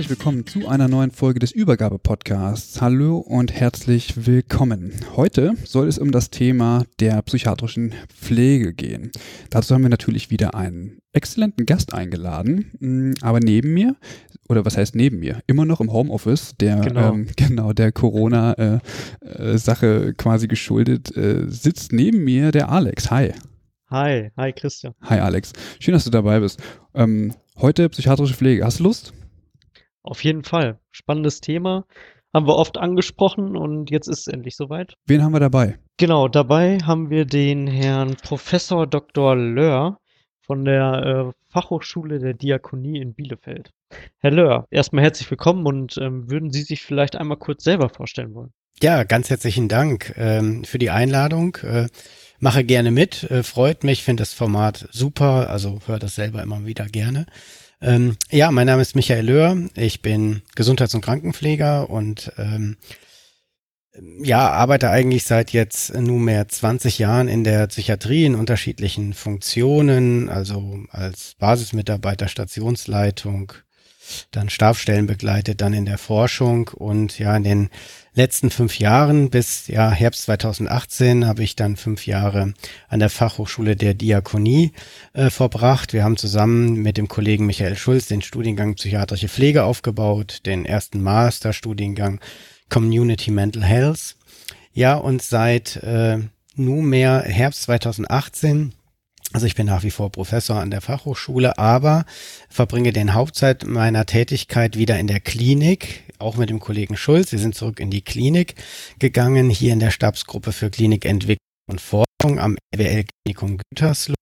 Herzlich willkommen zu einer neuen Folge des Übergabe-Podcasts. Hallo und herzlich willkommen. Heute soll es um das Thema der psychiatrischen Pflege gehen. Dazu haben wir natürlich wieder einen exzellenten Gast eingeladen, mm, aber neben mir, oder was heißt neben mir, immer noch im Homeoffice, der genau, ähm, genau der Corona-Sache äh, äh, quasi geschuldet, äh, sitzt neben mir der Alex. Hi. Hi, hi Christian. Hi Alex, schön, dass du dabei bist. Ähm, heute psychiatrische Pflege. Hast du Lust? Auf jeden Fall. Spannendes Thema. Haben wir oft angesprochen und jetzt ist es endlich soweit. Wen haben wir dabei? Genau, dabei haben wir den Herrn Professor Dr. Löhr von der äh, Fachhochschule der Diakonie in Bielefeld. Herr Löhr, erstmal herzlich willkommen und ähm, würden Sie sich vielleicht einmal kurz selber vorstellen wollen? Ja, ganz herzlichen Dank ähm, für die Einladung. Äh, mache gerne mit, äh, freut mich, finde das Format super, also höre das selber immer wieder gerne. Ähm, ja, mein Name ist Michael Löhr. Ich bin Gesundheits- und Krankenpfleger und ähm, ja, arbeite eigentlich seit jetzt nunmehr 20 Jahren in der Psychiatrie in unterschiedlichen Funktionen, also als Basismitarbeiter, Stationsleitung, dann Stabstellen begleitet, dann in der Forschung und ja, in den letzten fünf Jahren bis ja Herbst 2018 habe ich dann fünf Jahre an der Fachhochschule der Diakonie äh, verbracht. Wir haben zusammen mit dem Kollegen Michael Schulz den Studiengang Psychiatrische Pflege aufgebaut, den ersten Masterstudiengang Community Mental Health. Ja, und seit äh, nunmehr Herbst 2018 also ich bin nach wie vor Professor an der Fachhochschule, aber verbringe den Hauptzeit meiner Tätigkeit wieder in der Klinik, auch mit dem Kollegen Schulz. Wir sind zurück in die Klinik gegangen, hier in der Stabsgruppe für Klinikentwicklung und Forschung am RWL Klinikum Gütersloh,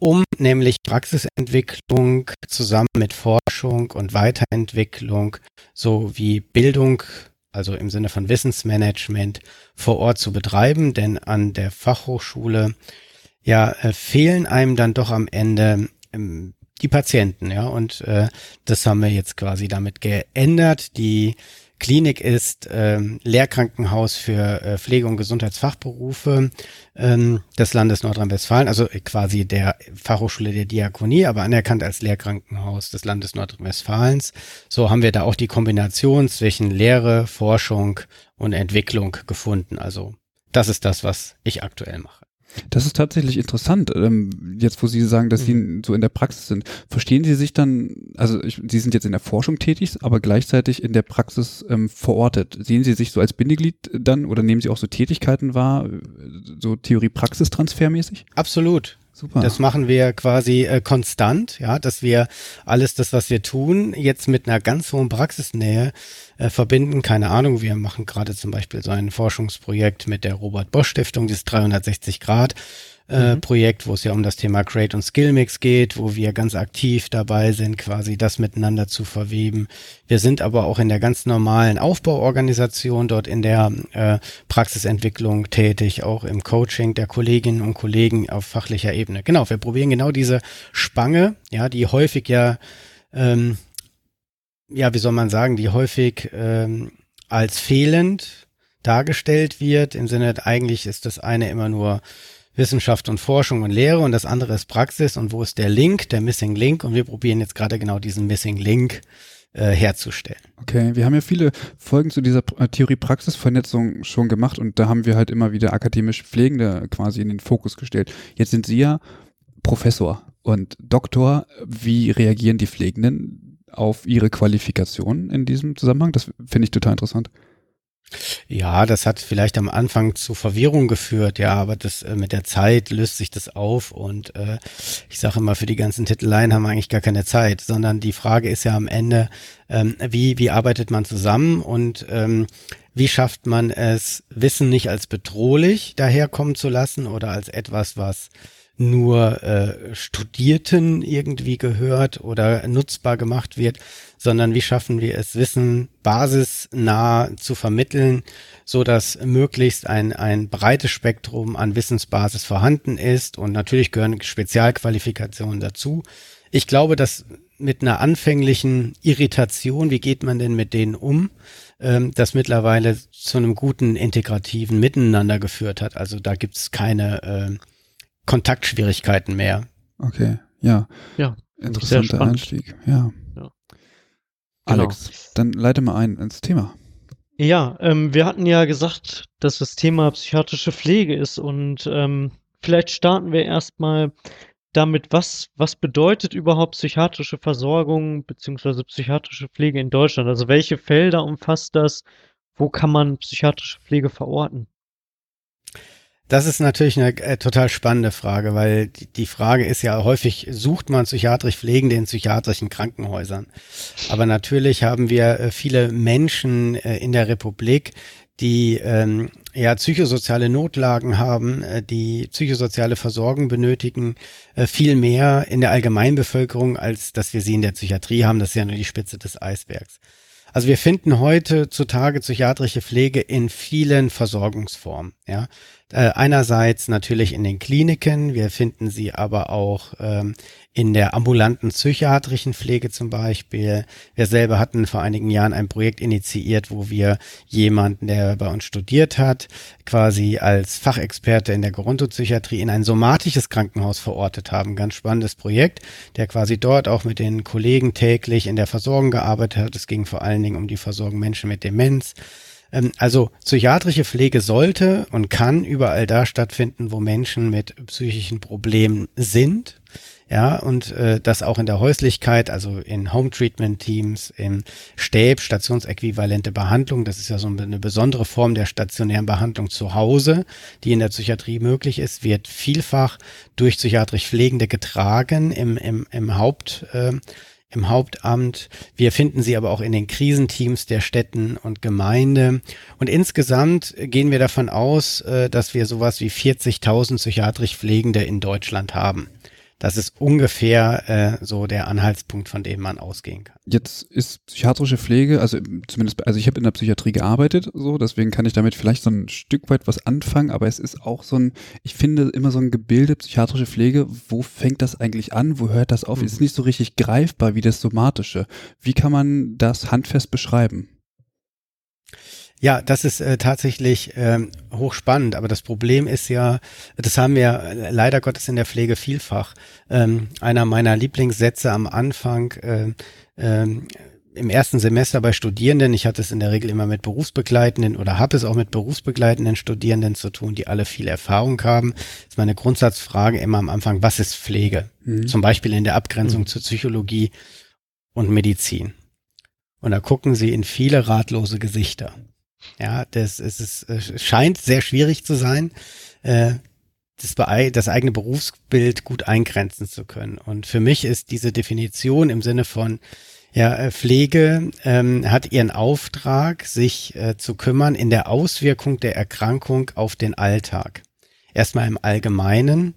um nämlich Praxisentwicklung zusammen mit Forschung und Weiterentwicklung sowie Bildung also im Sinne von Wissensmanagement vor Ort zu betreiben, denn an der Fachhochschule ja, äh, fehlen einem dann doch am Ende ähm, die Patienten, ja, und äh, das haben wir jetzt quasi damit geändert. Die Klinik ist ähm, Lehrkrankenhaus für äh, Pflege- und Gesundheitsfachberufe ähm, des Landes Nordrhein-Westfalen, also quasi der Fachhochschule der Diakonie, aber anerkannt als Lehrkrankenhaus des Landes Nordrhein-Westfalens. So haben wir da auch die Kombination zwischen Lehre, Forschung und Entwicklung gefunden. Also das ist das, was ich aktuell mache. Das ist tatsächlich interessant, ähm, jetzt wo Sie sagen, dass mhm. Sie so in der Praxis sind. Verstehen Sie sich dann, also ich, Sie sind jetzt in der Forschung tätig, aber gleichzeitig in der Praxis ähm, verortet. Sehen Sie sich so als Bindeglied dann oder nehmen Sie auch so Tätigkeiten wahr, so Theorie-Praxistransfermäßig? Absolut. Super. Das machen wir quasi äh, konstant, ja, dass wir alles das, was wir tun, jetzt mit einer ganz hohen Praxisnähe äh, verbinden. Keine Ahnung, wir machen gerade zum Beispiel so ein Forschungsprojekt mit der Robert Bosch Stiftung, dieses 360 Grad äh, mhm. Projekt, wo es ja um das Thema Create und Skill Mix geht, wo wir ganz aktiv dabei sind, quasi das miteinander zu verweben. Wir sind aber auch in der ganz normalen Aufbauorganisation dort in der äh, Praxisentwicklung tätig, auch im Coaching der Kolleginnen und Kollegen auf fachlicher Ebene. Genau, wir probieren genau diese Spange, ja, die häufig ja, ähm, ja, wie soll man sagen, die häufig ähm, als fehlend dargestellt wird, im Sinne, eigentlich ist das eine immer nur Wissenschaft und Forschung und Lehre und das andere ist Praxis und wo ist der Link, der Missing Link und wir probieren jetzt gerade genau diesen Missing Link äh, herzustellen. Okay, wir haben ja viele Folgen zu dieser äh, Theorie-Praxis-Vernetzung schon gemacht und da haben wir halt immer wieder akademisch Pflegende quasi in den Fokus gestellt. Jetzt sind Sie ja Professor und Doktor. Wie reagieren die Pflegenden auf ihre Qualifikation in diesem Zusammenhang? Das finde ich total interessant. Ja, das hat vielleicht am Anfang zu Verwirrung geführt, ja, aber das äh, mit der Zeit löst sich das auf und äh, ich sage immer, für die ganzen Titeleien haben wir eigentlich gar keine Zeit, sondern die Frage ist ja am Ende, ähm, wie, wie arbeitet man zusammen und ähm, wie schafft man es, Wissen nicht als bedrohlich daherkommen zu lassen oder als etwas, was nur äh, Studierten irgendwie gehört oder nutzbar gemacht wird, sondern wie schaffen wir es, Wissen basisnah zu vermitteln, so dass möglichst ein, ein breites Spektrum an Wissensbasis vorhanden ist und natürlich gehören Spezialqualifikationen dazu. Ich glaube, dass mit einer anfänglichen Irritation, wie geht man denn mit denen um, ähm, das mittlerweile zu einem guten integrativen Miteinander geführt hat. Also da gibt's keine äh, Kontaktschwierigkeiten mehr. Okay, ja. Ja. Interessanter Einstieg, ja. ja. Alex, genau. dann leite mal ein ins Thema. Ja, ähm, wir hatten ja gesagt, dass das Thema psychiatrische Pflege ist und ähm, vielleicht starten wir erstmal damit, was, was bedeutet überhaupt psychiatrische Versorgung bzw. psychiatrische Pflege in Deutschland? Also welche Felder umfasst das? Wo kann man psychiatrische Pflege verorten? Das ist natürlich eine äh, total spannende Frage, weil die, die, Frage ist ja häufig, sucht man psychiatrisch Pflegende in psychiatrischen Krankenhäusern? Aber natürlich haben wir äh, viele Menschen äh, in der Republik, die ähm, ja psychosoziale Notlagen haben, äh, die psychosoziale Versorgung benötigen, äh, viel mehr in der Allgemeinbevölkerung, als dass wir sie in der Psychiatrie haben. Das ist ja nur die Spitze des Eisbergs. Also wir finden heute zutage psychiatrische Pflege in vielen Versorgungsformen. Ja, äh, einerseits natürlich in den Kliniken, wir finden sie aber auch ähm, in der ambulanten psychiatrischen Pflege zum Beispiel. Wir selber hatten vor einigen Jahren ein Projekt initiiert, wo wir jemanden, der bei uns studiert hat, quasi als Fachexperte in der Gerontopsychiatrie in ein somatisches Krankenhaus verortet haben. Ganz spannendes Projekt, der quasi dort auch mit den Kollegen täglich in der Versorgung gearbeitet hat. Es ging vor allen Dingen um die Versorgung Menschen mit Demenz. Ähm, also psychiatrische Pflege sollte und kann überall da stattfinden, wo Menschen mit psychischen Problemen sind. Ja, und äh, das auch in der Häuslichkeit, also in Home Treatment Teams, im Stäb, stationsäquivalente Behandlung. Das ist ja so eine besondere Form der stationären Behandlung zu Hause, die in der Psychiatrie möglich ist, wird vielfach durch psychiatrisch Pflegende getragen im, im, im Haupt. Äh, im Hauptamt. Wir finden sie aber auch in den Krisenteams der Städten und Gemeinde. Und insgesamt gehen wir davon aus, äh, dass wir sowas wie 40.000 psychiatrisch Pflegende in Deutschland haben. Das ist ungefähr äh, so der Anhaltspunkt, von dem man ausgehen kann. Jetzt ist psychiatrische Pflege, also zumindest, also ich habe in der Psychiatrie gearbeitet, so, deswegen kann ich damit vielleicht so ein Stück weit was anfangen, aber es ist auch so ein, ich finde immer so ein Gebilde psychiatrische Pflege, wo fängt das eigentlich an, wo hört das auf? Mhm. Ist nicht so richtig greifbar wie das Somatische. Wie kann man das handfest beschreiben? Ja, das ist äh, tatsächlich ähm, hochspannend, aber das Problem ist ja, das haben wir äh, leider Gottes in der Pflege vielfach. Ähm, einer meiner Lieblingssätze am Anfang äh, ähm, im ersten Semester bei Studierenden, ich hatte es in der Regel immer mit Berufsbegleitenden oder habe es auch mit berufsbegleitenden Studierenden zu tun, die alle viel Erfahrung haben, ist meine Grundsatzfrage immer am Anfang, was ist Pflege? Mhm. Zum Beispiel in der Abgrenzung mhm. zur Psychologie und Medizin. Und da gucken sie in viele ratlose Gesichter. Ja, das, es ist, es scheint sehr schwierig zu sein, äh, das, das eigene Berufsbild gut eingrenzen zu können. Und für mich ist diese Definition im Sinne von ja, äh, Pflege ähm, hat ihren Auftrag, sich äh, zu kümmern in der Auswirkung der Erkrankung auf den Alltag. Erstmal im Allgemeinen,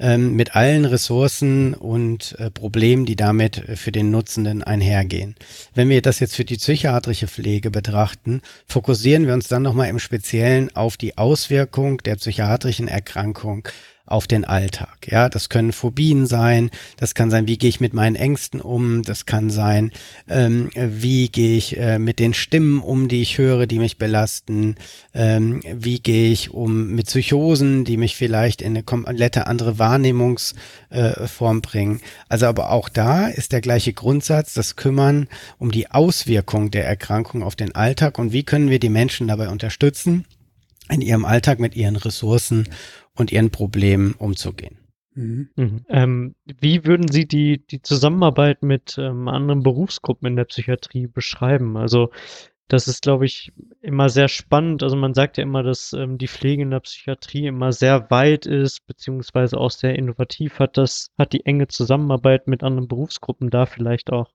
ähm, mit allen Ressourcen und äh, Problemen, die damit äh, für den Nutzenden einhergehen. Wenn wir das jetzt für die psychiatrische Pflege betrachten, fokussieren wir uns dann nochmal im Speziellen auf die Auswirkung der psychiatrischen Erkrankung auf den Alltag. Ja, das können Phobien sein, das kann sein, wie gehe ich mit meinen Ängsten um, das kann sein, ähm, wie gehe ich äh, mit den Stimmen um, die ich höre, die mich belasten, ähm, wie gehe ich um mit Psychosen, die mich vielleicht in eine komplette andere Wahrnehmungsform äh, bringen. Also aber auch da ist der gleiche Grundsatz, das Kümmern um die Auswirkung der Erkrankung auf den Alltag und wie können wir die Menschen dabei unterstützen, in ihrem Alltag mit ihren Ressourcen und ihren Problemen umzugehen. Mhm. Mhm. Ähm, wie würden Sie die, die Zusammenarbeit mit ähm, anderen Berufsgruppen in der Psychiatrie beschreiben? Also das ist, glaube ich, immer sehr spannend. Also man sagt ja immer, dass ähm, die Pflege in der Psychiatrie immer sehr weit ist, beziehungsweise auch sehr innovativ hat. Das hat die enge Zusammenarbeit mit anderen Berufsgruppen da vielleicht auch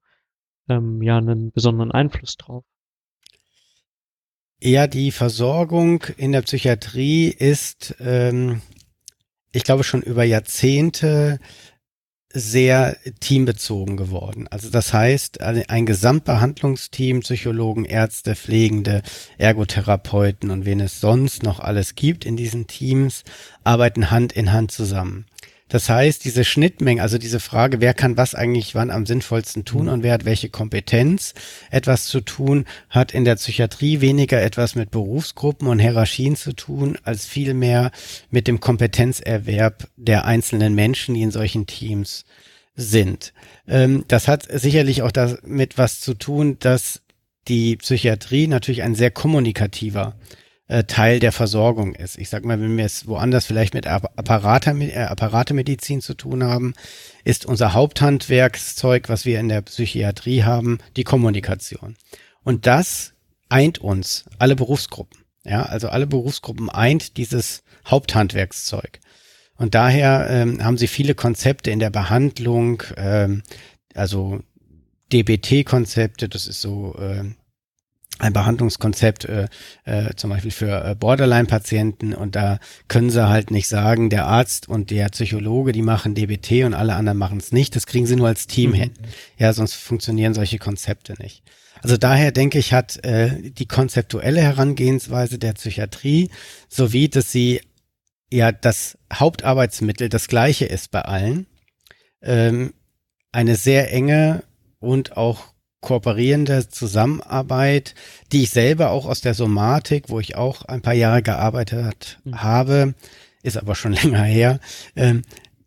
ähm, ja einen besonderen Einfluss drauf. Ja, die Versorgung in der Psychiatrie ist ähm, ich glaube, schon über Jahrzehnte sehr teambezogen geworden. Also das heißt, ein Gesamtbehandlungsteam, Psychologen, Ärzte, Pflegende, Ergotherapeuten und wen es sonst noch alles gibt in diesen Teams, arbeiten Hand in Hand zusammen. Das heißt, diese Schnittmenge, also diese Frage, wer kann was eigentlich wann am sinnvollsten tun mhm. und wer hat welche Kompetenz, etwas zu tun, hat in der Psychiatrie weniger etwas mit Berufsgruppen und Hierarchien zu tun, als vielmehr mit dem Kompetenzerwerb der einzelnen Menschen, die in solchen Teams sind. Ähm, das hat sicherlich auch damit was zu tun, dass die Psychiatrie natürlich ein sehr kommunikativer äh, Teil der Versorgung ist. Ich sag mal, wenn wir es woanders vielleicht mit Apparate, äh, Apparatemedizin zu tun haben, ist unser Haupthandwerkszeug, was wir in der Psychiatrie haben, die Kommunikation. Und das eint uns, alle Berufsgruppen. Ja, also alle Berufsgruppen eint dieses Haupthandwerkszeug. Und daher ähm, haben sie viele Konzepte in der Behandlung, ähm, also DBT-Konzepte, das ist so äh, ein Behandlungskonzept äh, äh, zum Beispiel für äh, Borderline-Patienten und da können sie halt nicht sagen, der Arzt und der Psychologe, die machen DBT und alle anderen machen es nicht. Das kriegen sie nur als Team mhm. hin. Ja, sonst funktionieren solche Konzepte nicht. Also daher denke ich, hat äh, die konzeptuelle Herangehensweise der Psychiatrie sowie, dass sie ja das Hauptarbeitsmittel das gleiche ist bei allen, ähm, eine sehr enge und auch kooperierende Zusammenarbeit, die ich selber auch aus der Somatik, wo ich auch ein paar Jahre gearbeitet mhm. habe, ist aber schon länger her, ähm,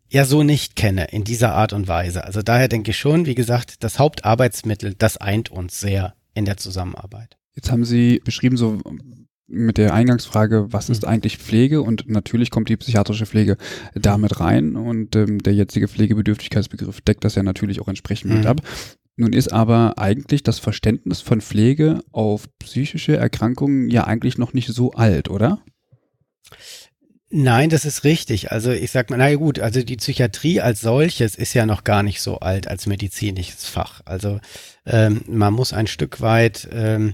ja so nicht kenne in dieser Art und Weise. Also daher denke ich schon, wie gesagt, das Hauptarbeitsmittel, das eint uns sehr in der Zusammenarbeit. Jetzt haben Sie beschrieben, so mit der Eingangsfrage, was ist mhm. eigentlich Pflege? Und natürlich kommt die psychiatrische Pflege damit rein und ähm, der jetzige Pflegebedürftigkeitsbegriff deckt das ja natürlich auch entsprechend mit mhm. ab. Nun ist aber eigentlich das Verständnis von Pflege auf psychische Erkrankungen ja eigentlich noch nicht so alt, oder? Nein, das ist richtig. Also ich sag mal, na gut, also die Psychiatrie als solches ist ja noch gar nicht so alt als medizinisches Fach. Also ähm, man muss ein Stück weit ähm,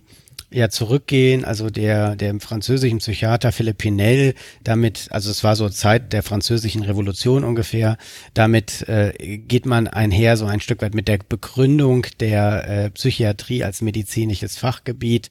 ja zurückgehen. Also der, der französischen Psychiater Philippe Pinel, damit, also es war so Zeit der französischen Revolution ungefähr, damit äh, geht man einher so ein Stück weit mit der Begründung der äh, Psychiatrie als medizinisches Fachgebiet.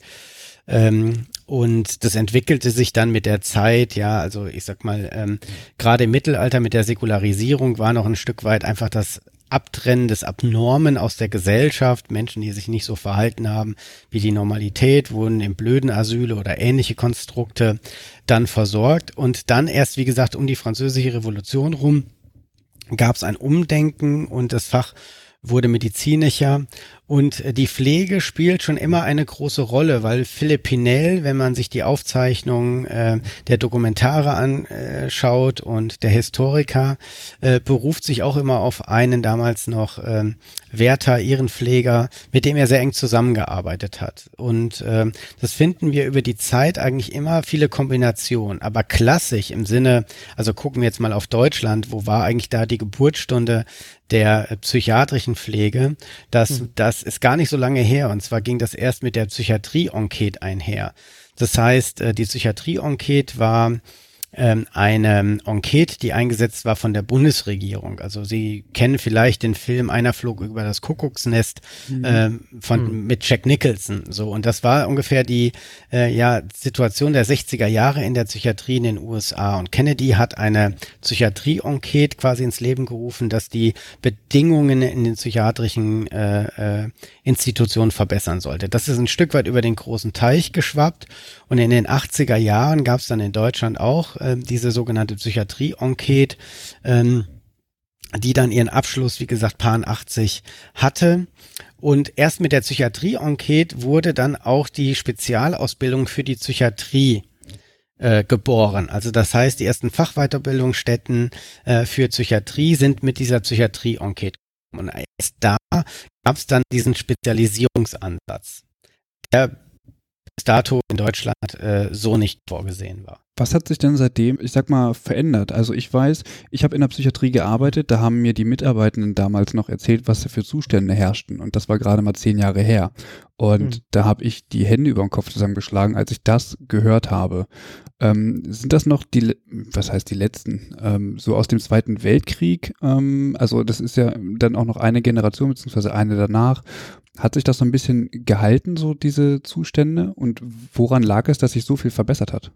Ähm, und das entwickelte sich dann mit der Zeit, ja, also ich sag mal, ähm, gerade im Mittelalter mit der Säkularisierung war noch ein Stück weit einfach das Abtrennen des Abnormen aus der Gesellschaft. Menschen, die sich nicht so verhalten haben wie die Normalität, wurden in blöden Asyle oder ähnliche Konstrukte dann versorgt. Und dann erst, wie gesagt, um die französische Revolution rum gab es ein Umdenken und das Fach wurde medizinischer und äh, die Pflege spielt schon immer eine große Rolle, weil Philipp Pinel, wenn man sich die Aufzeichnungen äh, der Dokumentare anschaut und der Historiker, äh, beruft sich auch immer auf einen damals noch äh, Werther, Ehrenpfleger, mit dem er sehr eng zusammengearbeitet hat. Und äh, das finden wir über die Zeit eigentlich immer viele Kombinationen. Aber klassisch im Sinne, also gucken wir jetzt mal auf Deutschland, wo war eigentlich da die Geburtsstunde der psychiatrischen Pflege, dass mhm. Das ist gar nicht so lange her. Und zwar ging das erst mit der Psychiatrie-Enquete einher. Das heißt, äh, die Psychiatrie-Enquete war ähm, eine Enquete, die eingesetzt war von der Bundesregierung. Also Sie kennen vielleicht den Film Einer flog über das Kuckucksnest mhm. äh, von mhm. mit Jack Nicholson. So und das war ungefähr die äh, ja Situation der 60er Jahre in der Psychiatrie in den USA. Und Kennedy hat eine Psychiatrie-Enquete quasi ins Leben gerufen, dass die Bedingungen in den psychiatrischen äh, äh, Institutionen verbessern sollte. Das ist ein Stück weit über den großen Teich geschwappt und in den 80er Jahren gab es dann in Deutschland auch äh, diese sogenannte Psychiatrie-Enquete, ähm, die dann ihren Abschluss, wie gesagt, Pan 80 hatte. Und erst mit der Psychiatrie-Enquete wurde dann auch die Spezialausbildung für die Psychiatrie äh, geboren. Also das heißt, die ersten Fachweiterbildungsstätten äh, für Psychiatrie sind mit dieser Psychiatrie-Enquete. Und erst da gab es dann diesen Spezialisierungsansatz, der bis dato in Deutschland äh, so nicht vorgesehen war. Was hat sich denn seitdem, ich sag mal, verändert? Also ich weiß, ich habe in der Psychiatrie gearbeitet, da haben mir die Mitarbeitenden damals noch erzählt, was da für Zustände herrschten. Und das war gerade mal zehn Jahre her. Und mhm. da habe ich die Hände über den Kopf zusammengeschlagen, als ich das gehört habe. Ähm, sind das noch die, was heißt die letzten, ähm, so aus dem Zweiten Weltkrieg? Ähm, also das ist ja dann auch noch eine Generation, beziehungsweise eine danach. Hat sich das so ein bisschen gehalten, so diese Zustände? Und woran lag es, dass sich so viel verbessert hat?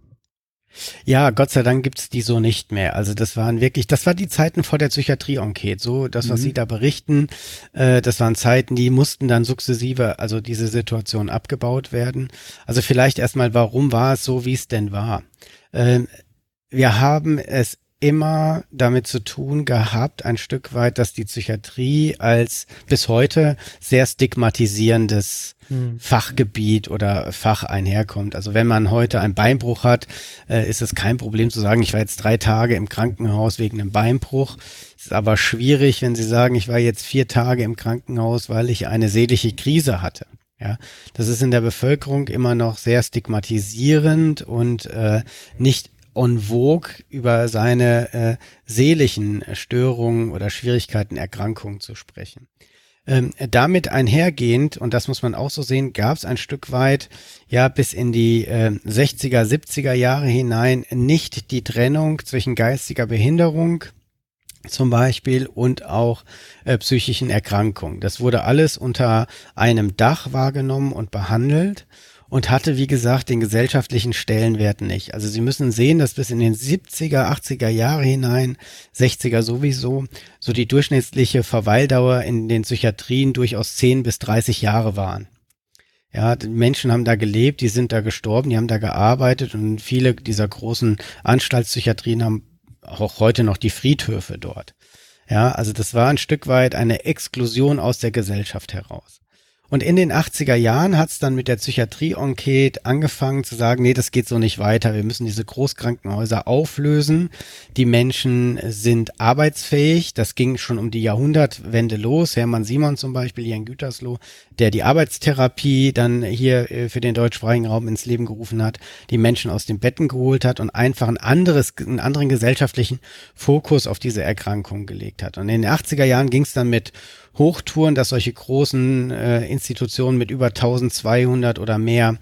Ja, Gott sei Dank gibt's die so nicht mehr. Also das waren wirklich, das war die Zeiten vor der Psychiatrie-Enquete. So, das, was mhm. Sie da berichten, äh, das waren Zeiten, die mussten dann sukzessive, also diese Situation abgebaut werden. Also vielleicht erstmal, warum war es so, wie es denn war? Ähm, wir haben es immer damit zu tun gehabt, ein Stück weit, dass die Psychiatrie als bis heute sehr stigmatisierendes hm. Fachgebiet oder Fach einherkommt. Also wenn man heute einen Beinbruch hat, äh, ist es kein Problem zu sagen, ich war jetzt drei Tage im Krankenhaus wegen einem Beinbruch. Es ist aber schwierig, wenn Sie sagen, ich war jetzt vier Tage im Krankenhaus, weil ich eine seelische Krise hatte. Ja, das ist in der Bevölkerung immer noch sehr stigmatisierend und äh, nicht en vogue über seine äh, seelischen Störungen oder Schwierigkeiten, Erkrankungen zu sprechen. Ähm, damit einhergehend, und das muss man auch so sehen, gab es ein Stück weit, ja, bis in die äh, 60er, 70er Jahre hinein nicht die Trennung zwischen geistiger Behinderung zum Beispiel und auch äh, psychischen Erkrankungen. Das wurde alles unter einem Dach wahrgenommen und behandelt und hatte, wie gesagt, den gesellschaftlichen Stellenwert nicht. Also Sie müssen sehen, dass bis in den 70er, 80er Jahre hinein, 60er sowieso, so die durchschnittliche Verweildauer in den Psychiatrien durchaus 10 bis 30 Jahre waren. Ja, Menschen haben da gelebt, die sind da gestorben, die haben da gearbeitet und viele dieser großen Anstaltspsychiatrien haben auch heute noch die Friedhöfe dort. Ja, also das war ein Stück weit eine Exklusion aus der Gesellschaft heraus. Und in den 80er Jahren hat es dann mit der Psychiatrie-Enquete angefangen zu sagen, nee, das geht so nicht weiter. Wir müssen diese Großkrankenhäuser auflösen. Die Menschen sind arbeitsfähig. Das ging schon um die Jahrhundertwende los. Hermann Simon zum Beispiel in Gütersloh, der die Arbeitstherapie dann hier äh, für den deutschsprachigen Raum ins Leben gerufen hat, die Menschen aus den Betten geholt hat und einfach ein anderes, einen anderen gesellschaftlichen Fokus auf diese Erkrankung gelegt hat. Und in den 80er Jahren ging es dann mit Hochtouren, dass solche großen äh, Institutionen mit über 1200 oder mehr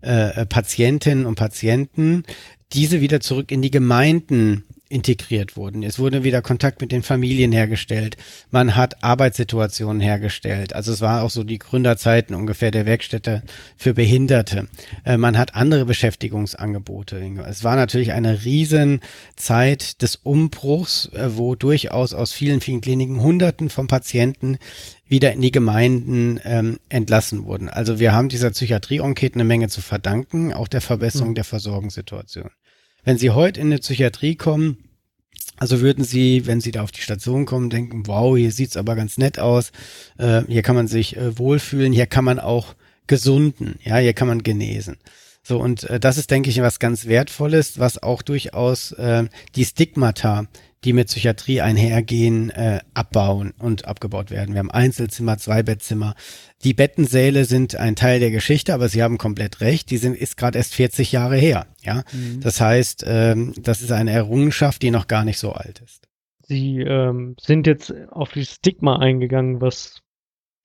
äh, Patientinnen und Patienten diese wieder zurück in die Gemeinden integriert wurden. Es wurde wieder Kontakt mit den Familien hergestellt. Man hat Arbeitssituationen hergestellt. Also es war auch so die Gründerzeiten ungefähr der Werkstätte für Behinderte. Äh, man hat andere Beschäftigungsangebote. Es war natürlich eine Riesenzeit des Umbruchs, äh, wo durchaus aus vielen, vielen Kliniken Hunderten von Patienten wieder in die Gemeinden ähm, entlassen wurden. Also wir haben dieser Psychiatrie-Enquete eine Menge zu verdanken, auch der Verbesserung mhm. der Versorgungssituation. Wenn Sie heute in eine Psychiatrie kommen, also würden Sie, wenn Sie da auf die Station kommen, denken, wow, hier sieht's aber ganz nett aus, äh, hier kann man sich äh, wohlfühlen, hier kann man auch gesunden, ja, hier kann man genesen. So, und äh, das ist, denke ich, was ganz Wertvolles, was auch durchaus äh, die Stigmata, die mit Psychiatrie einhergehen, äh, abbauen und abgebaut werden. Wir haben Einzelzimmer, Zweibettzimmer. Die Bettensäle sind ein Teil der Geschichte, aber Sie haben komplett recht. Die sind ist gerade erst 40 Jahre her. Ja, mhm. das heißt, ähm, das ist eine Errungenschaft, die noch gar nicht so alt ist. Sie ähm, sind jetzt auf die Stigma eingegangen, was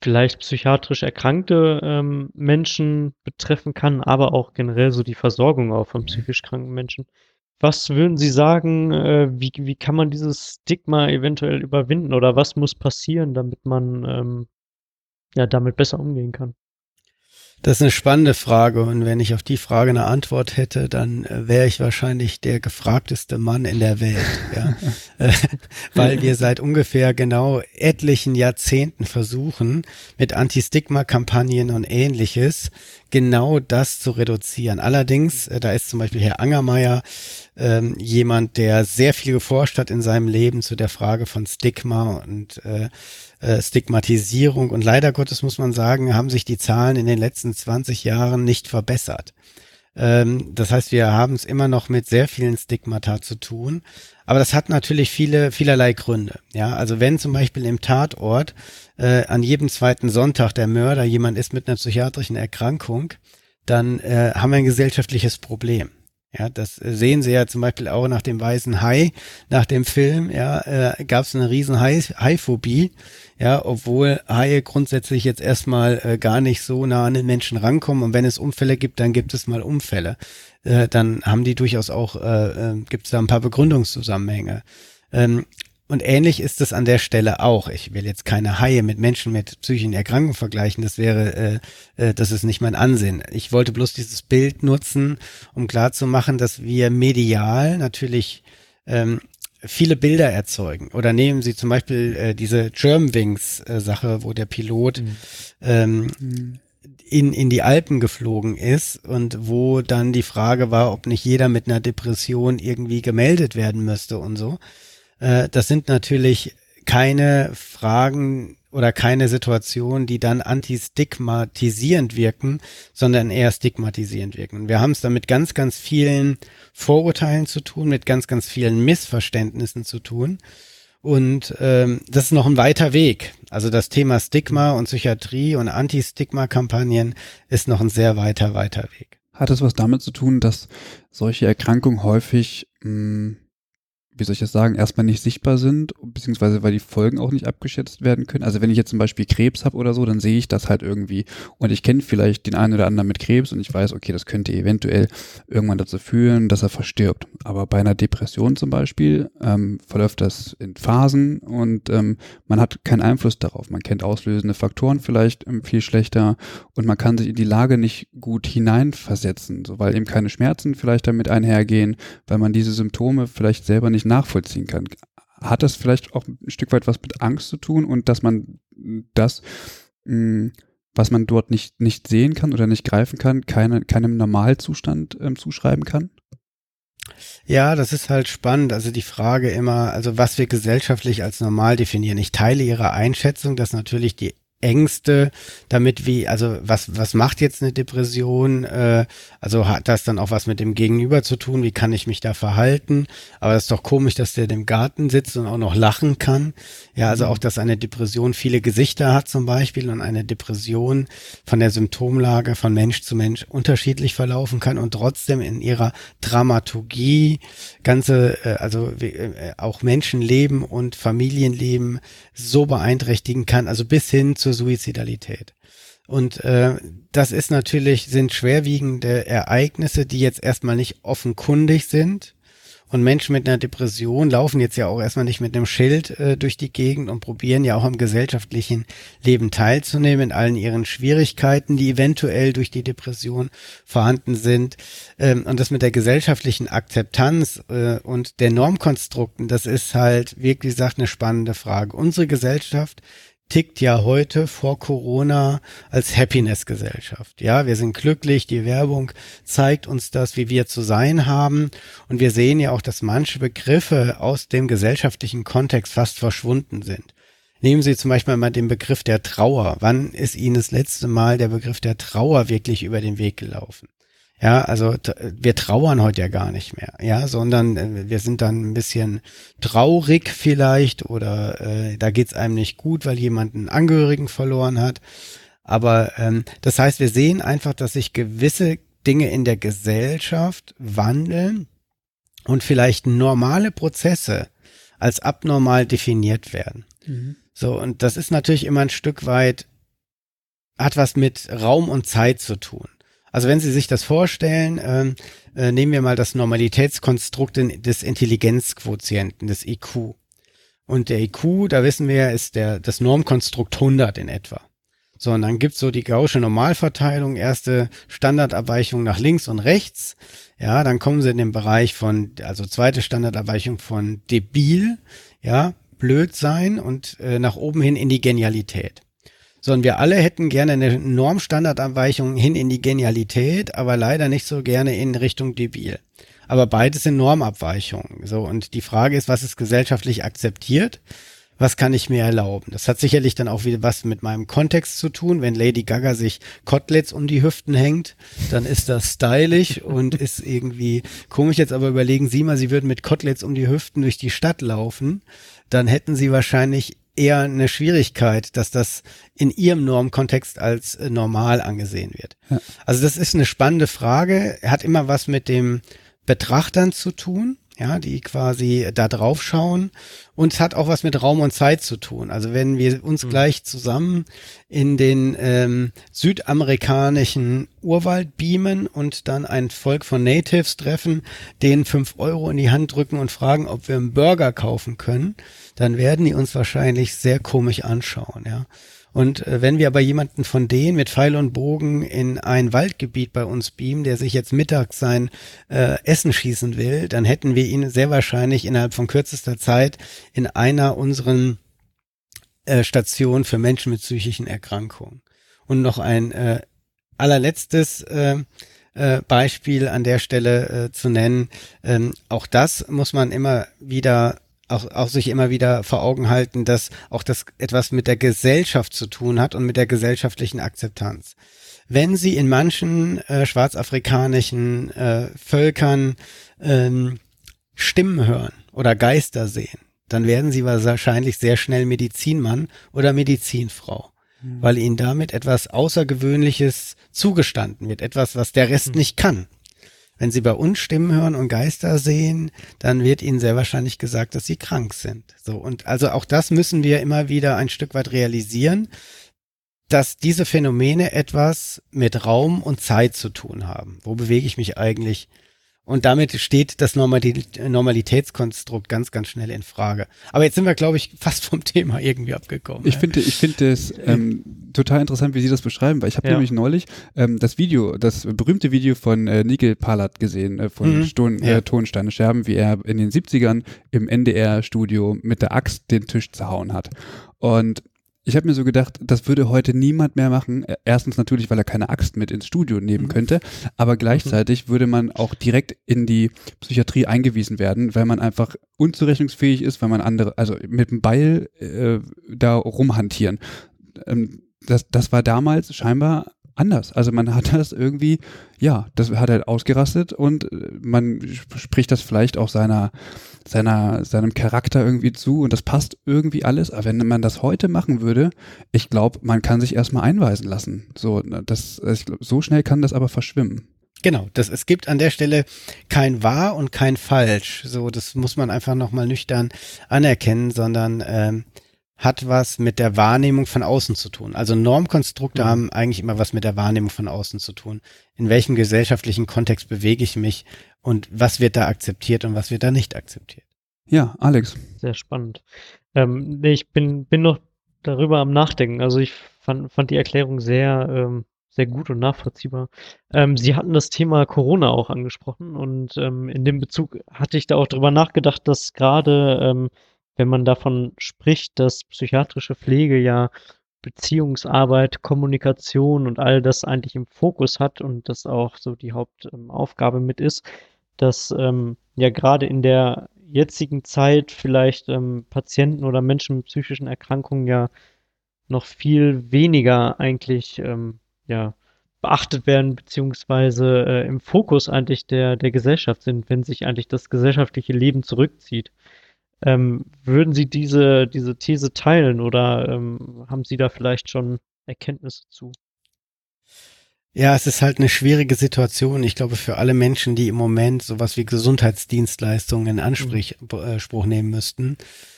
vielleicht psychiatrisch erkrankte ähm, Menschen betreffen kann, aber auch generell so die Versorgung auch von psychisch kranken Menschen. Was würden Sie sagen, äh, wie, wie kann man dieses Stigma eventuell überwinden oder was muss passieren, damit man ähm, ja damit besser umgehen kann? Das ist eine spannende Frage und wenn ich auf die Frage eine Antwort hätte, dann äh, wäre ich wahrscheinlich der gefragteste Mann in der Welt, ja. Äh, weil wir seit ungefähr genau etlichen Jahrzehnten versuchen, mit Anti-Stigma-Kampagnen und ähnliches genau das zu reduzieren. Allerdings, äh, da ist zum Beispiel Herr Angermeier ähm, jemand, der sehr viel geforscht hat in seinem Leben zu der Frage von Stigma und äh, äh, Stigmatisierung. Und leider Gottes muss man sagen, haben sich die Zahlen in den letzten 20 Jahren nicht verbessert. Ähm, das heißt, wir haben es immer noch mit sehr vielen Stigmata zu tun. Aber das hat natürlich viele, vielerlei Gründe. Ja, also wenn zum Beispiel im Tatort äh, an jedem zweiten Sonntag der Mörder jemand ist mit einer psychiatrischen Erkrankung, dann äh, haben wir ein gesellschaftliches Problem. Ja, das sehen Sie ja zum Beispiel auch nach dem weißen Hai, nach dem Film, ja, äh, gab es eine riesen Hai-Phobie, ja, obwohl Haie grundsätzlich jetzt erstmal äh, gar nicht so nah an den Menschen rankommen und wenn es Unfälle gibt, dann gibt es mal Unfälle. Äh, dann haben die durchaus auch, äh, äh, gibt es da ein paar Begründungszusammenhänge. Ähm, und ähnlich ist es an der Stelle auch. Ich will jetzt keine Haie mit Menschen mit psychischen Erkrankungen vergleichen. Das wäre, äh, äh, das ist nicht mein Ansinn. Ich wollte bloß dieses Bild nutzen, um klarzumachen, dass wir medial natürlich ähm, viele Bilder erzeugen. Oder nehmen Sie zum Beispiel äh, diese Germanwings-Sache, wo der Pilot mhm. ähm, mhm. in, in die Alpen geflogen ist und wo dann die Frage war, ob nicht jeder mit einer Depression irgendwie gemeldet werden müsste und so. Äh, das sind natürlich keine Fragen oder keine Situationen, die dann antistigmatisierend wirken, sondern eher stigmatisierend wirken. Und wir haben es da mit ganz, ganz vielen Vorurteilen zu tun, mit ganz, ganz vielen Missverständnissen zu tun. Und ähm, das ist noch ein weiter Weg. Also das Thema Stigma und Psychiatrie und Anti-Stigma-Kampagnen ist noch ein sehr weiter, weiter Weg. Hat es was damit zu tun, dass solche Erkrankungen häufig mh, hm, wie soll ich das sagen, erstmal nicht sichtbar sind, beziehungsweise weil die Folgen auch nicht abgeschätzt werden können. Also wenn ich jetzt zum Beispiel Krebs habe oder so, dann sehe ich das halt irgendwie und ich kenne vielleicht den einen oder anderen mit Krebs und ich weiß, okay, das könnte eventuell irgendwann dazu führen, dass er verstirbt. Aber bei einer Depression zum Beispiel ähm, verläuft das in Phasen und ähm, man hat keinen Einfluss darauf. Man kennt auslösende Faktoren vielleicht ähm, viel schlechter und man kann sich in die Lage nicht gut hineinversetzen, so, weil eben keine Schmerzen vielleicht damit einhergehen, weil man diese Symptome vielleicht selber nicht nachvollziehen kann. Hat das vielleicht auch ein Stück weit was mit Angst zu tun und dass man das, hm, was man dort nicht, nicht sehen kann oder nicht greifen kann, keine, keinem Normalzustand ähm, zuschreiben kann? Ja, das ist halt spannend. Also die Frage immer, also was wir gesellschaftlich als normal definieren. Ich teile Ihre Einschätzung, dass natürlich die Ängste damit wie, also was, was macht jetzt eine Depression? Äh, also hat das dann auch was mit dem Gegenüber zu tun? Wie kann ich mich da verhalten? Aber das ist doch komisch, dass der im Garten sitzt und auch noch lachen kann. Ja, also mhm. auch, dass eine Depression viele Gesichter hat zum Beispiel und eine Depression von der Symptomlage von Mensch zu Mensch unterschiedlich verlaufen kann und trotzdem in ihrer Dramaturgie ganze, äh, also äh, auch Menschenleben und Familienleben so beeinträchtigen kann, also bis hin zur Suizidalität. Und äh, das ist natürlich, sind schwerwiegende Ereignisse, die jetzt erstmal nicht offenkundig sind, und Menschen mit einer Depression laufen jetzt ja auch erstmal nicht mit einem Schild äh, durch die Gegend und probieren ja auch am gesellschaftlichen Leben teilzunehmen in allen ihren Schwierigkeiten, die eventuell durch die Depression vorhanden sind. Ähm, und das mit der gesellschaftlichen Akzeptanz äh, und der Normkonstrukten, das ist halt, wie gesagt, eine spannende Frage. Unsere Gesellschaft tickt ja heute vor Corona als Happiness-Gesellschaft. Ja, wir sind glücklich, die Werbung zeigt uns das, wie wir zu sein haben. Und wir sehen ja auch, dass manche Begriffe aus dem gesellschaftlichen Kontext fast verschwunden sind. Nehmen Sie zum Beispiel mal den Begriff der Trauer. Wann ist Ihnen das letzte Mal der Begriff der Trauer wirklich über den Weg gelaufen? Ja, also wir trauern heute ja gar nicht mehr, ja, sondern äh, wir sind dann ein bisschen traurig vielleicht oder äh, da geht's einem nicht gut, weil jemand einen Angehörigen verloren hat. Aber ähm, das heißt, wir sehen einfach, dass sich gewisse Dinge in der Gesellschaft wandeln und vielleicht normale Prozesse als abnormal definiert werden. Mhm. So, und das ist natürlich immer ein Stück weit, hat was mit Raum und Zeit zu tun. Also wenn Sie sich das vorstellen, ähm, äh, nehmen wir mal das Normalitätskonstrukt des Intelligenzquotienten, des IQ. Und der IQ, da wissen wir, ist der, das Normkonstrukt 100 in etwa. So, und dann gibt's so die gausche Normalverteilung, erste Standardabweichung nach links und rechts. Ja, dann kommen sie in den Bereich von, also zweite Standardabweichung von debil, ja, blöd sein und äh, nach oben hin in die Genialität. So, und wir alle hätten gerne eine Normstandardabweichung hin in die Genialität, aber leider nicht so gerne in Richtung debil. Aber beides sind Normabweichungen. So, und die Frage ist, was ist gesellschaftlich akzeptiert? was kann ich mir erlauben? Das hat sicherlich dann auch wieder was mit meinem Kontext zu tun. Wenn Lady Gaga sich Koteletts um die Hüften hängt, dann ist das stylisch und ist irgendwie komisch. Jetzt aber überlegen Sie mal, Sie würden mit Koteletts um die Hüften durch die Stadt laufen, dann hätten Sie wahrscheinlich eher eine Schwierigkeit, dass das in Ihrem Normkontext als äh, normal angesehen wird. Ja. Also das ist eine spannende Frage. Hat immer was mit dem Betrachtern zu tun ja, die quasi da drauf schauen. Und es hat auch was mit Raum und Zeit zu tun. Also wenn wir uns mhm. gleich zusammen in den ähm, südamerikanischen Urwald beamen und dann ein Volk von Natives treffen, denen fünf Euro in die Hand drücken und fragen, ob wir einen Burger kaufen können, dann werden die uns wahrscheinlich sehr komisch anschauen, ja. Und äh, wenn wir aber jemanden von denen mit Pfeil und Bogen in ein Waldgebiet bei uns beamen, der sich jetzt mittags sein äh, Essen schießen will, dann hätten wir ihn sehr wahrscheinlich innerhalb von kürzester Zeit in einer unseren äh, Stationen für Menschen mit psychischen Erkrankungen. Und noch ein äh, allerletztes äh, äh, Beispiel an der Stelle äh, zu nennen. Ähm, auch das muss man immer wieder auch, auch sich immer wieder vor Augen halten, dass auch das etwas mit der Gesellschaft zu tun hat und mit der gesellschaftlichen Akzeptanz. Wenn Sie in manchen äh, schwarzafrikanischen äh, Völkern ähm, Stimmen hören oder Geister sehen, dann werden Sie wahrscheinlich sehr schnell Medizinmann oder Medizinfrau, mhm. weil Ihnen damit etwas Außergewöhnliches zugestanden wird, etwas, was der Rest mhm. nicht kann. Wenn Sie bei uns Stimmen hören und Geister sehen, dann wird Ihnen sehr wahrscheinlich gesagt, dass Sie krank sind. So. Und also auch das müssen wir immer wieder ein Stück weit realisieren, dass diese Phänomene etwas mit Raum und Zeit zu tun haben. Wo bewege ich mich eigentlich und damit steht das Normalitätskonstrukt ganz, ganz schnell in Frage. Aber jetzt sind wir, glaube ich, fast vom Thema irgendwie abgekommen. Ich finde, ich finde es ähm, total interessant, wie Sie das beschreiben, weil ich habe ja. nämlich neulich ähm, das Video, das berühmte Video von äh, Nigel Palat gesehen, äh, von mhm. Ston, äh, ja. Tonsteine Scherben, wie er in den 70ern im NDR-Studio mit der Axt den Tisch zerhauen hat. Und ich habe mir so gedacht, das würde heute niemand mehr machen. Erstens natürlich, weil er keine Axt mit ins Studio nehmen mhm. könnte, aber gleichzeitig würde man auch direkt in die Psychiatrie eingewiesen werden, weil man einfach unzurechnungsfähig ist, weil man andere, also mit dem Beil äh, da rumhantieren. Ähm, das, das war damals scheinbar anders. Also man hat das irgendwie, ja, das hat halt ausgerastet und äh, man spricht das vielleicht auch seiner, seiner, seinem Charakter irgendwie zu und das passt irgendwie alles. Aber wenn man das heute machen würde, ich glaube, man kann sich erstmal einweisen lassen. So, das, ich glaub, so schnell kann das aber verschwimmen. Genau, das, es gibt an der Stelle kein wahr und kein falsch. So, das muss man einfach nochmal nüchtern anerkennen, sondern ähm, hat was mit der Wahrnehmung von außen zu tun. Also Normkonstrukte mhm. haben eigentlich immer was mit der Wahrnehmung von außen zu tun. In welchem gesellschaftlichen Kontext bewege ich mich und was wird da akzeptiert und was wird da nicht akzeptiert. Ja, Alex. Sehr spannend. Ähm, nee, ich bin, bin noch darüber am Nachdenken. Also ich fand, fand die Erklärung sehr, ähm, sehr gut und nachvollziehbar. Ähm, Sie hatten das Thema Corona auch angesprochen und ähm, in dem Bezug hatte ich da auch drüber nachgedacht, dass gerade ähm, wenn man davon spricht, dass psychiatrische Pflege ja Beziehungsarbeit, Kommunikation und all das eigentlich im Fokus hat und das auch so die Hauptaufgabe ähm, mit ist, dass ähm, ja gerade in der jetzigen Zeit vielleicht ähm, Patienten oder Menschen mit psychischen Erkrankungen ja noch viel weniger eigentlich ähm, ja beachtet werden beziehungsweise äh, im Fokus eigentlich der der Gesellschaft sind, wenn sich eigentlich das gesellschaftliche Leben zurückzieht. Ähm, würden Sie diese, diese These teilen oder ähm, haben Sie da vielleicht schon Erkenntnisse zu? Ja, es ist halt eine schwierige Situation. Ich glaube, für alle Menschen, die im Moment sowas wie Gesundheitsdienstleistungen in Anspruch mhm. nehmen müssten,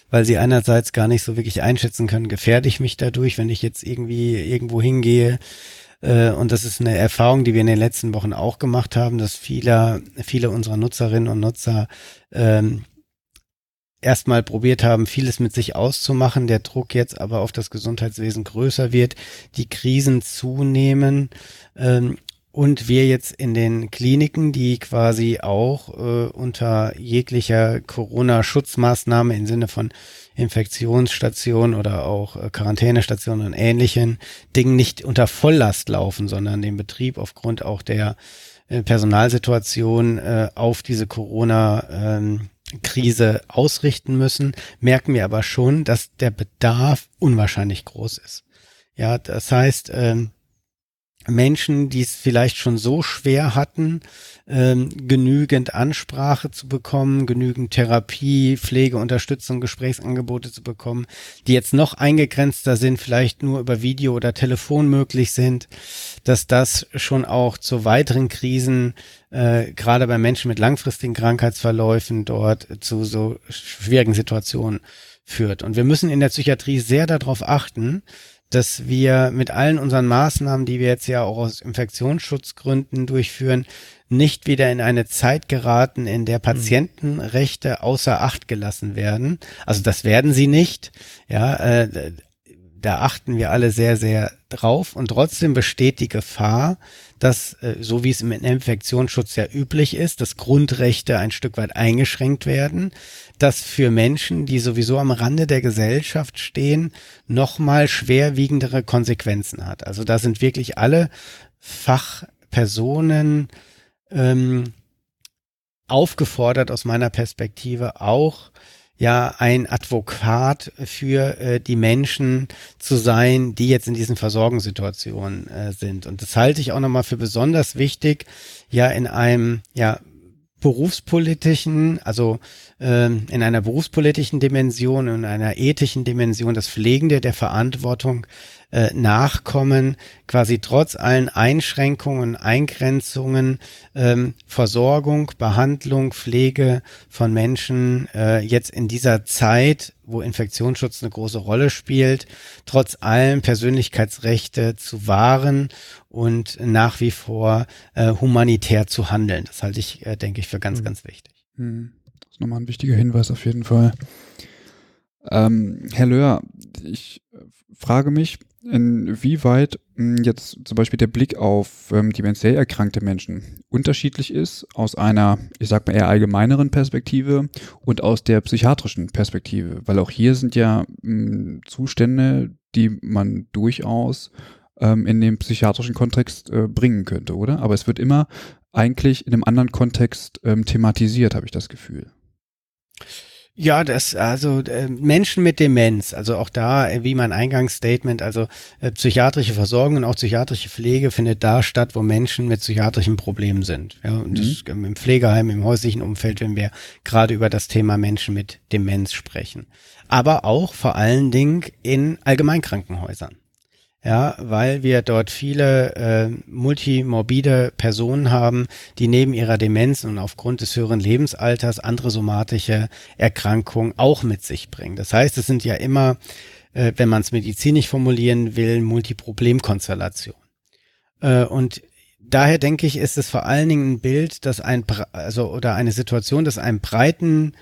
weil sie einerseits gar nicht so wirklich einschätzen können, gefährde ich mich dadurch, wenn ich jetzt irgendwie irgendwo hingehe, Äh, und das ist eine Erfahrung, die wir in den letzten Wochen auch gemacht haben, dass viele, viele unserer Nutzerinnen und Nutzer ähm, erstmal probiert haben, vieles mit sich auszumachen, der Druck jetzt aber auf das Gesundheitswesen größer wird, die Krisen zunehmen ähm, und wir jetzt in den Kliniken, die quasi auch äh, unter jeglicher Corona-Schutzmaßnahme im Sinne von Infektionsstation oder auch äh, Quarantänestation und ähnlichen Dingen nicht unter Volllast laufen, sondern den Betrieb aufgrund auch der äh, Personalsituation äh, auf diese Corona ähm, Krise ausrichten müssen, merken wir aber schon, dass der Bedarf unwahrscheinlich groß ist. Ja, das heißt, ähm, Menschen, die es vielleicht schon so schwer hatten, ähm, genügend Ansprache zu bekommen, genügend Therapie, Pflege, Unterstützung, Gesprächsangebote zu bekommen, die jetzt noch eingegrenzter sind, vielleicht nur über Video oder Telefon möglich sind, dass das schon auch zu weiteren Krisen, äh, gerade bei Menschen mit langfristigen Krankheitsverläufen, dort zu so schwierigen Situationen führt. Und wir müssen in der Psychiatrie sehr darauf achten, dass wir mit allen unseren Maßnahmen, die wir jetzt ja auch aus Infektionsschutzgründen durchführen, nicht wieder in eine Zeit geraten, in der Patientenrechte außer Acht gelassen werden. Also das werden sie nicht. Ja, äh, da achten wir alle sehr, sehr drauf und trotzdem besteht die Gefahr, dass, äh, so wie es im Infektionsschutz ja üblich ist, dass Grundrechte ein Stück weit eingeschränkt werden, dass für Menschen, die sowieso am Rande der Gesellschaft stehen, nochmal schwerwiegendere Konsequenzen hat. Also da sind wirklich alle Fachpersonen ähm, aufgefordert aus meiner Perspektive auch ja ein Advokat für äh, die Menschen zu sein, die jetzt in diesen Versorgungssituationen äh, sind. Und das halte ich auch nochmal für besonders wichtig, ja in einem ja berufspolitischen, also ähm, in einer berufspolitischen Dimension, in einer ethischen Dimension, das Pflegende der Verantwortung äh, nachkommen, quasi trotz allen Einschränkungen, Eingrenzungen, ähm, Versorgung, Behandlung, Pflege von Menschen äh, jetzt in dieser Zeit, wo Infektionsschutz eine große Rolle spielt, trotz allem Persönlichkeitsrechte zu wahren und nach wie vor äh, humanitär zu handeln. Das halte ich, äh, denke ich, für ganz, mhm. ganz wichtig. Mhm. Das ist nochmal ein wichtiger Hinweis auf jeden Fall. Ähm, Herr Löhr, ich äh, frage mich, inwieweit hm, jetzt zum Beispiel der Blick auf ähm, demenziell erkrankte Menschen unterschiedlich ist aus einer, ich sag mal eher allgemeineren Perspektive und aus der psychiatrischen Perspektive, weil auch hier sind ja mh, hm, Zustände, die man durchaus ähm, in den psychiatrischen Kontext äh, bringen könnte, oder? Aber es wird immer eigentlich in einem anderen Kontext ähm, thematisiert, habe ich das Gefühl. Ja, das, also äh, Menschen mit Demenz, also auch da, äh, wie mein Eingangsstatement, also äh, psychiatrische Versorgung und auch psychiatrische Pflege findet da statt, wo Menschen mit psychiatrischen Problemen sind. Ja, und mhm. das, ähm, im Pflegeheim, im häuslichen Umfeld, wenn wir gerade über das Thema Menschen mit Demenz sprechen. Aber auch vor allen Dingen in Allgemeinkrankenhäusern ja, weil wir dort viele äh, multimorbide Personen haben, die neben ihrer Demenz und aufgrund des höheren Lebensalters andere somatische Erkrankungen auch mit sich bringen. Das heißt, es sind ja immer, äh, wenn man es medizinisch formulieren will, Multiproblemkonstellationen. Äh, und daher denke ich, ist es vor allen Dingen ein Bild, das ein, also oder eine Situation, das einen breiten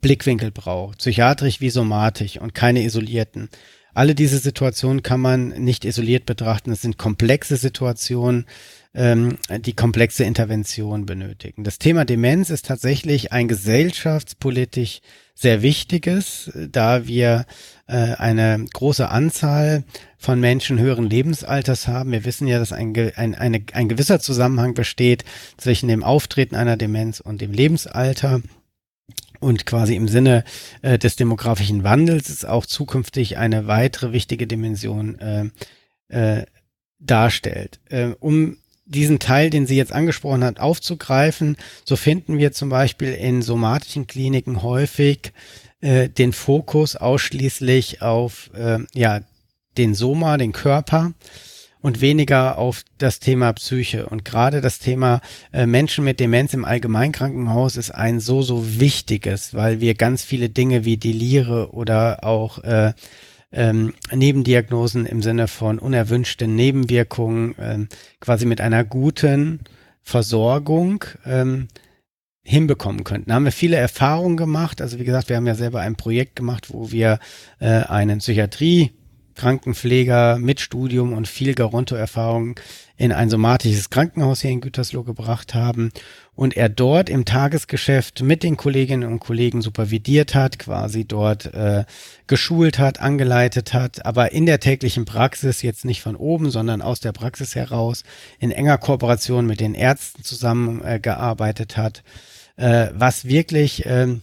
Blickwinkel braucht, psychiatrisch wie somatisch und keine isolierten. Alle diese Situationen kann man nicht isoliert betrachten. Es sind komplexe Situationen, ähm, die komplexe Intervention benötigen. Das Thema Demenz ist tatsächlich ein gesellschaftspolitisch sehr wichtiges, da wir äh, eine große Anzahl von Menschen höheren Lebensalters haben. Wir wissen ja, dass ein, ein, eine, ein gewisser Zusammenhang besteht zwischen dem Auftreten einer Demenz und dem Lebensalter und quasi im Sinne äh, des demografischen Wandels ist auch zukünftig eine weitere wichtige Dimension äh, äh, darstellt. Äh, um diesen Teil, den sie jetzt angesprochen hat, aufzugreifen, so finden wir zum Beispiel in somatischen Kliniken häufig äh, den Fokus ausschließlich auf äh, ja den Soma, den Körper und weniger auf das Thema Psyche. Und gerade das Thema äh, Menschen mit Demenz im Allgemeinkrankenhaus ist ein so, so wichtiges, weil wir ganz viele Dinge wie Delire oder auch äh, ähm, Nebendiagnosen im Sinne von unerwünschten Nebenwirkungen ähm, quasi mit einer guten Versorgung ähm, hinbekommen könnten. Da haben wir viele Erfahrungen gemacht. Also wie gesagt, wir haben ja selber ein Projekt gemacht, wo wir äh, einen Psychiatrie Krankenpfleger mit Studium und viel Garonto-Erfahrung in ein somatisches Krankenhaus hier in Gütersloh gebracht haben und er dort im Tagesgeschäft mit den Kolleginnen und Kollegen supervidiert hat, quasi dort äh, geschult hat, angeleitet hat, aber in der täglichen Praxis jetzt nicht von oben, sondern aus der Praxis heraus in enger Kooperation mit den Ärzten zusammengearbeitet äh, hat, äh, was wirklich äh,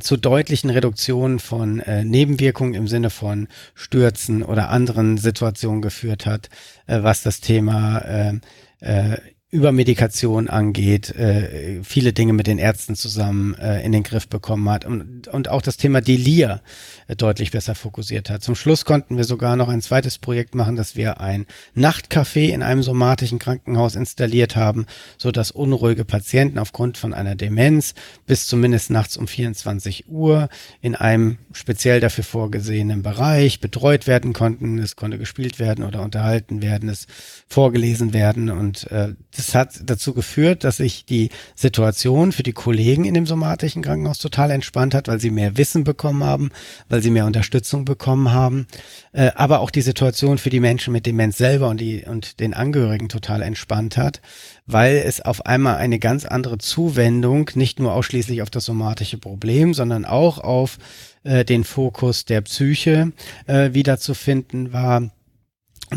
zu deutlichen Reduktionen von äh, Nebenwirkungen im Sinne von Stürzen oder anderen Situationen geführt hat, äh, was das Thema äh, äh, Übermedikation angeht, äh, viele Dinge mit den Ärzten zusammen äh, in den Griff bekommen hat und, und auch das Thema Delir äh, deutlich besser fokussiert hat. Zum Schluss konnten wir sogar noch ein zweites Projekt machen, dass wir ein Nachtcafé in einem somatischen Krankenhaus installiert haben, so dass unruhige Patienten aufgrund von einer Demenz bis zumindest nachts um 24 Uhr in einem speziell dafür vorgesehenen Bereich betreut werden konnten. Es konnte gespielt werden oder unterhalten werden, es vorgelesen werden und äh, das hat dazu geführt, dass sich die Situation für die Kollegen in dem somatischen Krankenhaus total entspannt hat, weil sie mehr Wissen bekommen haben, weil sie mehr Unterstützung bekommen haben, äh, aber auch die Situation für die Menschen mit Demenz selber und die und den Angehörigen total entspannt hat, weil es auf einmal eine ganz andere Zuwendung nicht nur ausschließlich auf das somatische Problem, sondern auch auf äh, den Fokus der Psyche äh, wiederzufinden war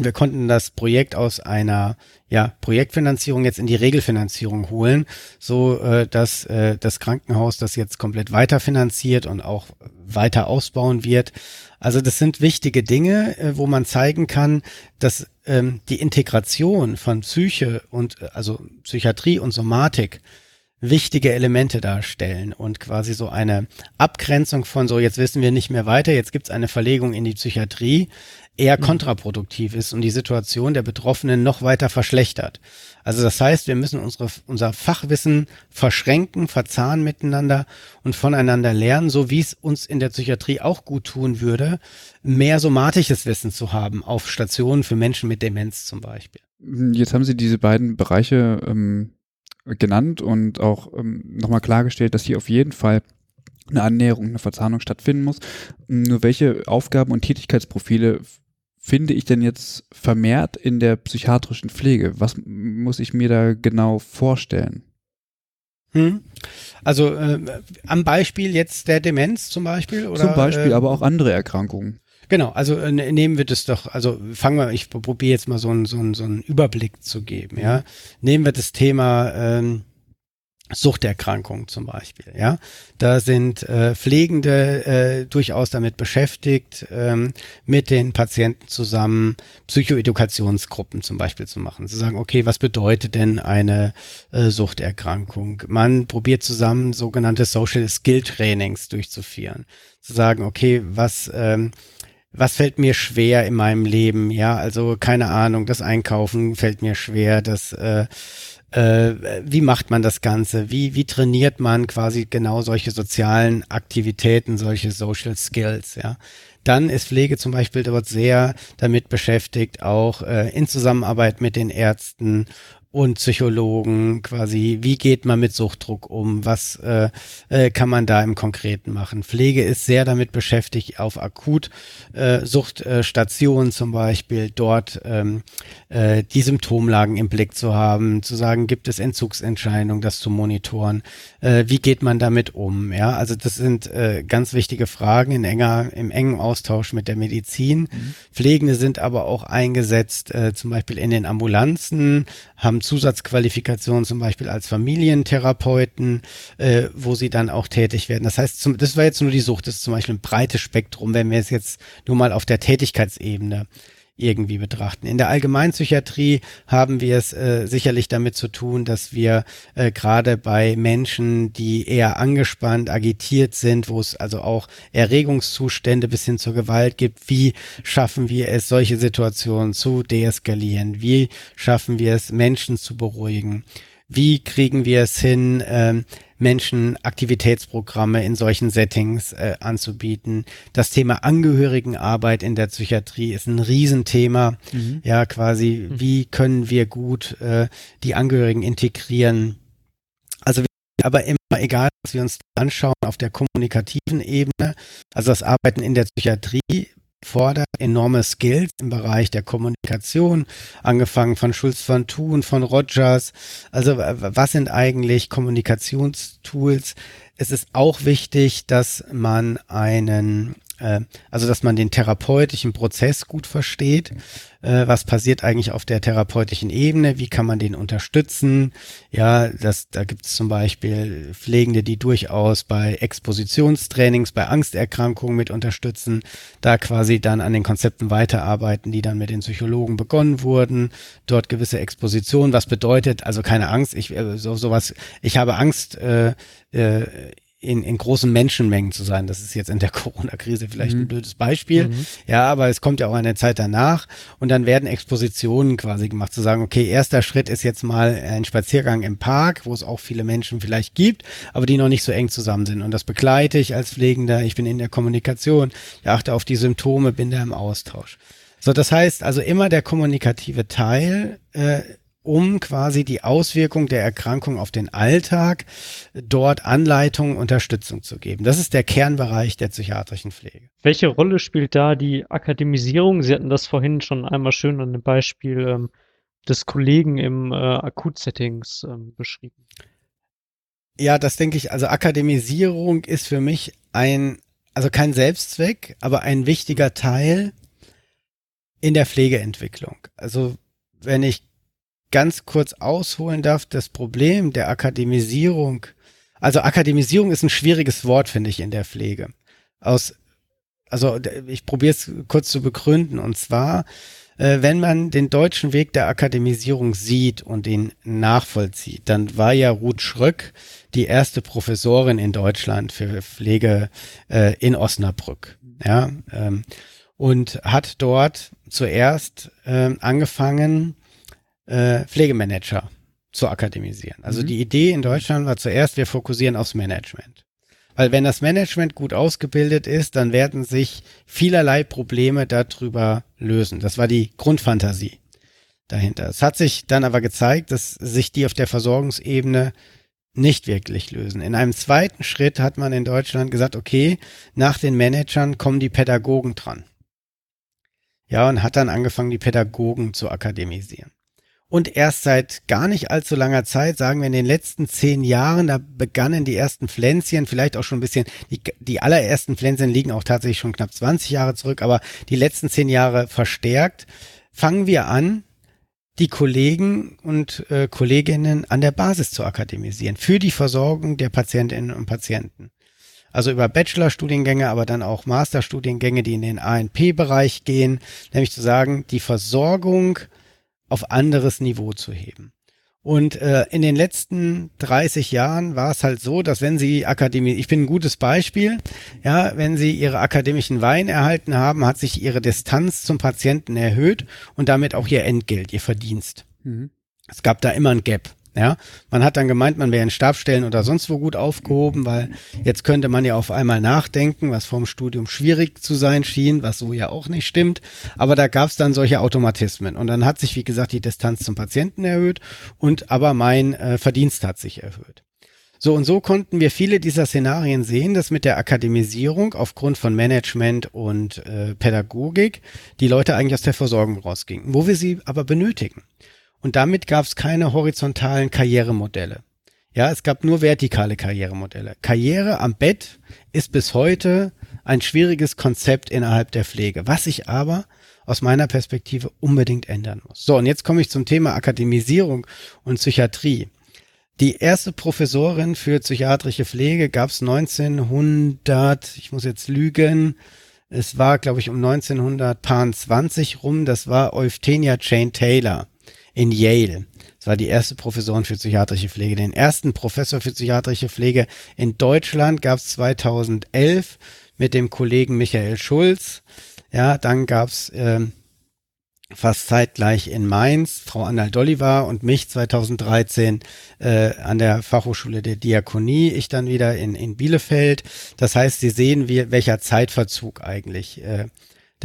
wir konnten das Projekt aus einer ja, Projektfinanzierung jetzt in die Regelfinanzierung holen, so äh, dass äh, das Krankenhaus das jetzt komplett weiterfinanziert und auch weiter ausbauen wird. Also das sind wichtige Dinge, äh, wo man zeigen kann, dass ähm, die Integration von Psyche und äh, also Psychiatrie und Somatik wichtige Elemente darstellen und quasi so eine Abgrenzung von so, jetzt wissen wir nicht mehr weiter, jetzt gibt es eine Verlegung in die Psychiatrie, eher mhm. kontraproduktiv ist und die Situation der Betroffenen noch weiter verschlechtert. Also das heißt, wir müssen unsere, unser Fachwissen verschränken, verzahnen miteinander und voneinander lernen, so wie es uns in der Psychiatrie auch gut tun würde, mehr somatisches Wissen zu haben auf Stationen für Menschen mit Demenz zum Beispiel. Jetzt haben Sie diese beiden Bereiche ähm, genannt und auch ähm, nochmal klargestellt, dass hier auf jeden Fall eine Annäherung, eine Verzahnung stattfinden muss. Nur welche Aufgaben und Tätigkeitsprofile finde ich denn jetzt vermehrt in der psychiatrischen Pflege? Was muss ich mir da genau vorstellen? Hm. Also äh, am Beispiel jetzt der Demenz zum Beispiel? Oder, zum Beispiel, äh, aber auch andere Erkrankungen. Genau, also äh, nehmen wir das doch, also fangen wir, ich probiere jetzt mal so einen so einen, so einen Überblick zu geben, ja. Nehmen wir das Thema ähm, Suchterkrankung zum Beispiel, ja. Da sind äh, Pflegende äh, durchaus damit beschäftigt, ähm, mit den Patienten zusammen Psychoedukationsgruppen zum Beispiel zu machen. Zu sagen, okay, was bedeutet denn eine äh, Suchterkrankung? Man probiert zusammen sogenannte Social Skill Trainings durchzuführen. Zu sagen, okay, was ähm, was fällt mir schwer in meinem Leben? Ja, also keine Ahnung, das Einkaufen fällt mir schwer, das äh, wie macht man das Ganze? Wie, wie trainiert man quasi genau solche sozialen Aktivitäten, solche Social Skills, ja? Dann ist Pflege zum Beispiel dort sehr damit beschäftigt, auch äh, in Zusammenarbeit mit den Ärzten und Psychologen quasi, wie geht man mit Suchtdruck um, was äh, äh, kann man da im Konkreten machen. Pflege ist sehr damit beschäftigt, auf akut äh, Suchtstationen zum Beispiel dort ähm, äh, die Symptomlagen im Blick zu haben, zu sagen, gibt es Entzugsentscheidungen, das zu monitoren, äh, wie geht man damit um, ja, also das sind äh, ganz wichtige Fragen in enger, im engen Austausch mit der Medizin. Mhm. Pflegende sind aber auch eingesetzt, äh, zum Beispiel in den Ambulanzen, haben Zusatzqualifikationen zum Beispiel als Familientherapeuten, äh, wo sie dann auch tätig werden. Das heißt, zum, das war jetzt nur die Sucht, das ist zum Beispiel ein breites Spektrum, wenn wir es jetzt nur mal auf der Tätigkeitsebene irgendwie betrachten. In der Allgemeinpsychiatrie haben wir es äh, sicherlich damit zu tun, dass wir äh, gerade bei Menschen, die eher angespannt, agitiert sind, wo es also auch Erregungszustände bis hin zur Gewalt gibt, wie schaffen wir es, solche Situationen zu deeskalieren? Wie schaffen wir es, Menschen zu beruhigen? Wie kriegen wir es hin, ähm, Menschen Aktivitätsprogramme in solchen Settings äh, anzubieten. Das Thema Angehörigenarbeit in der Psychiatrie ist ein Riesenthema. Mhm. Ja, quasi, mhm. wie können wir gut äh, die Angehörigen integrieren? Also aber immer egal, was wir uns anschauen auf der kommunikativen Ebene, also das Arbeiten in der Psychiatrie fordert enorme Skills im Bereich der Kommunikation, angefangen von Schulz von Thun, von Rogers. Also was sind eigentlich Kommunikationstools? Es ist auch wichtig, dass man einen also dass man den therapeutischen Prozess gut versteht. Äh, was passiert eigentlich auf der therapeutischen Ebene? Wie kann man den unterstützen? Ja, das, da gibt es zum Beispiel Pflegende, die durchaus bei Expositionstrainings, bei Angsterkrankungen mit unterstützen, da quasi dann an den Konzepten weiterarbeiten, die dann mit den Psychologen begonnen wurden. Dort gewisse Exposition, was bedeutet, also keine Angst, ich äh, so sowas, ich habe Angst, äh, äh, in, in großen Menschenmengen zu sein. Das ist jetzt in der Corona-Krise vielleicht mhm. ein blödes Beispiel. Mhm. Ja, aber es kommt ja auch eine Zeit danach und dann werden Expositionen quasi gemacht, zu sagen, okay, erster Schritt ist jetzt mal ein Spaziergang im Park, wo es auch viele Menschen vielleicht gibt, aber die noch nicht so eng zusammen sind. Und das begleite ich als Pflegender. Ich bin in der Kommunikation, ich achte auf die Symptome, bin da im Austausch. So, das heißt also immer der kommunikative Teil äh, um quasi die Auswirkung der Erkrankung auf den Alltag dort Anleitung, Unterstützung zu geben. Das ist der Kernbereich der psychiatrischen Pflege. Welche Rolle spielt da die Akademisierung? Sie hatten das vorhin schon einmal schön an dem Beispiel ähm, des Kollegen im äh, Akutsettings ähm, beschrieben. Ja, das denke ich. Also Akademisierung ist für mich ein, also kein Selbstzweck, aber ein wichtiger Teil in der Pflegeentwicklung. Also wenn ich ganz kurz ausholen darf, das Problem der Akademisierung, also Akademisierung ist ein schwieriges Wort, finde ich, in der Pflege. Aus, also ich probiere es kurz zu begründen. Und zwar, äh, wenn man den deutschen Weg der Akademisierung sieht und ihn nachvollzieht, dann war ja Ruth Schröck die erste Professorin in Deutschland für Pflege äh, in Osnabrück. Ja, ähm, und hat dort zuerst äh, angefangen, äh, Pflegemanager zu akademisieren. Also mhm. die Idee in Deutschland war zuerst, wir fokussieren aufs Management. Weil wenn das Management gut ausgebildet ist, dann werden sich vielerlei Probleme darüber lösen. Das war die Grundfantasie dahinter. Es hat sich dann aber gezeigt, dass sich die auf der Versorgungsebene nicht wirklich lösen. In einem zweiten Schritt hat man in Deutschland gesagt, okay, nach den Managern kommen die Pädagogen dran. Ja, und hat dann angefangen, die Pädagogen zu akademisieren. Und erst seit gar nicht allzu langer Zeit, sagen wir in den letzten zehn Jahren, da begannen die ersten Pflänzchen, vielleicht auch schon ein bisschen, die, die allerersten Pflänzchen liegen auch tatsächlich schon knapp 20 Jahre zurück, aber die letzten zehn Jahre verstärkt, fangen wir an, die Kollegen und äh, Kolleginnen an der Basis zu akademisieren für die Versorgung der Patientinnen und Patienten. Also über Bachelorstudiengänge, aber dann auch Masterstudiengänge, die in den ANP-Bereich gehen, nämlich zu sagen, die Versorgung auf anderes Niveau zu heben. Und äh, in den letzten 30 Jahren war es halt so, dass wenn Sie Akademie, ich bin ein gutes Beispiel, ja, wenn Sie Ihre akademischen Wein erhalten haben, hat sich Ihre Distanz zum Patienten erhöht und damit auch Ihr Entgelt, Ihr Verdienst. Mhm. Es gab da immer ein Gap. Ja, man hat dann gemeint, man wäre in Stabstellen oder sonst wo gut aufgehoben, weil jetzt könnte man ja auf einmal nachdenken, was vorm Studium schwierig zu sein schien, was so ja auch nicht stimmt. Aber da gab es dann solche Automatismen und dann hat sich, wie gesagt, die Distanz zum Patienten erhöht und aber mein äh, Verdienst hat sich erhöht. So und so konnten wir viele dieser Szenarien sehen, dass mit der Akademisierung aufgrund von Management und äh, Pädagogik die Leute eigentlich aus der Versorgung rausgingen, wo wir sie aber benötigen. Und damit gab es keine horizontalen Karrieremodelle. Ja, es gab nur vertikale Karrieremodelle. Karriere am Bett ist bis heute ein schwieriges Konzept innerhalb der Pflege, was sich aber aus meiner Perspektive unbedingt ändern muss. So, und jetzt komme ich zum Thema Akademisierung und Psychiatrie. Die erste Professorin für psychiatrische Pflege gab es 1900, ich muss jetzt lügen, es war, glaube ich, um 1920 rum, das war Euphthenia Jane Taylor in Yale. Das war die erste Professorin für psychiatrische Pflege. Den ersten Professor für psychiatrische Pflege in Deutschland gab es 2011 mit dem Kollegen Michael Schulz. Ja, dann gab es ähm, fast zeitgleich in Mainz, Frau Annal-Dolly war und mich 2013 äh, an der Fachhochschule der Diakonie, ich dann wieder in, in Bielefeld. Das heißt, Sie sehen, wie, welcher Zeitverzug eigentlich äh,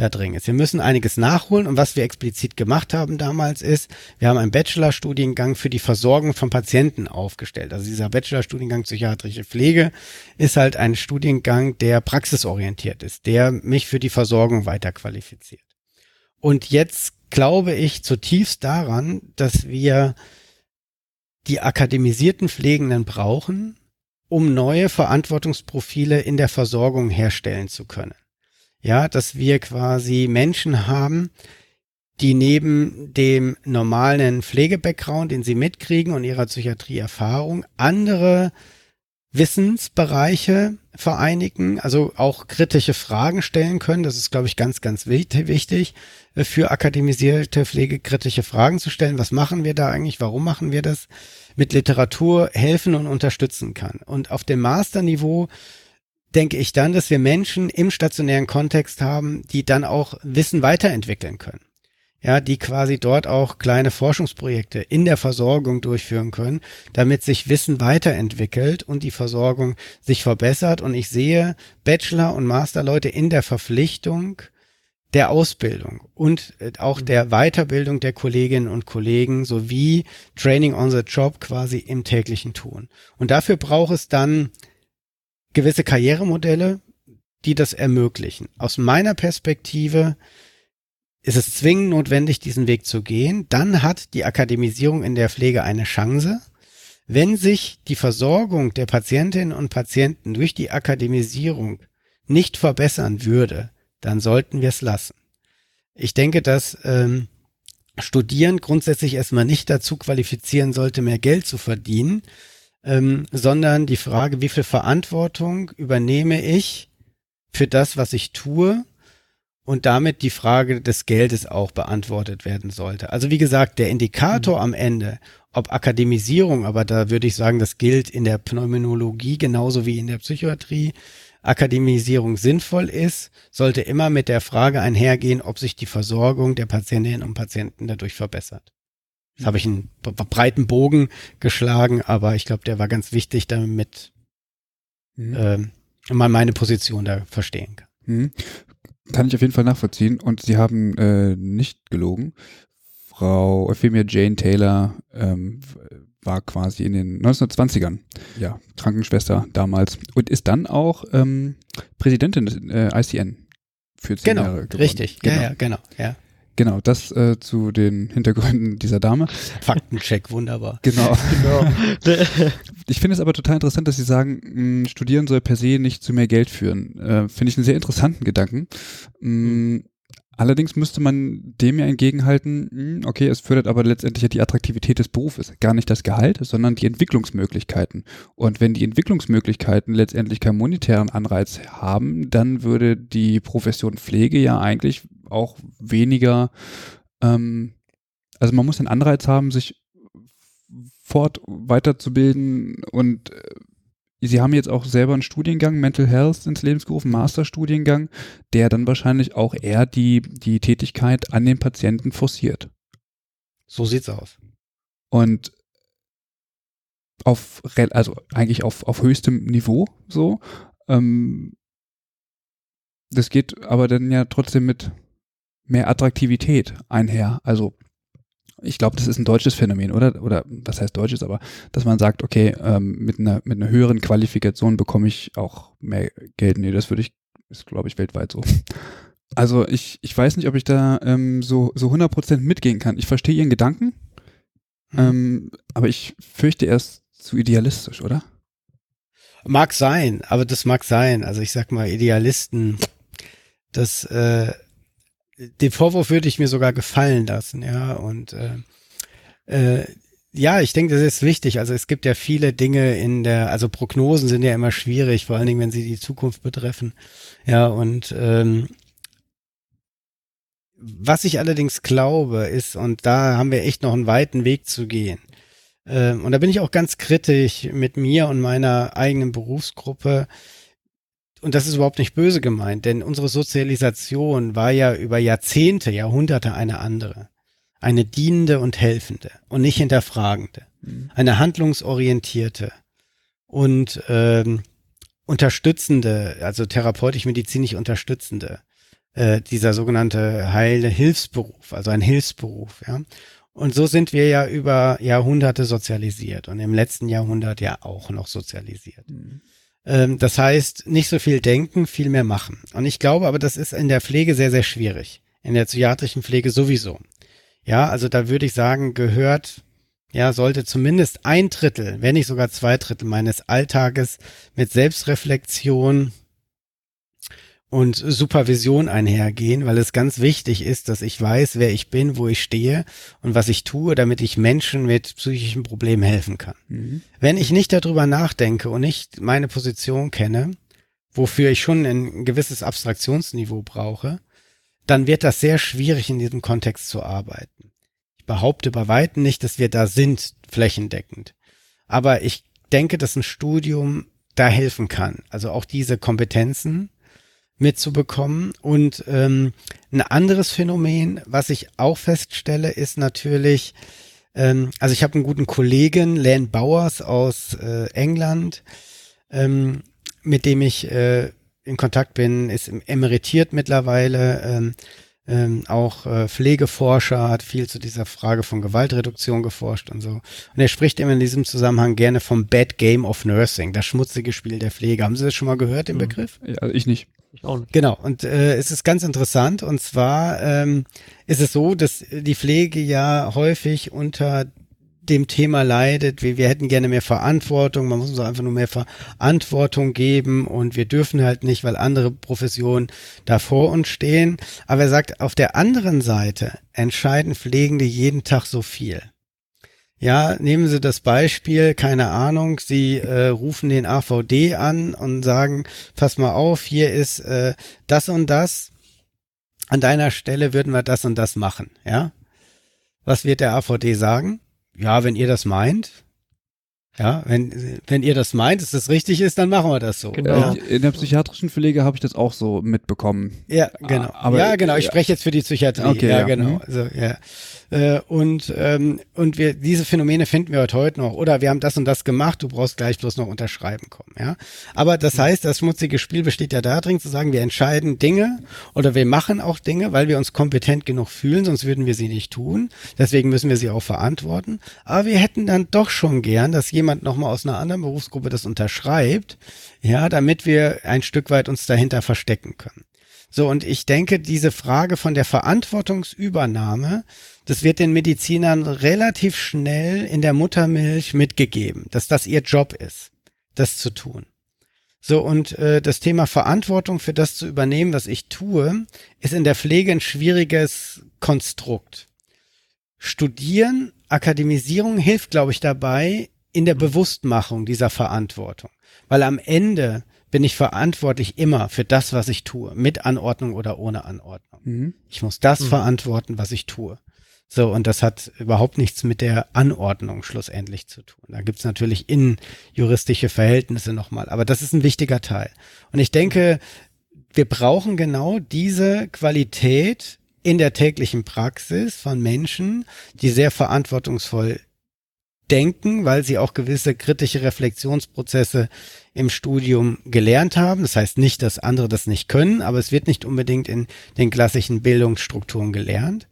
da drin ist. Wir müssen einiges nachholen und was wir explizit gemacht haben damals ist, wir haben einen Bachelorstudiengang für die Versorgung von Patienten aufgestellt. Also dieser Bachelorstudiengang psychiatrische Pflege ist halt ein Studiengang, der praxisorientiert ist, der mich für die Versorgung weiter qualifiziert. Und jetzt glaube ich zutiefst daran, dass wir die akademisierten Pflegenden brauchen, um neue Verantwortungsprofile in der Versorgung herstellen zu können. Ja, dass wir quasi Menschen haben, die neben dem normalen Pflegebackground, den sie mitkriegen und ihrer Psychiatrieerfahrung, andere Wissensbereiche vereinigen, also auch kritische Fragen stellen können. Das ist, glaube ich, ganz, ganz wichtig äh, für akademisierte Pflege, kritische Fragen zu stellen. Was machen wir da eigentlich? Warum machen wir das? Mit Literatur helfen und unterstützen kann. Und auf dem Masterniveau denke ich dann, dass wir Menschen im stationären Kontext haben, die dann auch Wissen weiterentwickeln können ja, die quasi dort auch kleine Forschungsprojekte in der Versorgung durchführen können, damit sich Wissen weiterentwickelt und die Versorgung sich verbessert. Und ich sehe Bachelor- und Masterleute in der Verpflichtung der Ausbildung und äh, auch mhm. der Weiterbildung der Kolleginnen und Kollegen sowie Training on the Job quasi im täglichen Tun. Und dafür braucht es dann gewisse Karrieremodelle, die das ermöglichen. Aus meiner Perspektive ist es zwingend notwendig, diesen Weg zu gehen. Dann hat die Akademisierung in der Pflege eine Chance. Wenn sich die Versorgung der Patientinnen und Patienten durch die Akademisierung nicht verbessern würde, dann sollten wir es lassen. Ich denke, dass ähm, Studieren grundsätzlich erstmal nicht dazu qualifizieren sollte, mehr Geld zu verdienen, ähm, sondern die Frage, wie viel Verantwortung übernehme ich für das, was ich tue und damit die Frage des Geldes auch beantwortet werden sollte. Also wie gesagt, der Indikator mhm. am Ende, ob Akademisierung, aber da würde ich sagen, das gilt in der Pneumonologie genauso wie in der Psychiatrie, Akademisierung sinnvoll ist, sollte immer mit der Frage einhergehen, ob sich die Versorgung der Patientinnen und Patienten dadurch verbessert. Das habe ich einen breiten Bogen geschlagen, aber ich glaube, der war ganz wichtig, damit mhm. ähm, man meine Position da verstehen kann. Mhm. Kann ich auf jeden Fall nachvollziehen. Und sie haben äh, nicht gelogen. Frau Euphemia Jane Taylor ähm, war quasi in den 1920ern, ja, Krankenschwester damals und ist dann auch ähm, Präsidentin des äh, ICN für zehn genau, Jahre geworden. Richtig, genau. ja, ja, genau, ja. Genau, das äh, zu den Hintergründen dieser Dame. Faktencheck, wunderbar. Genau. genau. ich finde es aber total interessant, dass Sie sagen, mh, hm, Studieren soll per se nicht zu mehr Geld führen. Äh, finde ich einen sehr interessanten Gedanken. Mh, hm, Allerdings müsste man dem ja entgegenhalten, hm, okay, es fördert aber letztendlich ja die Attraktivität des Berufes. Gar nicht das Gehalt, sondern die Entwicklungsmöglichkeiten. Und wenn die Entwicklungsmöglichkeiten letztendlich keinen monetären Anreiz haben, dann würde die Profession Pflege ja eigentlich auch weniger, ähm, also man muss einen Anreiz haben, sich fort weiterzubilden und äh, Sie haben jetzt auch selber einen Studiengang Mental Health ins Leben gerufen, Masterstudiengang, der dann wahrscheinlich auch eher die, die Tätigkeit an den Patienten forciert. So sieht's aus. Und auf, also eigentlich auf, auf höchstem Niveau so. Ähm, das geht aber dann ja trotzdem mit mehr Attraktivität einher. Also ich glaube, das ist ein deutsches Phänomen, oder? Oder was heißt deutsches, aber dass man sagt, okay, ähm, mit einer mit einer höheren Qualifikation bekomme ich auch mehr Geld. Nee, das würde ich, ist glaube ich weltweit so. Also ich, ich weiß nicht, ob ich da ähm, so so 100% mitgehen kann. Ich verstehe Ihren Gedanken, mhm. ähm, aber ich fürchte, er ist zu idealistisch, oder? Mag sein, aber das mag sein. Also ich sag mal, Idealisten, das äh, den Vorwurf würde ich mir sogar gefallen lassen, ja. Und äh, äh, ja, ich denke, das ist wichtig. Also es gibt ja viele Dinge in der, also Prognosen sind ja immer schwierig, vor allen Dingen, wenn sie die Zukunft betreffen. Ja, und ähm, was ich allerdings glaube, ist, und da haben wir echt noch einen weiten Weg zu gehen. Ähm, und da bin ich auch ganz kritisch mit mir und meiner eigenen Berufsgruppe und das ist überhaupt nicht böse gemeint, denn unsere Sozialisation war ja über Jahrzehnte, Jahrhunderte eine andere. Eine dienende und helfende und nicht hinterfragende. Mhm. Eine handlungsorientierte und ähm, unterstützende, also therapeutisch-medizinisch unterstützende, äh, dieser sogenannte heile Hilfsberuf, also ein Hilfsberuf, ja. Und so sind wir ja über Jahrhunderte sozialisiert und im letzten Jahrhundert ja auch noch sozialisiert. Mhm. Ähm, das heißt, nicht so viel denken, viel mehr machen. Und ich glaube aber, das ist in der Pflege sehr, sehr schwierig. In der psychiatrischen Pflege sowieso. Ja, also da würde ich sagen, gehört, ja, sollte zumindest ein Drittel, wenn nicht sogar zwei Drittel meines Alltages mit Selbstreflexion, und Supervision einhergehen, weil es ganz wichtig ist, dass ich weiß, wer ich bin, wo ich stehe und was ich tue, damit ich Menschen mit psychischen Problemen helfen kann. Mhm. Wenn ich nicht darüber nachdenke und nicht meine Position kenne, wofür ich schon ein gewisses Abstraktionsniveau brauche, dann wird das sehr schwierig in diesem Kontext zu arbeiten. Ich behaupte bei weitem nicht, dass wir da sind, flächendeckend. Aber ich denke, dass ein Studium da helfen kann. Also auch diese Kompetenzen, mitzubekommen. Und ähm, ein anderes Phänomen, was ich auch feststelle, ist natürlich, ähm, also ich habe einen guten Kollegen, Len Bowers aus äh, England, ähm, mit dem ich äh, in Kontakt bin, ist emeritiert mittlerweile, ähm, ähm, auch äh, Pflegeforscher, hat viel zu dieser Frage von Gewaltreduktion geforscht und so. Und er spricht immer in diesem Zusammenhang gerne vom Bad Game of Nursing, das schmutzige Spiel der Pflege. Haben Sie das schon mal gehört, den mhm. Begriff? Ja, ich nicht. Ich nicht. Genau, und äh, es ist ganz interessant, und zwar ähm, ist es so, dass die Pflege ja häufig unter dem Thema leidet, wir, wir hätten gerne mehr Verantwortung, man muss uns einfach nur mehr Verantwortung geben und wir dürfen halt nicht, weil andere Professionen da vor uns stehen. Aber er sagt, auf der anderen Seite entscheiden Pflegende jeden Tag so viel. Ja, nehmen Sie das Beispiel, keine Ahnung, Sie äh, rufen den AVD an und sagen, pass mal auf, hier ist äh, das und das, an deiner Stelle würden wir das und das machen, ja? Was wird der AVD sagen? Ja, wenn ihr das meint, ja, wenn, wenn ihr das meint, dass das richtig ist, dann machen wir das so. Genau. Ja. In der psychiatrischen Pflege habe ich das auch so mitbekommen. Ja, genau. Aber, ja, genau. Ich ja. spreche jetzt für die Psychiatrie. Okay, ja, ja. genau. Mhm. Also, ja. Äh, und, ähm, und wir, diese Phänomene finden wir heute, heute noch. Oder wir haben das und das gemacht, du brauchst gleich bloß noch unterschreiben kommen. Ja? Aber das mhm. heißt, das schmutzige Spiel besteht ja darin, zu sagen, wir entscheiden Dinge oder wir machen auch Dinge, weil wir uns kompetent genug fühlen, sonst würden wir sie nicht tun. Deswegen müssen wir sie auch verantworten. Aber wir hätten dann doch schon gern, dass jemand nochmal aus einer anderen Berufsgruppe das unterschreibt, ja, damit wir ein Stück weit uns dahinter verstecken können. So, und ich denke, diese Frage von der Verantwortungsübernahme, das wird den Medizinern relativ schnell in der Muttermilch mitgegeben, dass das ihr Job ist, das zu tun. So, und äh, das Thema Verantwortung für das zu übernehmen, was ich tue, ist in der Pflege ein schwieriges Konstrukt. Studieren, Akademisierung hilft, glaube ich, dabei in der Bewusstmachung dieser Verantwortung. Weil am Ende bin ich verantwortlich immer für das, was ich tue, mit Anordnung oder ohne Anordnung. Mhm. Ich muss das mhm. verantworten, was ich tue. So, und das hat überhaupt nichts mit der Anordnung schlussendlich zu tun. Da gibt's natürlich innenjuristische Verhältnisse nochmal, aber das ist ein wichtiger Teil. Und ich denke, wir brauchen genau diese Qualität in der täglichen Praxis von Menschen, die sehr verantwortungsvoll denken, weil sie auch gewisse kritische Reflexionsprozesse im Studium gelernt haben. Das heißt nicht, dass andere das nicht können, aber es wird nicht unbedingt in den klassischen Bildungsstrukturen gelernt,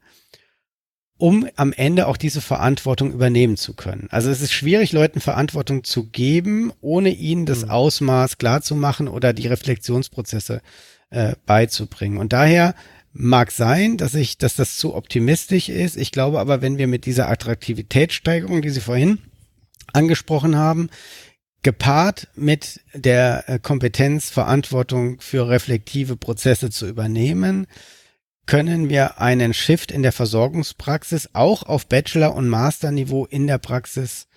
um am Ende auch diese Verantwortung übernehmen zu können. Also es ist schwierig, Leuten Verantwortung zu geben, ohne ihnen das mhm. Ausmaß klar zu machen oder die Reflexionsprozesse äh, beizubringen. Und daher Mag sein, dass ich, dass das zu optimistisch ist. Ich glaube aber, wenn wir mit dieser Attraktivitätssteigerung, die Sie vorhin angesprochen haben, gepaart mit der äh, Kompetenz, Verantwortung für reflektive Prozesse zu übernehmen, können wir einen Shift in der Versorgungspraxis auch auf Bachelor- und Masterniveau in der Praxis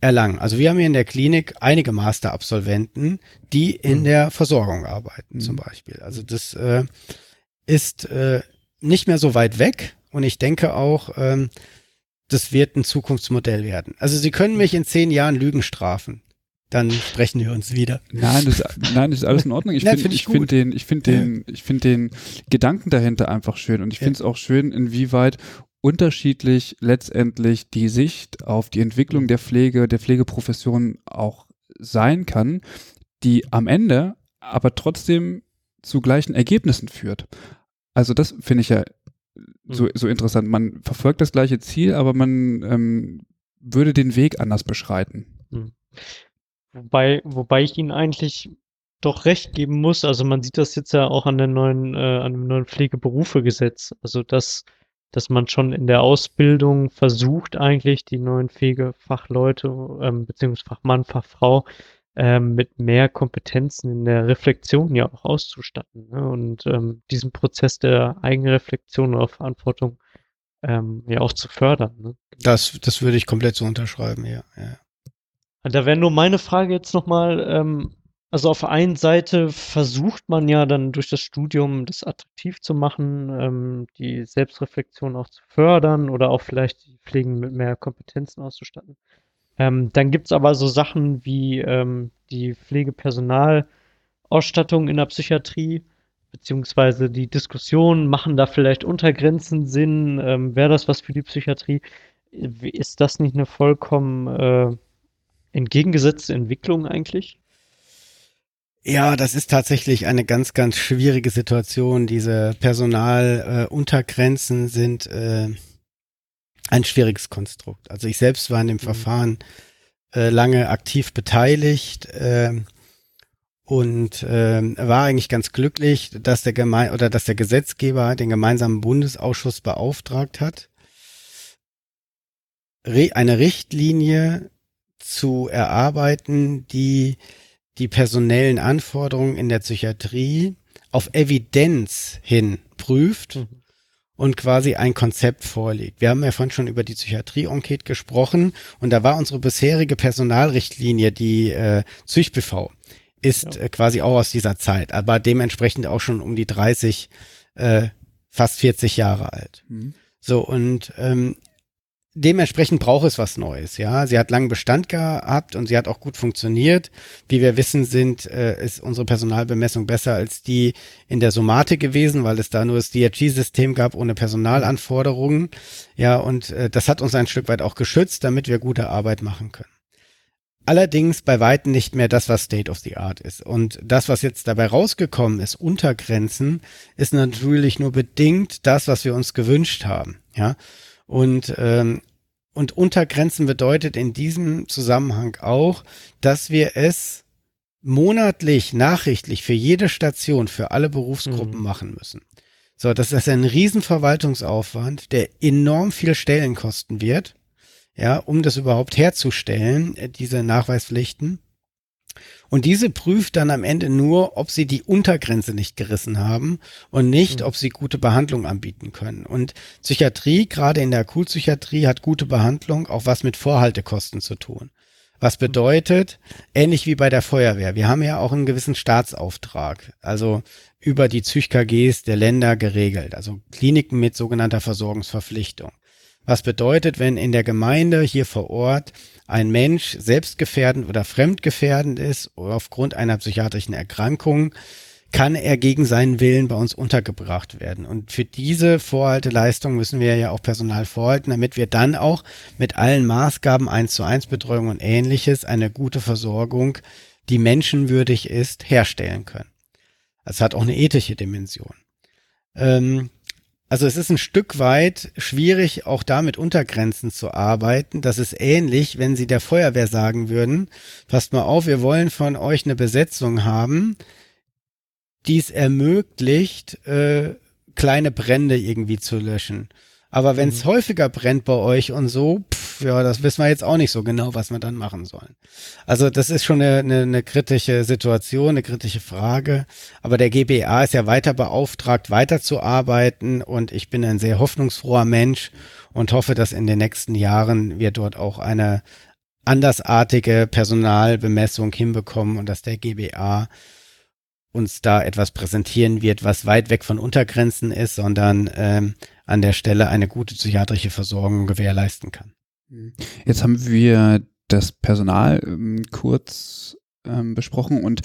erlangen. Also wir haben hier in der Klinik einige Masterabsolventen, die in mhm. der Versorgung arbeiten, mhm. zum Beispiel. Also das äh, ist äh, nicht mehr so weit weg und ich denke auch, ähm, das wird ein Zukunftsmodell werden. Also Sie können mich in zehn Jahren Lügen strafen. dann sprechen wir uns wieder. Nein, das, nein, das ist alles in Ordnung. Ich finde find ich find den, ich finde den, ich finde den Gedanken dahinter einfach schön und ich finde es auch schön, inwieweit unterschiedlich letztendlich die Sicht auf die Entwicklung der Pflege, der Pflegeprofession auch sein kann, die am Ende aber trotzdem zu gleichen Ergebnissen führt. Also das finde ich ja so, mhm. so interessant. Man verfolgt das gleiche Ziel, aber man ähm, würde den Weg anders beschreiten. Mhm. Wobei, wobei ich Ihnen eigentlich doch recht geben muss. Also man sieht das jetzt ja auch an der neuen, äh, an dem neuen Pflegeberufegesetz. Also dass, dass man schon in der Ausbildung versucht, eigentlich die neuen Pflegefachleute, ähm, beziehungsweise Fachmann, Fachfrau, ähm, mit mehr Kompetenzen in der Reflexion ja auch auszustatten. Ne? Und ähm, diesen Prozess der Eigenreflexion oder Verantwortung ähm, ja auch zu fördern. Ne? Das, das würde ich komplett so unterschreiben, ja. ja. Da wäre nur meine Frage jetzt nochmal, ähm, also auf der einen Seite versucht man ja dann durch das Studium das attraktiv zu machen, ähm, die Selbstreflexion auch zu fördern oder auch vielleicht die Pflegen mit mehr Kompetenzen auszustatten. Ähm, dann gibt es aber so Sachen wie ähm, die Pflegepersonalausstattung in der Psychiatrie, beziehungsweise die Diskussion, machen da vielleicht Untergrenzen Sinn, ähm, wäre das was für die Psychiatrie? Ist das nicht eine vollkommen äh, entgegengesetzte Entwicklung eigentlich? Ja, das ist tatsächlich eine ganz, ganz schwierige Situation. Diese Personaluntergrenzen äh, sind äh, ein schwieriges Konstrukt. Also ich selbst war in dem mhm. Verfahren äh, lange aktiv beteiligt äh, und äh, war eigentlich ganz glücklich, dass der Geme oder dass der Gesetzgeber den gemeinsamen Bundesausschuss beauftragt hat, eine Richtlinie zu erarbeiten, die die personellen Anforderungen in der Psychiatrie auf Evidenz hin prüft mhm. Und quasi ein Konzept vorlegt. Wir haben ja vorhin schon über die Psychiatrie-Enquete gesprochen und da war unsere bisherige Personalrichtlinie, die äh, ZüchBV, ist ja. äh, quasi auch aus dieser Zeit, aber dementsprechend auch schon um die 30, äh, fast 40 Jahre alt. Mhm. So, und ähm, dementsprechend braucht es was Neues, ja. Sie hat langen Bestand gehabt und sie hat auch gut funktioniert. Wie wir wissen, sind, äh, ist unsere Personalbemessung besser als die in der Somatik gewesen, weil es da nur das DRG-System gab ohne Personalanforderungen. Ja, und äh, das hat uns ein Stück weit auch geschützt, damit wir gute Arbeit machen können. Allerdings bei weitem nicht mehr das, was State of the Art ist. Und das, was jetzt dabei rausgekommen ist, Untergrenzen, ist natürlich nur bedingt das, was wir uns gewünscht haben. Ja, und, ähm, und Untergrenzen bedeutet in diesem Zusammenhang auch, dass wir es monatlich, nachrichtlich für jede Station, für alle Berufsgruppen mhm. machen müssen. So, das ist ein Riesenverwaltungsaufwand, der enorm viel Stellen kosten wird, ja, um das überhaupt herzustellen, äh, diese Nachweispflichten. Und diese prüft dann am Ende nur, ob sie die Untergrenze nicht gerissen haben und nicht, mhm. ob sie gute Behandlung anbieten können. Und Psychiatrie, gerade in der Akutpsychiatrie, hat gute Behandlung auch was mit Vorhaltekosten zu tun. Was bedeutet, ähnlich wie bei der Feuerwehr, wir haben ja auch einen gewissen Staatsauftrag, also über die ZüchKGs der Länder geregelt, also Kliniken mit sogenannter Versorgungsverpflichtung. Was bedeutet, wenn in der Gemeinde hier vor Ort ein Mensch selbstgefährdend oder fremdgefährdend ist aufgrund einer psychiatrischen Erkrankung, kann er gegen seinen Willen bei uns untergebracht werden. Und für diese Vorhalteleistung müssen wir ja auch Personal vorhalten, damit wir dann auch mit allen Maßgaben eins zu eins Betreuung und ähnliches eine gute Versorgung, die menschenwürdig ist, herstellen können. Es hat auch eine ethische Dimension. Ähm, also es ist ein Stück weit schwierig, auch da mit Untergrenzen zu arbeiten. Das ist ähnlich, wenn Sie der Feuerwehr sagen würden, passt mal auf, wir wollen von euch eine Besetzung haben, die es ermöglicht, äh, kleine Brände irgendwie zu löschen. Aber wenn es mhm. häufiger brennt bei euch und so, pff, ja, das wissen wir jetzt auch nicht so genau, was wir dann machen sollen. Also das ist schon eine, eine, eine kritische Situation, eine kritische Frage. Aber der GBA ist ja weiter beauftragt, weiterzuarbeiten und ich bin ein sehr hoffnungsfroher Mensch und hoffe, dass in den nächsten Jahren wir dort auch eine andersartige Personalbemessung hinbekommen und dass der GBA uns da etwas präsentieren wird, was weit weg von Untergrenzen ist, sondern ähm, an der Stelle eine gute psychiatrische Versorgung gewährleisten kann. Jetzt haben wir das Personal ähm, kurz ähm, besprochen und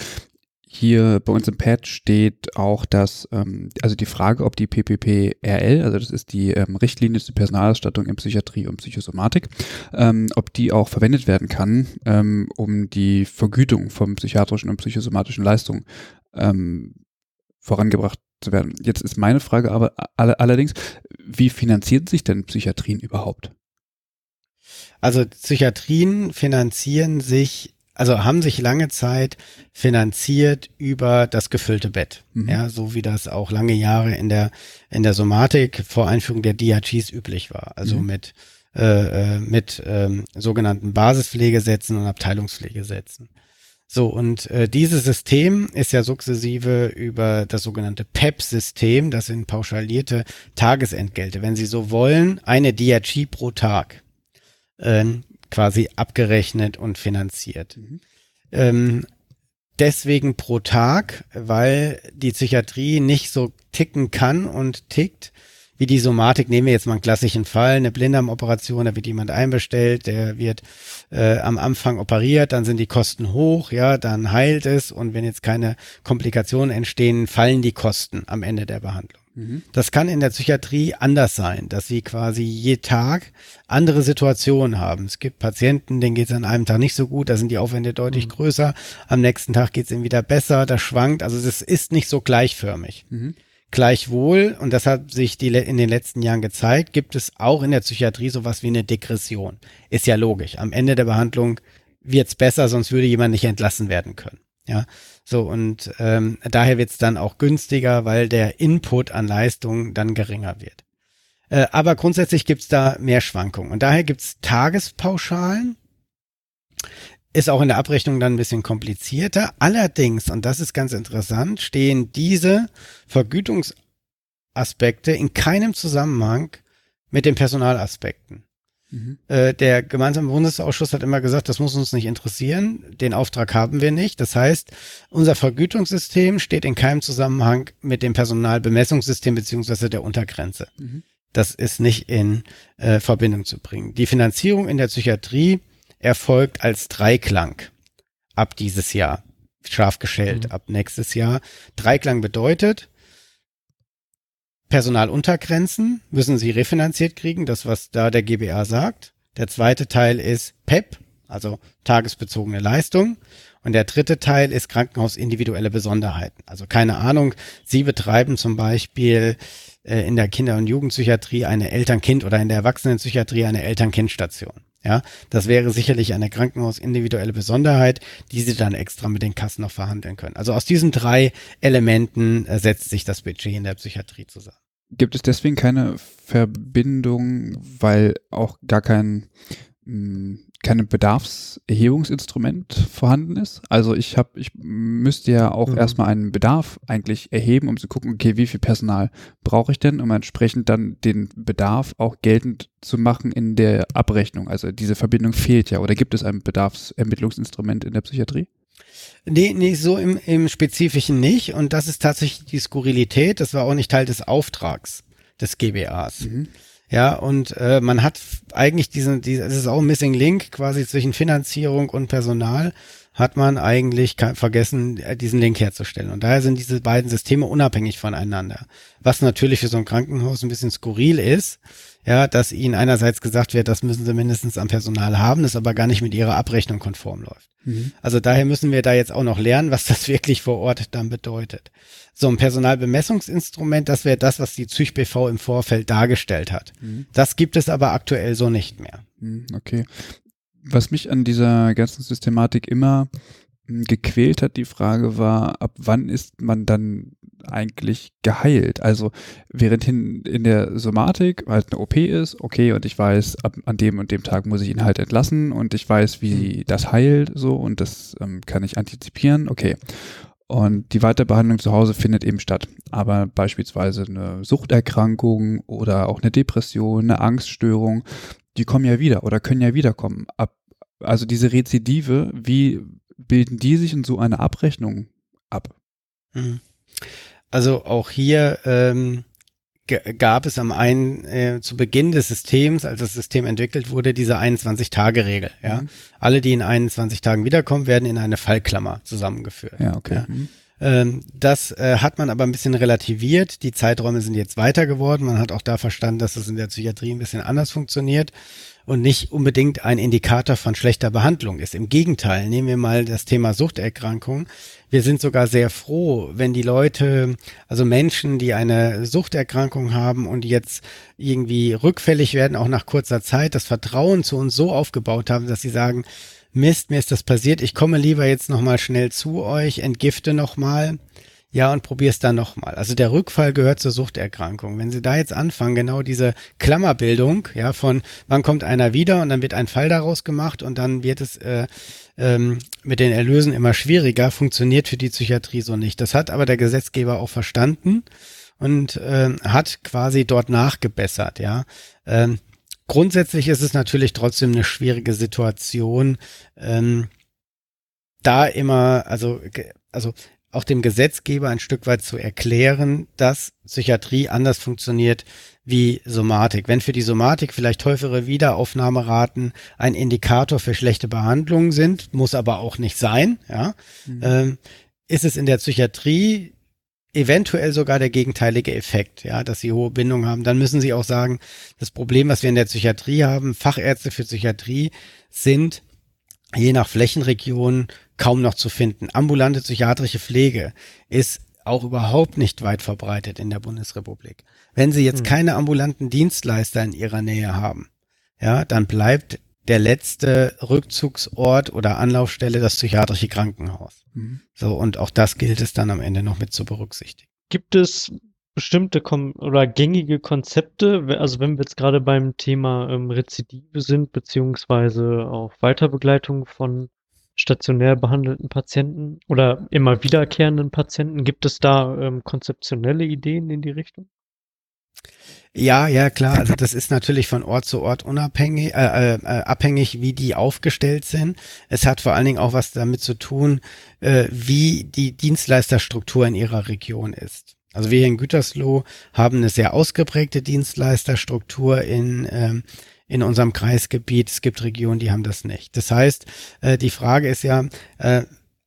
hier bei uns im Pad steht auch, dass, ähm, also die Frage, ob die PPPRL, also das ist die ähm, Richtlinie zur Personalausstattung in Psychiatrie und Psychosomatik, ähm, ob die auch verwendet werden kann, ähm, um die Vergütung von psychiatrischen und psychosomatischen Leistungen ähm, vorangebracht zu werden. Jetzt ist meine Frage aber all allerdings, wie finanzieren sich denn Psychiatrien überhaupt? Also Psychiatrien finanzieren sich also haben sich lange Zeit finanziert über das gefüllte Bett. Mhm. Ja, so wie das auch lange Jahre in der, in der Somatik vor Einführung der DRGs üblich war. Also mhm. mit, äh, äh, mit ähm, sogenannten Basispflegesätzen und Abteilungspflegesätzen. So, und äh, dieses System ist ja sukzessive über das sogenannte PEP-System, das sind pauschalierte Tagesentgelte, wenn Sie so wollen, eine DRG pro Tag. Ähm, quasi abgerechnet und finanziert. Mhm. Ähm, deswegen pro Tag, weil die Psychiatrie nicht so ticken kann und tickt wie die Somatik. Nehmen wir jetzt mal einen klassischen Fall, eine Blinddarmoperation, da wird jemand einbestellt, der wird äh, am Anfang operiert, dann sind die Kosten hoch, ja, dann heilt es und wenn jetzt keine Komplikationen entstehen, fallen die Kosten am Ende der Behandlung. Mhm. Das kann in der Psychiatrie anders sein, dass sie quasi je Tag andere Situationen haben. Es gibt Patienten, denen geht es an einem Tag nicht so gut, da sind die Aufwände deutlich mhm. größer, am nächsten Tag geht es ihnen wieder besser, das schwankt, also das ist nicht so gleichförmig. Mhm. Gleichwohl, und das hat sich die, in den letzten Jahren gezeigt, gibt es auch in der Psychiatrie sowas wie eine Degression. Ist ja logisch. Am Ende der Behandlung wird's besser, sonst würde jemand nicht entlassen werden können. Ja, so und ähm, daher wird's dann auch günstiger, weil der Input an Leistung dann geringer wird. Äh, aber grundsätzlich gibt's da mehr Schwankungen und daher gibt's Tagespauschalen. Ist auch in der Abrechnung dann ein bisschen komplizierter. Allerdings, und das ist ganz interessant, stehen diese Vergütungsaspekte in keinem Zusammenhang mit den Personalaspekten. Mhm. Äh, der gemeinsame Bundesausschuss hat immer gesagt, das muss uns nicht interessieren. Den Auftrag haben wir nicht. Das heißt, unser Vergütungssystem steht in keinem Zusammenhang mit dem Personalbemessungssystem beziehungsweise der Untergrenze. Mhm. Das ist nicht in äh, Verbindung zu bringen. Die Finanzierung in der Psychiatrie erfolgt als Dreiklang ab dieses Jahr. Scharf geschält mhm. ab nächstes Jahr. Dreiklang bedeutet, Personaluntergrenzen müssen sie refinanziert kriegen, das was da der GBA sagt. Der zweite Teil ist PEP, also tagesbezogene Leistung. Und der dritte Teil ist Krankenhaus individuelle Besonderheiten. Also keine Ahnung, Sie betreiben zum Beispiel äh, in der Kinder- und Jugendpsychiatrie eine Eltern-Kind oder in der Erwachsenenpsychiatrie eine Eltern-Kind-Station. Ja, das wäre sicherlich eine Krankenhaus-individuelle Besonderheit, die Sie dann extra mit den Kassen noch verhandeln können. Also aus diesen drei Elementen äh, setzt sich das Budget in der Psychiatrie zusammen. Gibt es deswegen keine Verbindung, weil auch gar kein hm, keine Bedarfserhebungsinstrument vorhanden ist. Also ich habe, ich müsste ja auch mhm. erstmal einen Bedarf eigentlich erheben, um zu gucken, okay, wie viel Personal brauche ich denn, um entsprechend dann den Bedarf auch geltend zu machen in der Abrechnung. Also diese Verbindung fehlt ja. Oder gibt es ein Bedarfsermittlungsinstrument in der Psychiatrie? Nee, nee, so im, im Spezifischen nicht. Und das ist tatsächlich die Skurrilität. Das war auch nicht Teil des Auftrags des GBAs. Mhm. Ja, und äh, man hat eigentlich diesen, diesen, das ist auch ein Missing Link quasi zwischen Finanzierung und Personal, hat man eigentlich vergessen, äh, diesen Link herzustellen. Und daher sind diese beiden Systeme unabhängig voneinander. Was natürlich für so ein Krankenhaus ein bisschen skurril ist, ja, dass ihnen einerseits gesagt wird, das müssen sie mindestens am Personal haben, das aber gar nicht mit ihrer Abrechnung konform läuft. Mhm. Also daher müssen wir da jetzt auch noch lernen, was das wirklich vor Ort dann bedeutet. So ein Personalbemessungsinstrument, das wäre das, was die ZüchBV im Vorfeld dargestellt hat. Mhm. Das gibt es aber aktuell so nicht mehr. Mhm, okay. Was mich an dieser ganzen Systematik immer hm, gequält hat, die Frage war, ab wann ist man dann eigentlich geheilt? Also währendhin in der Somatik halt eine OP ist, okay, und ich weiß, ab, an dem und dem Tag muss ich ihn halt entlassen und ich weiß, wie mhm. das heilt so und das ähm, kann ich antizipieren, okay. Und die Weiterbehandlung zu Hause findet eben statt. Aber beispielsweise eine Suchterkrankung oder auch eine Depression, eine Angststörung, die kommen ja wieder oder können ja wiederkommen. Also diese Rezidive, wie bilden die sich in so einer Abrechnung ab? Mhm. Also auch hier ähm, gab es am einen äh, zu Beginn des Systems, als das System entwickelt wurde, diese 21-Tage-Regel. Ja, mhm. alle, die in 21 Tagen wiederkommen, werden in eine Fallklammer zusammengeführt. Ja, okay. Ja. Mhm. Ähm, das äh, hat man aber ein bisschen relativiert. Die Zeiträume sind jetzt weiter geworden. Man hat auch da verstanden, dass das in der Psychiatrie ein bisschen anders funktioniert und nicht unbedingt ein Indikator von schlechter Behandlung ist. Im Gegenteil, nehmen wir mal das Thema Suchterkrankung. Wir sind sogar sehr froh, wenn die Leute, also Menschen, die eine Suchterkrankung haben und jetzt irgendwie rückfällig werden, auch nach kurzer Zeit, das Vertrauen zu uns so aufgebaut haben, dass sie sagen, Mist, mir ist das passiert, ich komme lieber jetzt nochmal schnell zu euch, entgifte nochmal, ja, und probier's dann nochmal. Also der Rückfall gehört zur Suchterkrankung. Wenn Sie da jetzt anfangen, genau diese Klammerbildung, ja, von wann kommt einer wieder und dann wird ein Fall daraus gemacht und dann wird es äh, ähm, mit den Erlösen immer schwieriger, funktioniert für die Psychiatrie so nicht. Das hat aber der Gesetzgeber auch verstanden und äh, hat quasi dort nachgebessert, ja. Ähm, Grundsätzlich ist es natürlich trotzdem eine schwierige Situation, ähm, da immer, also, also auch dem Gesetzgeber ein Stück weit zu erklären, dass Psychiatrie anders funktioniert wie Somatik. Wenn für die Somatik vielleicht häufigere Wiederaufnahmeraten ein Indikator für schlechte Behandlungen sind, muss aber auch nicht sein, ja, mhm. ähm, ist es in der Psychiatrie eventuell sogar der gegenteilige Effekt, ja, dass sie hohe Bindungen haben. Dann müssen sie auch sagen, das Problem, was wir in der Psychiatrie haben, Fachärzte für Psychiatrie sind je nach Flächenregion kaum noch zu finden. Ambulante psychiatrische Pflege ist auch überhaupt nicht weit verbreitet in der Bundesrepublik. Wenn Sie jetzt hm. keine ambulanten Dienstleister in Ihrer Nähe haben, ja, dann bleibt der letzte Rückzugsort oder Anlaufstelle das psychiatrische Krankenhaus. Mhm. So, und auch das gilt es dann am Ende noch mit zu berücksichtigen. Gibt es bestimmte Kom oder gängige Konzepte, also wenn wir jetzt gerade beim Thema ähm, Rezidive sind, beziehungsweise auch Weiterbegleitung von stationär behandelten Patienten oder immer wiederkehrenden Patienten, gibt es da ähm, konzeptionelle Ideen in die Richtung? Ja, ja, klar. Also das ist natürlich von Ort zu Ort unabhängig, äh, äh, äh, abhängig, wie die aufgestellt sind. Es hat vor allen Dingen auch was damit zu tun, äh, wie die Dienstleisterstruktur in ihrer Region ist. Also wir hier in Gütersloh haben eine sehr ausgeprägte Dienstleisterstruktur in ähm, in unserem Kreisgebiet. Es gibt Regionen, die haben das nicht. Das heißt, äh, die Frage ist ja, äh,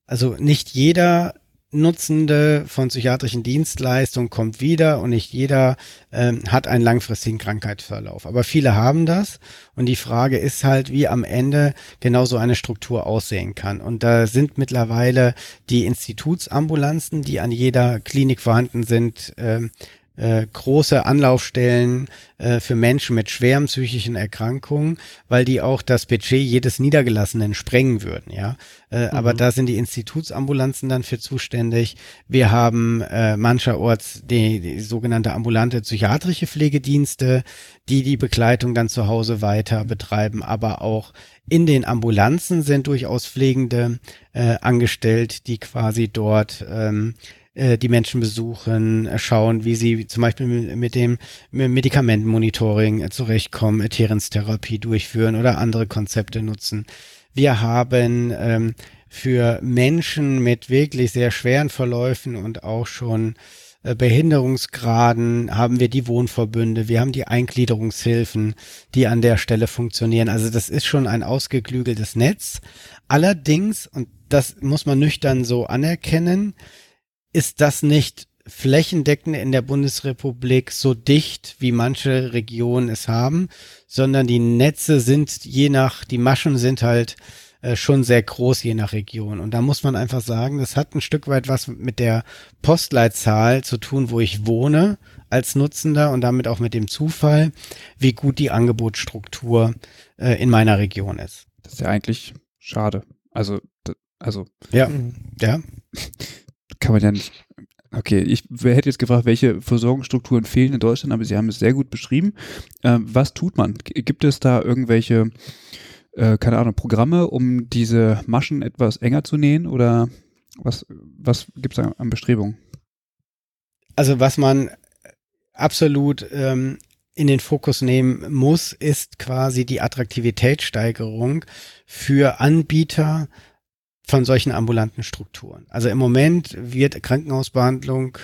also nicht jeder Nutzende von psychiatrischen Dienstleistungen kommt wieder und nicht jeder ähm, hat einen langfristigen Krankheitsverlauf. Aber viele haben das und die Frage ist halt, wie am Ende genau so eine Struktur aussehen kann. Und da sind mittlerweile die Institutsambulanzen, die an jeder Klinik vorhanden sind, ähm, äh, große Anlaufstellen äh, für Menschen mit schweren psychischen Erkrankungen, weil die auch das Budget jedes Niedergelassenen sprengen würden, ja. Äh, mhm. Aber da sind die Institutsambulanzen dann für zuständig. Wir haben äh, mancherorts die, die sogenannte ambulante psychiatrische Pflegedienste, die die Begleitung dann zu Hause weiter betreiben, aber auch in den Ambulanzen sind durchaus Pflegende äh, angestellt, die quasi dort ähm, äh, die Menschen besuchen, äh, schauen, wie sie zum Beispiel mit dem Medikamentenmonitoring äh, zurechtkommen, Adherenztherapie durchführen oder andere Konzepte nutzen. Wir haben ähm, für Menschen mit wirklich sehr schweren Verläufen und auch schon Behinderungsgraden haben wir die Wohnverbünde, wir haben die Eingliederungshilfen, die an der Stelle funktionieren. Also das ist schon ein ausgeklügeltes Netz. Allerdings, und das muss man nüchtern so anerkennen, ist das nicht flächendeckend in der Bundesrepublik so dicht, wie manche Regionen es haben, sondern die Netze sind je nach, die Maschen sind halt äh, schon sehr groß, je nach Region. Und da muss man einfach sagen, das hat ein Stück weit was mit der Postleitzahl zu tun, wo ich wohne als Nutzender und damit auch mit dem Zufall, wie gut die Angebotsstruktur äh, in meiner Region ist. Das ist ja eigentlich schade. Also, also. Ja, ja kann man ja nicht. Okay, ich hätte jetzt gefragt, welche Versorgungsstrukturen fehlen in Deutschland, aber Sie haben es sehr gut beschrieben. Ähm, was tut man? Gibt es da irgendwelche, äh, keine Ahnung, Programme, um diese Maschen etwas enger zu nähen oder was, was gibt es an Bestrebungen? Also was man absolut ähm, in den Fokus nehmen muss, ist quasi die Attraktivitätssteigerung für Anbieter von solchen ambulanten Strukturen. Also im Moment wird Krankenhausbehandlung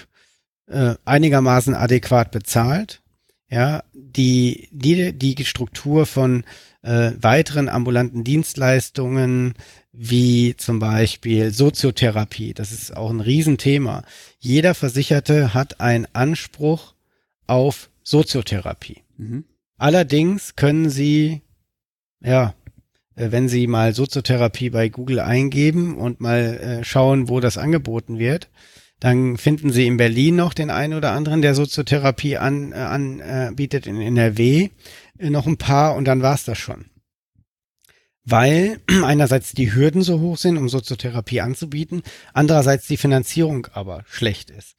äh, einigermaßen adäquat bezahlt. Ja, die, die, die Struktur von äh, weiteren ambulanten Dienstleistungen wie zum Beispiel Soziotherapie, das ist auch ein Riesenthema. Jeder Versicherte hat einen Anspruch auf Soziotherapie. Mhm. Allerdings können Sie, ja, wenn Sie mal Soziotherapie bei Google eingeben und mal äh, schauen, wo das angeboten wird, dann finden Sie in Berlin noch den einen oder anderen, der Soziotherapie an, äh, anbietet, in NRW äh, noch ein paar und dann war's das schon. Weil einerseits die Hürden so hoch sind, um Soziotherapie anzubieten, andererseits die Finanzierung aber schlecht ist.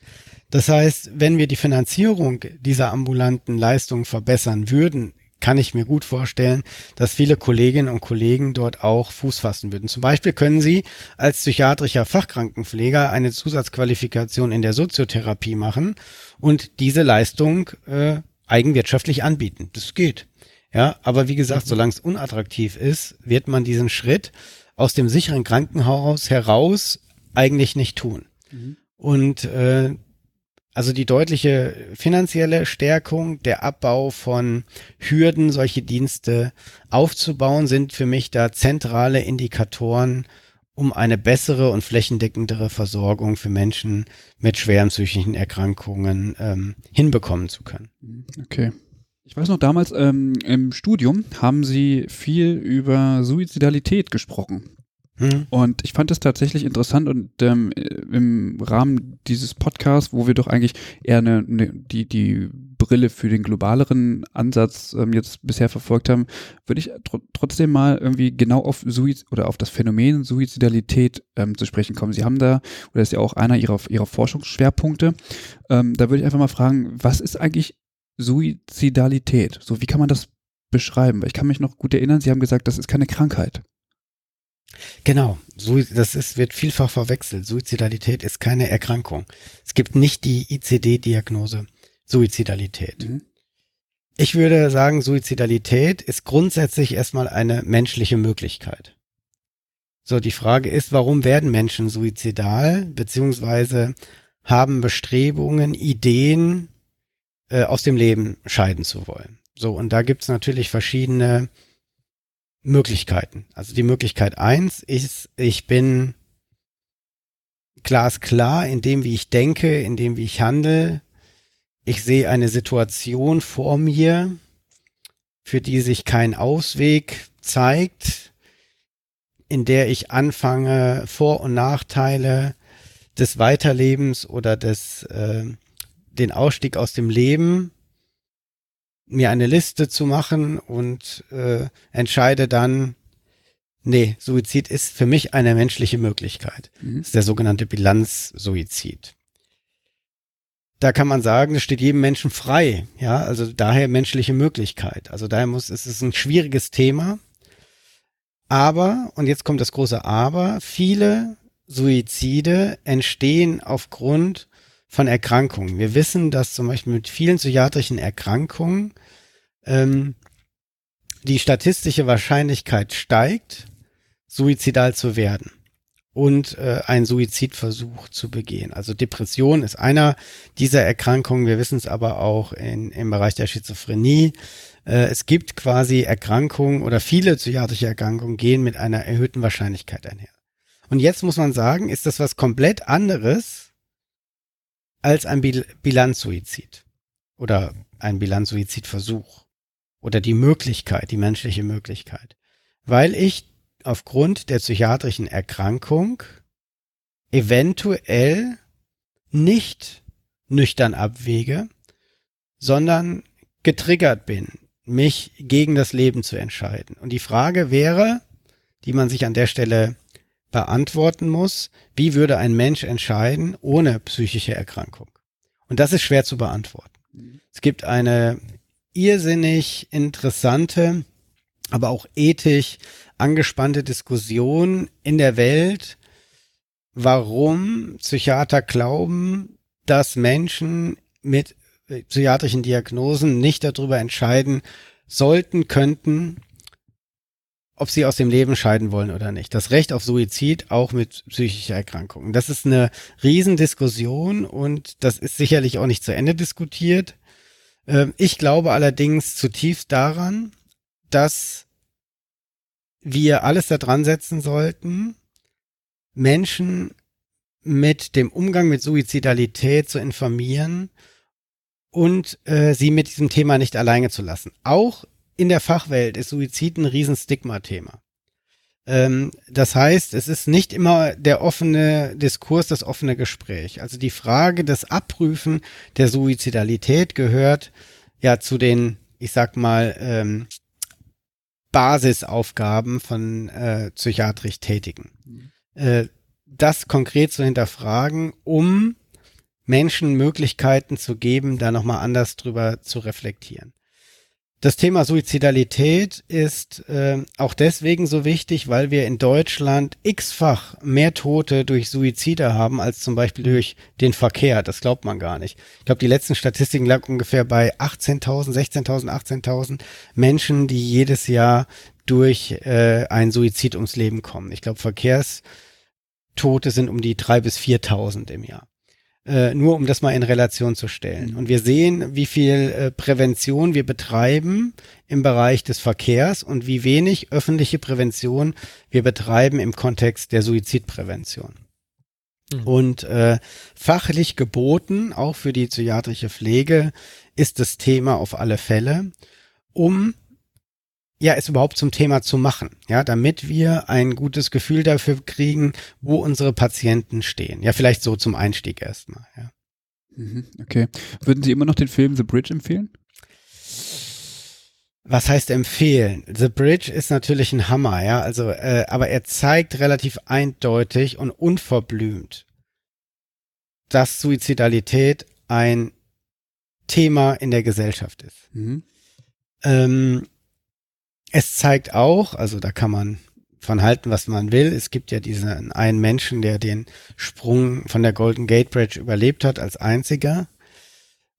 Das heißt, wenn wir die Finanzierung dieser ambulanten Leistungen verbessern würden, kann ich mir gut vorstellen, dass viele Kolleginnen und Kollegen dort auch Fuß fassen würden. Zum Beispiel können Sie als psychiatrischer Fachkrankenpfleger eine Zusatzqualifikation in der Soziotherapie machen und diese Leistung äh, eigenwirtschaftlich anbieten. Das geht. Ja, aber wie gesagt, solange es unattraktiv ist, wird man diesen Schritt aus dem sicheren Krankenhaus heraus eigentlich nicht tun. Mhm. Und äh, also die deutliche finanzielle Stärkung, der Abbau von Hürden, solche Dienste aufzubauen, sind für mich da zentrale Indikatoren, um eine bessere und flächendeckendere Versorgung für Menschen mit schweren psychischen Erkrankungen ähm, hinbekommen zu können. Okay. Ich weiß noch, damals ähm, im Studium haben Sie viel über Suizidalität gesprochen. Hm. Und ich fand es tatsächlich interessant und ähm, im Rahmen dieses Podcasts, wo wir doch eigentlich eher eine, eine, die, die Brille für den globaleren Ansatz ähm, jetzt bisher verfolgt haben, würde ich tr trotzdem mal irgendwie genau auf Suizid oder auf das Phänomen Suizidalität ähm, zu sprechen kommen. Sie haben da, oder ist ja auch einer ihrer, ihrer Forschungsschwerpunkte, ähm, da würde ich einfach mal fragen, was ist eigentlich Suizidalität? So, wie kann man das beschreiben? Weil ich kann mich noch gut erinnern, Sie haben gesagt, das ist keine Krankheit. Genau, das ist, wird vielfach verwechselt. Suizidalität ist keine Erkrankung. Es gibt nicht die ICD-Diagnose Suizidalität. Mhm. Ich würde sagen, Suizidalität ist grundsätzlich erstmal eine menschliche Möglichkeit. So, die Frage ist, warum werden Menschen suizidal, beziehungsweise haben Bestrebungen, Ideen äh, aus dem Leben scheiden zu wollen. So, und da gibt's natürlich verschiedene Möglichkeiten. Also die Möglichkeit eins ist, ich bin glasklar in dem, wie ich denke, in dem, wie ich handle. Ich sehe eine Situation vor mir, für die sich kein Ausweg zeigt, in der ich anfange, Vor- und Nachteile des Weiterlebens oder des, äh, den Ausstieg aus dem Leben mir eine Liste zu machen und äh, entscheide dann, nee, Suizid ist für mich eine menschliche Möglichkeit. Mhm. Das ist der sogenannte Bilanzsuizid. Da kann man sagen, es steht jedem Menschen frei, ja, also daher menschliche Möglichkeit. Also daher muss, es ist ein schwieriges Thema. Aber, und jetzt kommt das große Aber, viele Suizide entstehen aufgrund von Erkrankungen. Wir wissen, dass zum Beispiel mit vielen psychiatrischen Erkrankungen ähm, die statistische Wahrscheinlichkeit steigt, suizidal zu werden und äh, einen Suizidversuch zu begehen. Also Depression ist einer dieser Erkrankungen. Wir wissen es aber auch in, im Bereich der Schizophrenie. Äh, es gibt quasi Erkrankungen oder viele psychiatrische Erkrankungen gehen mit einer erhöhten Wahrscheinlichkeit einher. Und jetzt muss man sagen, ist das was komplett anderes als ein Bil Bilanzsuizid oder ein Bilanzsuizidversuch oder die Möglichkeit, die menschliche Möglichkeit, weil ich aufgrund der psychiatrischen Erkrankung eventuell nicht nüchtern abwäge, sondern getriggert bin, mich gegen das Leben zu entscheiden. Und die Frage wäre, die man sich an der Stelle beantworten muss, wie würde ein Mensch entscheiden ohne psychische Erkrankung? Und das ist schwer zu beantworten. Es gibt eine irrsinnig interessante, aber auch ethisch angespannte Diskussion in der Welt, warum Psychiater glauben, dass Menschen mit psychiatrischen Diagnosen nicht darüber entscheiden sollten, könnten, ob sie aus dem Leben scheiden wollen oder nicht. Das Recht auf Suizid auch mit psychischer Erkrankung. Das ist eine Riesendiskussion und das ist sicherlich auch nicht zu Ende diskutiert. Ähm, ich glaube allerdings zutiefst daran, dass wir alles daran setzen sollten, Menschen mit dem Umgang mit Suizidalität zu informieren und äh, sie mit diesem Thema nicht alleine zu lassen. Auch in der Fachwelt ist Suizid ein Riesenstigma-Thema. Ähm, das heißt, es ist nicht immer der offene Diskurs, das offene Gespräch. Also die Frage des Abprüfen der Suizidalität gehört ja zu den, ich sag mal, ähm, Basisaufgaben von äh, psychiatrisch Tätigen. Mhm. Äh, das konkret zu hinterfragen, um Menschen Möglichkeiten zu geben, da nochmal anders drüber zu reflektieren. Das Thema Suizidalität ist äh, auch deswegen so wichtig, weil wir in Deutschland x-fach mehr Tote durch Suizide haben als zum Beispiel durch den Verkehr. Das glaubt man gar nicht. Ich glaube, die letzten Statistiken lagen ungefähr bei 18.000, 16.000, 18.000 Menschen, die jedes Jahr durch äh, ein Suizid ums Leben kommen. Ich glaube, Verkehrstote sind um die drei bis 4.000 im Jahr. Äh, nur um das mal in Relation zu stellen. Mhm. Und wir sehen, wie viel äh, Prävention wir betreiben im Bereich des Verkehrs und wie wenig öffentliche Prävention wir betreiben im Kontext der Suizidprävention. Mhm. Und äh, fachlich geboten, auch für die psychiatrische Pflege, ist das Thema auf alle Fälle, um ja, es überhaupt zum Thema zu machen, ja, damit wir ein gutes Gefühl dafür kriegen, wo unsere Patienten stehen. Ja, vielleicht so zum Einstieg erstmal, ja. Mhm, okay. Würden Sie immer noch den Film The Bridge empfehlen? Was heißt empfehlen? The Bridge ist natürlich ein Hammer, ja, also, äh, aber er zeigt relativ eindeutig und unverblümt, dass Suizidalität ein Thema in der Gesellschaft ist. Mhm. Ähm, es zeigt auch, also da kann man von halten, was man will. Es gibt ja diesen einen Menschen, der den Sprung von der Golden Gate Bridge überlebt hat als einziger.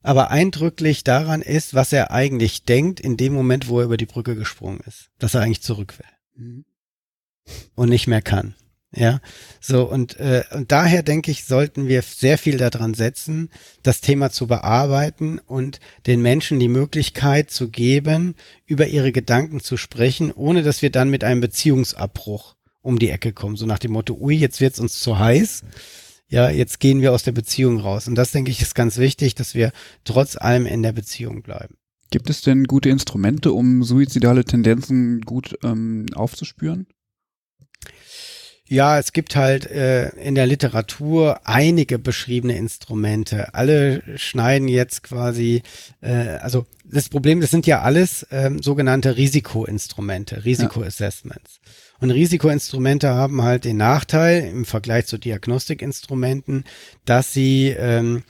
Aber eindrücklich daran ist, was er eigentlich denkt in dem Moment, wo er über die Brücke gesprungen ist. Dass er eigentlich zurück will. Mhm. Und nicht mehr kann. Ja, so und, äh, und daher denke ich, sollten wir sehr viel daran setzen, das Thema zu bearbeiten und den Menschen die Möglichkeit zu geben, über ihre Gedanken zu sprechen, ohne dass wir dann mit einem Beziehungsabbruch um die Ecke kommen. So nach dem Motto, ui, jetzt wird's uns zu heiß. Ja, jetzt gehen wir aus der Beziehung raus. Und das denke ich ist ganz wichtig, dass wir trotz allem in der Beziehung bleiben. Gibt es denn gute Instrumente, um suizidale Tendenzen gut ähm, aufzuspüren? Ja, es gibt halt äh, in der Literatur einige beschriebene Instrumente. Alle schneiden jetzt quasi, äh, also das Problem, das sind ja alles ähm, sogenannte Risikoinstrumente, Risikoassessments. Ja. Und Risikoinstrumente haben halt den Nachteil im Vergleich zu Diagnostikinstrumenten, dass sie ähm,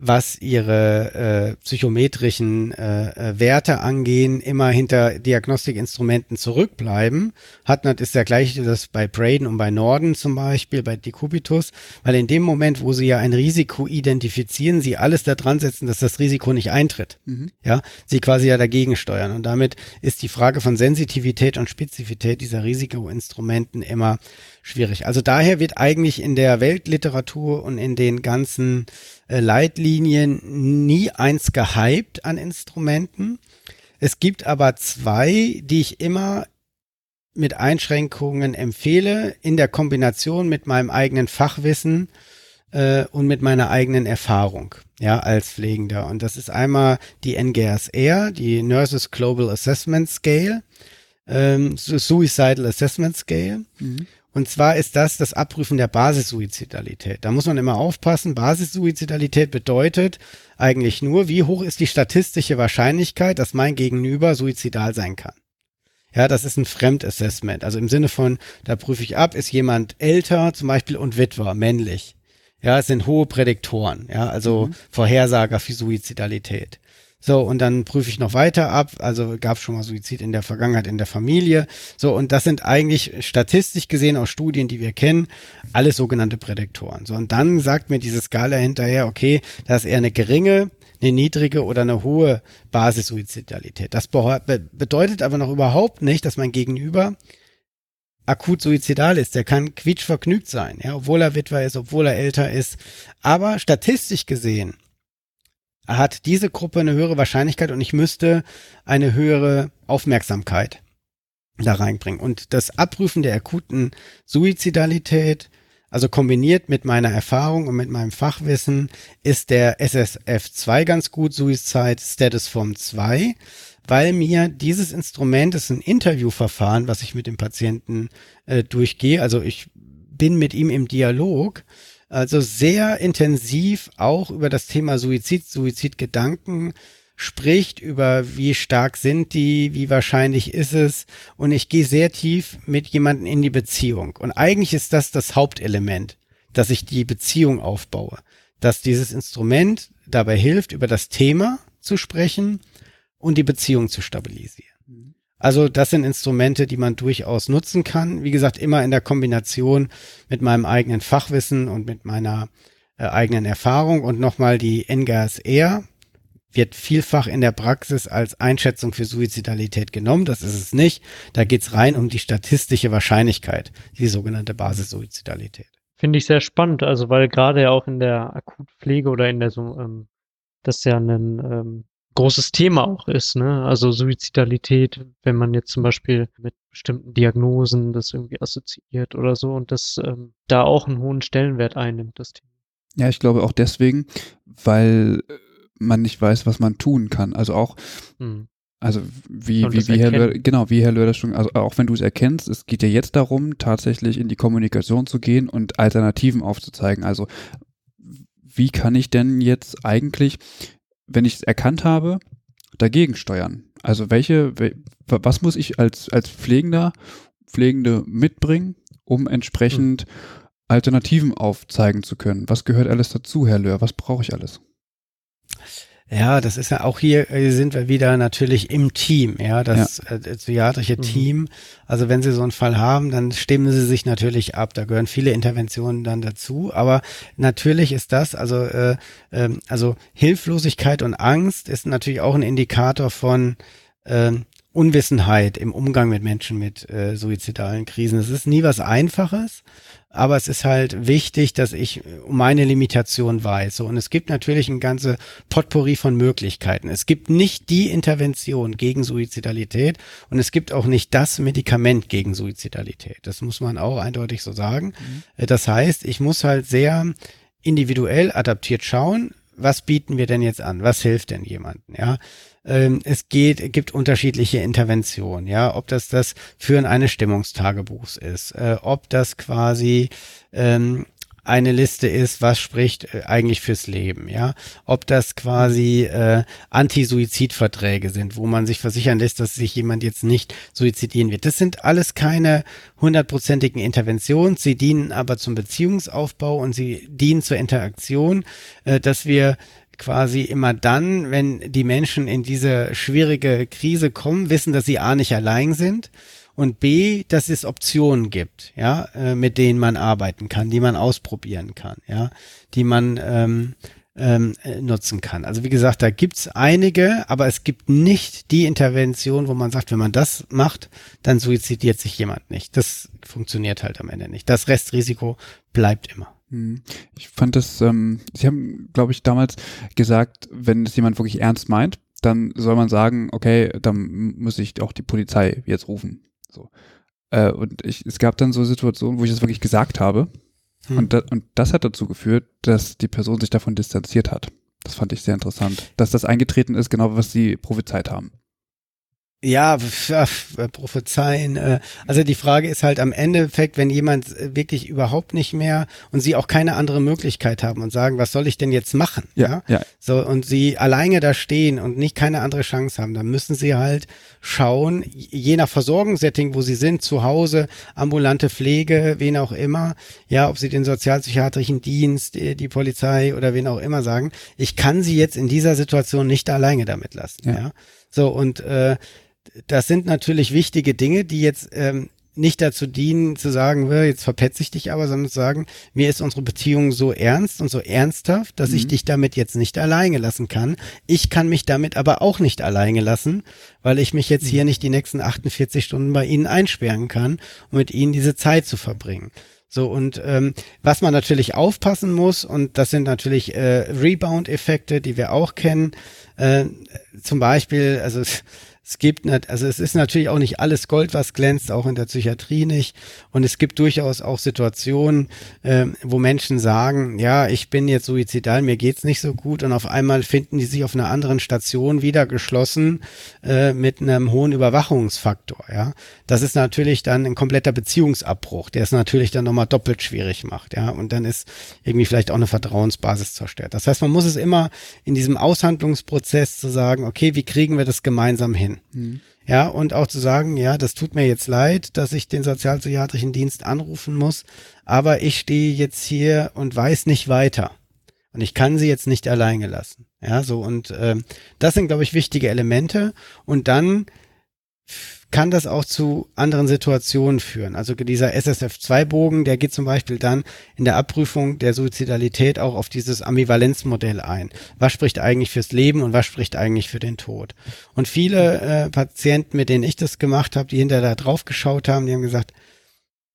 was ihre äh, psychometrischen äh, äh, Werte angehen, immer hinter Diagnostikinstrumenten zurückbleiben. Hatnat ist der gleiche das bei Braden und bei Norden zum Beispiel, bei Decubitus, weil in dem Moment, wo sie ja ein Risiko identifizieren, sie alles da dran setzen, dass das Risiko nicht eintritt. Mhm. Ja, sie quasi ja dagegen steuern. Und damit ist die Frage von Sensitivität und Spezifität dieser Risikoinstrumenten immer schwierig. Also daher wird eigentlich in der Weltliteratur und in den ganzen äh, Leitlinien nie eins gehypt an Instrumenten. Es gibt aber zwei, die ich immer mit Einschränkungen empfehle, in der Kombination mit meinem eigenen Fachwissen äh, und mit meiner eigenen Erfahrung, ja, als Pflegender. Und das ist einmal die NGSR, die Nurses Global Assessment Scale, ähm, Suicidal Assessment Scale. Mhm. Und zwar ist das das Abprüfen der Basissuizidalität. Da muss man immer aufpassen. Basissuizidalität bedeutet eigentlich nur, wie hoch ist die statistische Wahrscheinlichkeit, dass mein Gegenüber suizidal sein kann. Ja, das ist ein Fremdassessment. Also im Sinne von, da prüfe ich ab, ist jemand älter zum Beispiel und Witwer, männlich. Ja, es sind hohe Prädiktoren, ja, also mhm. Vorhersager für Suizidalität. So, und dann prüfe ich noch weiter ab. Also gab es schon mal Suizid in der Vergangenheit in der Familie. So, und das sind eigentlich statistisch gesehen aus Studien, die wir kennen, alles sogenannte Prädiktoren. So, und dann sagt mir diese Skala hinterher, okay, da ist eher eine geringe eine niedrige oder eine hohe Basissuizidalität. Das bedeutet aber noch überhaupt nicht, dass mein Gegenüber akut suizidal ist. Der kann quietschvergnügt sein, ja, obwohl er Witwer ist, obwohl er älter ist. Aber statistisch gesehen hat diese Gruppe eine höhere Wahrscheinlichkeit und ich müsste eine höhere Aufmerksamkeit da reinbringen. Und das Abprüfen der akuten Suizidalität, also kombiniert mit meiner Erfahrung und mit meinem Fachwissen, ist der SSF2 ganz gut, Suicide Status Form 2, weil mir dieses Instrument ist ein Interviewverfahren, was ich mit dem Patienten äh, durchgehe. Also ich bin mit ihm im Dialog also sehr intensiv auch über das Thema Suizid, Suizidgedanken spricht, über wie stark sind die, wie wahrscheinlich ist es. Und ich gehe sehr tief mit jemandem in die Beziehung. Und eigentlich ist das das Hauptelement, dass ich die Beziehung aufbaue. Dass dieses Instrument dabei hilft, über das Thema zu sprechen und die Beziehung zu stabilisieren. Also das sind Instrumente, die man durchaus nutzen kann. Wie gesagt, immer in der Kombination mit meinem eigenen Fachwissen und mit meiner äh, eigenen Erfahrung. Und nochmal die NGAS-R wird vielfach in der Praxis als Einschätzung für Suizidalität genommen. Das ist es nicht. Da geht's rein um die statistische Wahrscheinlichkeit, die sogenannte Basissuizidalität. Finde ich sehr spannend, also weil gerade ja auch in der Akutpflege oder in der so, ähm, das ja ein ähm, großes Thema auch ist, ne? Also Suizidalität, wenn man jetzt zum Beispiel mit bestimmten Diagnosen das irgendwie assoziiert oder so und das ähm, da auch einen hohen Stellenwert einnimmt, das Thema. Ja, ich glaube auch deswegen, weil man nicht weiß, was man tun kann. Also auch, hm. also wie, wie, wie Herr Löhr, genau, wie Herr Löhr das schon, also auch wenn du es erkennst, es geht ja jetzt darum, tatsächlich in die Kommunikation zu gehen und Alternativen aufzuzeigen. Also wie kann ich denn jetzt eigentlich wenn ich es erkannt habe, dagegen steuern? Also welche, was muss ich als, als Pflegender, Pflegende mitbringen, um entsprechend Alternativen aufzeigen zu können? Was gehört alles dazu, Herr Löhr? Was brauche ich alles? Ja, das ist ja auch hier äh, sind wir wieder natürlich im Team, ja, das ja. Äh, psychiatrische mhm. Team. Also wenn Sie so einen Fall haben, dann stimmen Sie sich natürlich ab. Da gehören viele Interventionen dann dazu. Aber natürlich ist das, also äh, äh, also Hilflosigkeit und Angst ist natürlich auch ein Indikator von äh, Unwissenheit im Umgang mit Menschen mit äh, suizidalen Krisen. Es ist nie was Einfaches, aber es ist halt wichtig, dass ich meine Limitation weiß. Und es gibt natürlich ein ganze Potpourri von Möglichkeiten. Es gibt nicht die Intervention gegen Suizidalität und es gibt auch nicht das Medikament gegen Suizidalität. Das muss man auch eindeutig so sagen. Mhm. Das heißt, ich muss halt sehr individuell adaptiert schauen, was bieten wir denn jetzt an? Was hilft denn jemandem? Ja, ähm, es geht, gibt unterschiedliche Interventionen, ja, ob das das Führen eines Stimmungstagebuchs ist, äh, ob das quasi ähm, eine Liste ist, was spricht äh, eigentlich fürs Leben, ja, ob das quasi äh, Anti-Suizid-Verträge sind, wo man sich versichern lässt, dass sich jemand jetzt nicht suizidieren wird. Das sind alles keine hundertprozentigen Interventionen, sie dienen aber zum Beziehungsaufbau und sie dienen zur Interaktion, äh, dass wir quasi immer dann, wenn die Menschen in diese schwierige Krise kommen, wissen, dass sie A nicht allein sind und B, dass es Optionen gibt, ja, äh, mit denen man arbeiten kann, die man ausprobieren kann, ja, die man ähm, ähm, äh, nutzen kann. Also wie gesagt, da gibt's einige, aber es gibt nicht die Intervention, wo man sagt, wenn man das macht, dann suizidiert sich jemand nicht. Das funktioniert halt am Ende nicht. Das Restrisiko bleibt immer. Hm. Ich fand das, ähm, Sie haben, glaube ich, damals gesagt, wenn es jemand wirklich ernst meint, dann soll man sagen, okay, dann muss ich auch die Polizei jetzt rufen. So. Äh, und ich, es gab dann so Situationen, wo ich das wirklich gesagt habe. Hm. Und, da, und das hat dazu geführt, dass die Person sich davon distanziert hat. Das fand ich sehr interessant. Dass das eingetreten ist, genau was Sie prophezeit haben. Ja, prophezeien. Äh, also die Frage ist halt am Endeffekt, wenn jemand äh, wirklich überhaupt nicht mehr und sie auch keine andere Möglichkeit haben und sagen, was soll ich denn jetzt machen? Ja, ja. So und sie alleine da stehen und nicht keine andere Chance haben, dann müssen sie halt schauen, je nach Versorgungssetting, wo sie sind, zu Hause, ambulante Pflege, wen auch immer, ja, ob sie den sozialpsychiatrischen Dienst, die, die Polizei oder wen auch immer sagen, ich kann sie jetzt in dieser Situation nicht alleine damit lassen. Ja. ja? So und äh, das sind natürlich wichtige Dinge, die jetzt ähm, nicht dazu dienen, zu sagen, jetzt verpetze ich dich aber, sondern zu sagen, mir ist unsere Beziehung so ernst und so ernsthaft, dass mhm. ich dich damit jetzt nicht alleine lassen kann. Ich kann mich damit aber auch nicht alleine lassen, weil ich mich jetzt hier mhm. nicht die nächsten 48 Stunden bei Ihnen einsperren kann, um mit Ihnen diese Zeit zu verbringen. So, und ähm, was man natürlich aufpassen muss, und das sind natürlich äh, Rebound-Effekte, die wir auch kennen, äh, zum Beispiel, also es gibt nicht, also es ist natürlich auch nicht alles Gold, was glänzt, auch in der Psychiatrie nicht. Und es gibt durchaus auch Situationen, äh, wo Menschen sagen, ja, ich bin jetzt suizidal, mir geht's nicht so gut und auf einmal finden die sich auf einer anderen Station wieder geschlossen äh, mit einem hohen Überwachungsfaktor. Ja, das ist natürlich dann ein kompletter Beziehungsabbruch, der es natürlich dann nochmal doppelt schwierig macht. Ja, und dann ist irgendwie vielleicht auch eine Vertrauensbasis zerstört. Das heißt, man muss es immer in diesem Aushandlungsprozess zu sagen, okay, wie kriegen wir das gemeinsam hin? Mhm. Ja, und auch zu sagen, ja, das tut mir jetzt leid, dass ich den sozialpsychiatrischen Dienst anrufen muss, aber ich stehe jetzt hier und weiß nicht weiter. Und ich kann sie jetzt nicht alleine lassen. Ja, so und äh, das sind, glaube ich, wichtige Elemente. Und dann kann das auch zu anderen Situationen führen. Also dieser SSF2-Bogen, der geht zum Beispiel dann in der Abprüfung der Suizidalität auch auf dieses Ambivalenzmodell ein. Was spricht eigentlich fürs Leben und was spricht eigentlich für den Tod? Und viele äh, Patienten, mit denen ich das gemacht habe, die hinterher da drauf geschaut haben, die haben gesagt,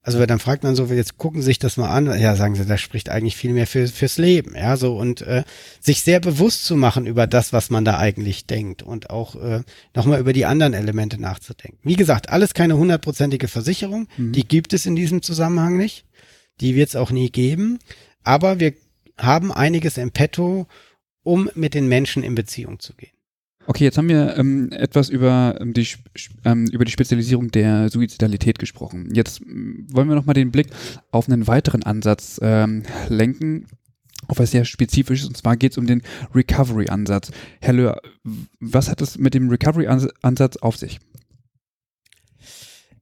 also dann fragt man so, jetzt gucken Sie sich das mal an. Ja, sagen Sie, das spricht eigentlich viel mehr für, fürs Leben. Ja, so und äh, sich sehr bewusst zu machen über das, was man da eigentlich denkt und auch äh, nochmal über die anderen Elemente nachzudenken. Wie gesagt, alles keine hundertprozentige Versicherung. Mhm. Die gibt es in diesem Zusammenhang nicht. Die wird es auch nie geben. Aber wir haben einiges im Petto, um mit den Menschen in Beziehung zu gehen. Okay, jetzt haben wir ähm, etwas über, ähm, die, ähm, über die Spezialisierung der Suizidalität gesprochen. Jetzt ähm, wollen wir nochmal den Blick auf einen weiteren Ansatz ähm, lenken, auf was sehr spezifisches, und zwar geht es um den Recovery-Ansatz. Herr Löhr, was hat es mit dem Recovery-Ansatz auf sich?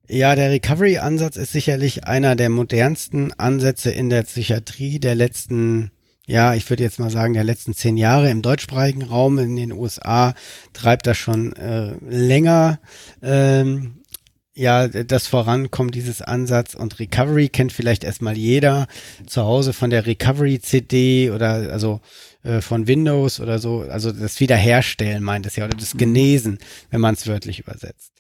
Ja, der Recovery-Ansatz ist sicherlich einer der modernsten Ansätze in der Psychiatrie der letzten ja, ich würde jetzt mal sagen, der letzten zehn Jahre im deutschsprachigen Raum in den USA treibt das schon äh, länger. Ähm, ja, das Vorankommt dieses Ansatz und Recovery kennt vielleicht erstmal jeder zu Hause von der Recovery CD oder also äh, von Windows oder so, also das Wiederherstellen meint es ja oder das Genesen, wenn man es wörtlich übersetzt.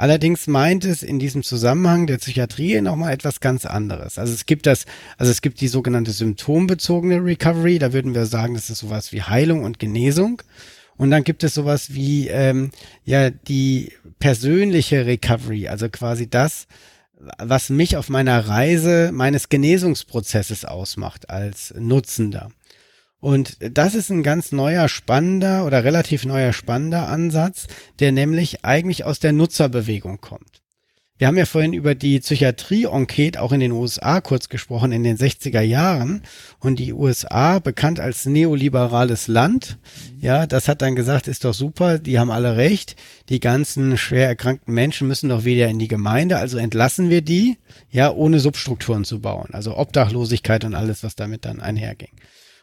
Allerdings meint es in diesem Zusammenhang der Psychiatrie nochmal etwas ganz anderes. Also es gibt das, also es gibt die sogenannte symptombezogene Recovery, da würden wir sagen, das ist sowas wie Heilung und Genesung. Und dann gibt es sowas wie ähm, ja die persönliche Recovery, also quasi das, was mich auf meiner Reise meines Genesungsprozesses ausmacht als Nutzender. Und das ist ein ganz neuer, spannender oder relativ neuer, spannender Ansatz, der nämlich eigentlich aus der Nutzerbewegung kommt. Wir haben ja vorhin über die Psychiatrie-Enquete auch in den USA kurz gesprochen, in den 60er Jahren. Und die USA, bekannt als neoliberales Land, ja, das hat dann gesagt, ist doch super, die haben alle recht. Die ganzen schwer erkrankten Menschen müssen doch wieder in die Gemeinde, also entlassen wir die, ja, ohne Substrukturen zu bauen. Also Obdachlosigkeit und alles, was damit dann einherging.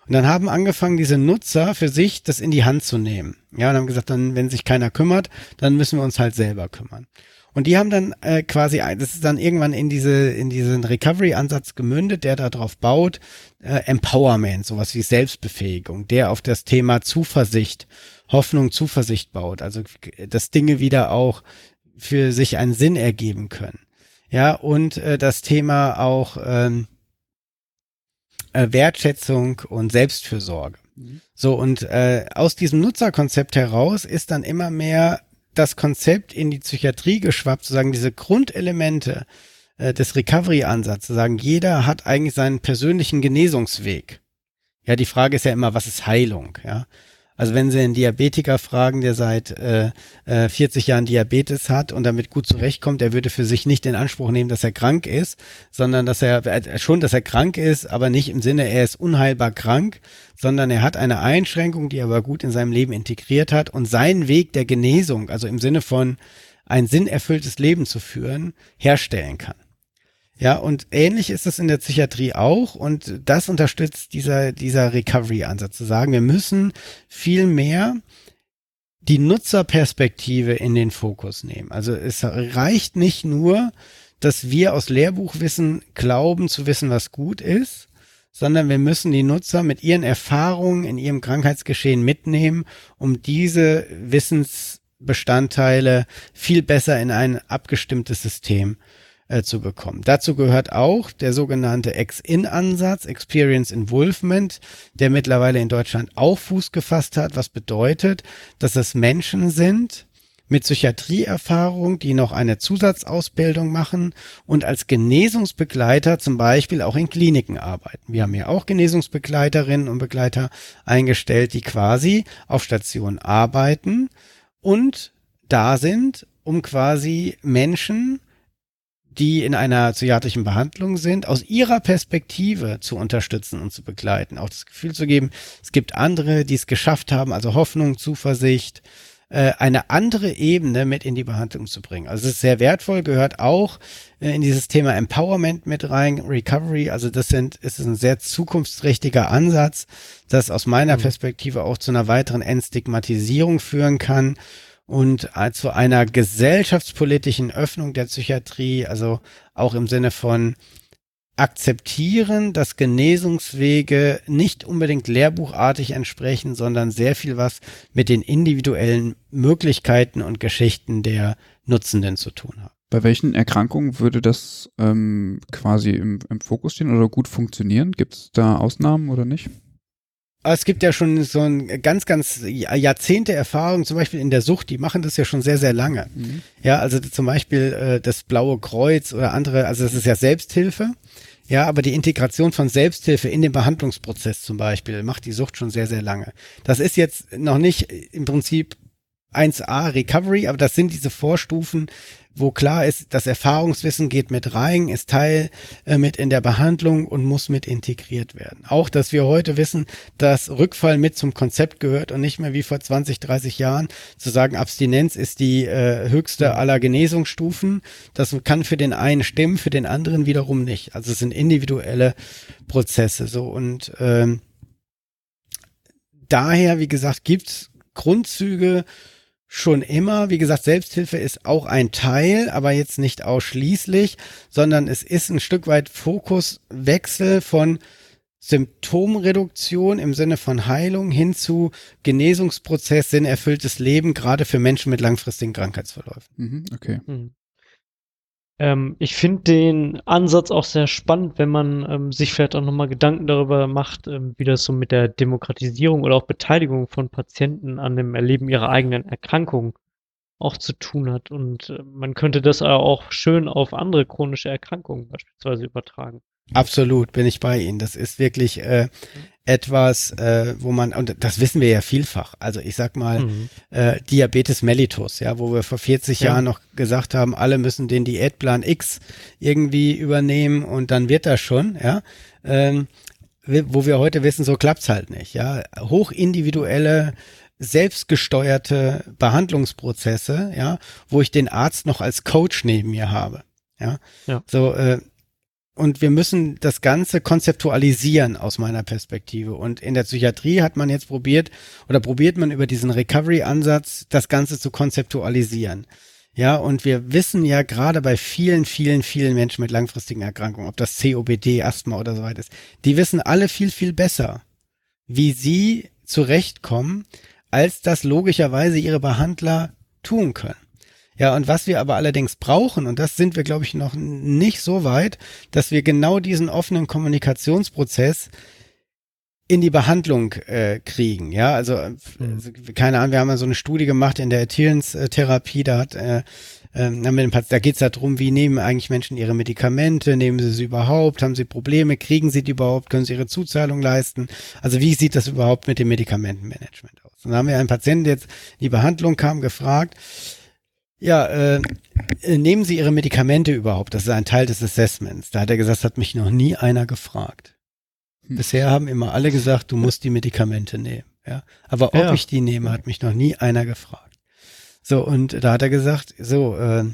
Und dann haben angefangen, diese Nutzer für sich das in die Hand zu nehmen. Ja, und haben gesagt, dann, wenn sich keiner kümmert, dann müssen wir uns halt selber kümmern. Und die haben dann äh, quasi, das ist dann irgendwann in diese in diesen Recovery-Ansatz gemündet, der darauf baut, äh, Empowerment, sowas wie Selbstbefähigung, der auf das Thema Zuversicht, Hoffnung, Zuversicht baut, also dass Dinge wieder auch für sich einen Sinn ergeben können. Ja, und äh, das Thema auch ähm, äh, Wertschätzung und Selbstfürsorge. Mhm. So, und äh, aus diesem Nutzerkonzept heraus ist dann immer mehr das Konzept in die Psychiatrie geschwappt, zu sagen, diese Grundelemente äh, des Recovery-Ansatzes, zu sagen, jeder hat eigentlich seinen persönlichen Genesungsweg. Ja, die Frage ist ja immer, was ist Heilung? Ja, also wenn Sie einen Diabetiker fragen, der seit äh, 40 äh, Jahren Diabetes hat und damit gut zurechtkommt, der würde für sich nicht in Anspruch nehmen, dass er krank ist, sondern dass er äh, schon, dass er krank ist, aber nicht im Sinne, er ist unheilbar krank, sondern er hat eine Einschränkung, die er aber gut in seinem Leben integriert hat und seinen Weg der Genesung, also im Sinne von ein sinnerfülltes Leben zu führen, herstellen kann. Ja, und ähnlich ist es in der Psychiatrie auch und das unterstützt dieser, dieser Recovery-Ansatz, zu sagen, wir müssen viel mehr die Nutzerperspektive in den Fokus nehmen. Also es reicht nicht nur, dass wir aus Lehrbuchwissen glauben zu wissen, was gut ist, sondern wir müssen die Nutzer mit ihren Erfahrungen in ihrem Krankheitsgeschehen mitnehmen, um diese Wissensbestandteile viel besser in ein abgestimmtes System äh, zu bekommen. Dazu gehört auch der sogenannte Ex-In-Ansatz, Experience Involvement, der mittlerweile in Deutschland auch Fuß gefasst hat, was bedeutet, dass es Menschen sind, mit Psychiatrieerfahrung, die noch eine Zusatzausbildung machen und als Genesungsbegleiter zum Beispiel auch in Kliniken arbeiten. Wir haben ja auch Genesungsbegleiterinnen und Begleiter eingestellt, die quasi auf Station arbeiten und da sind, um quasi Menschen, die in einer psychiatrischen Behandlung sind, aus ihrer Perspektive zu unterstützen und zu begleiten. Auch das Gefühl zu geben, es gibt andere, die es geschafft haben, also Hoffnung, Zuversicht, äh, eine andere Ebene mit in die Behandlung zu bringen. Also es ist sehr wertvoll, gehört auch äh, in dieses Thema Empowerment mit rein, Recovery. Also das sind, ist ein sehr zukunftsträchtiger Ansatz, das aus meiner mhm. Perspektive auch zu einer weiteren Entstigmatisierung führen kann und äh, zu einer gesellschaftspolitischen Öffnung der Psychiatrie, also auch im Sinne von akzeptieren, dass Genesungswege nicht unbedingt lehrbuchartig entsprechen, sondern sehr viel was mit den individuellen Möglichkeiten und Geschichten der Nutzenden zu tun haben. Bei welchen Erkrankungen würde das ähm, quasi im, im Fokus stehen oder gut funktionieren? Gibt es da Ausnahmen oder nicht? Es gibt ja schon so ein ganz, ganz Jahrzehnte Erfahrung, zum Beispiel in der Sucht, die machen das ja schon sehr, sehr lange. Mhm. Ja, also zum Beispiel äh, das Blaue Kreuz oder andere, also das ist ja Selbsthilfe. Ja, aber die Integration von Selbsthilfe in den Behandlungsprozess zum Beispiel macht die Sucht schon sehr, sehr lange. Das ist jetzt noch nicht im Prinzip 1a Recovery, aber das sind diese Vorstufen, wo klar ist, das Erfahrungswissen geht mit rein, ist Teil äh, mit in der Behandlung und muss mit integriert werden. Auch, dass wir heute wissen, dass Rückfall mit zum Konzept gehört und nicht mehr wie vor 20, 30 Jahren zu sagen, Abstinenz ist die äh, höchste aller Genesungsstufen. Das kann für den einen stimmen, für den anderen wiederum nicht. Also es sind individuelle Prozesse so und ähm, daher, wie gesagt, gibt's Grundzüge, schon immer. Wie gesagt, Selbsthilfe ist auch ein Teil, aber jetzt nicht ausschließlich, sondern es ist ein Stück weit Fokuswechsel von Symptomreduktion im Sinne von Heilung hin zu Genesungsprozess, sinnerfülltes Leben, gerade für Menschen mit langfristigen Krankheitsverläufen. Mhm, okay. Mhm. Ähm, ich finde den Ansatz auch sehr spannend, wenn man ähm, sich vielleicht auch nochmal Gedanken darüber macht, ähm, wie das so mit der Demokratisierung oder auch Beteiligung von Patienten an dem Erleben ihrer eigenen Erkrankung auch zu tun hat. Und äh, man könnte das auch schön auf andere chronische Erkrankungen beispielsweise übertragen. Absolut, bin ich bei Ihnen. Das ist wirklich äh, etwas, äh, wo man, und das wissen wir ja vielfach. Also ich sag mal, mhm. äh, Diabetes mellitus, ja, wo wir vor 40 ja. Jahren noch gesagt haben, alle müssen den Diätplan X irgendwie übernehmen und dann wird das schon, ja. Ähm, wo wir heute wissen, so klappt's halt nicht, ja. Hochindividuelle selbstgesteuerte Behandlungsprozesse, ja, wo ich den Arzt noch als Coach neben mir habe. Ja, ja. so äh, und wir müssen das Ganze konzeptualisieren aus meiner Perspektive. Und in der Psychiatrie hat man jetzt probiert oder probiert man über diesen Recovery-Ansatz das Ganze zu konzeptualisieren. Ja, und wir wissen ja gerade bei vielen, vielen, vielen Menschen mit langfristigen Erkrankungen, ob das COPD, Asthma oder so weiter ist, die wissen alle viel, viel besser, wie sie zurechtkommen, als das logischerweise ihre Behandler tun können. Ja, und was wir aber allerdings brauchen, und das sind wir, glaube ich, noch nicht so weit, dass wir genau diesen offenen Kommunikationsprozess in die Behandlung äh, kriegen. Ja, also, mhm. keine Ahnung, wir haben ja so eine Studie gemacht in der Adherence-Therapie, da hat äh, ähm, da geht es darum, wie nehmen eigentlich Menschen ihre Medikamente, nehmen sie sie überhaupt, haben sie Probleme, kriegen sie die überhaupt, können sie ihre Zuzahlung leisten? Also wie sieht das überhaupt mit dem Medikamentenmanagement aus? Und dann haben wir einen Patienten, der jetzt in die Behandlung kam, gefragt, ja, äh, nehmen Sie Ihre Medikamente überhaupt? Das ist ein Teil des Assessments. Da hat er gesagt, hat mich noch nie einer gefragt. Hm. Bisher haben immer alle gesagt, du musst die Medikamente nehmen. Ja, aber ob ja. ich die nehme, hat mich noch nie einer gefragt. So und da hat er gesagt, so äh,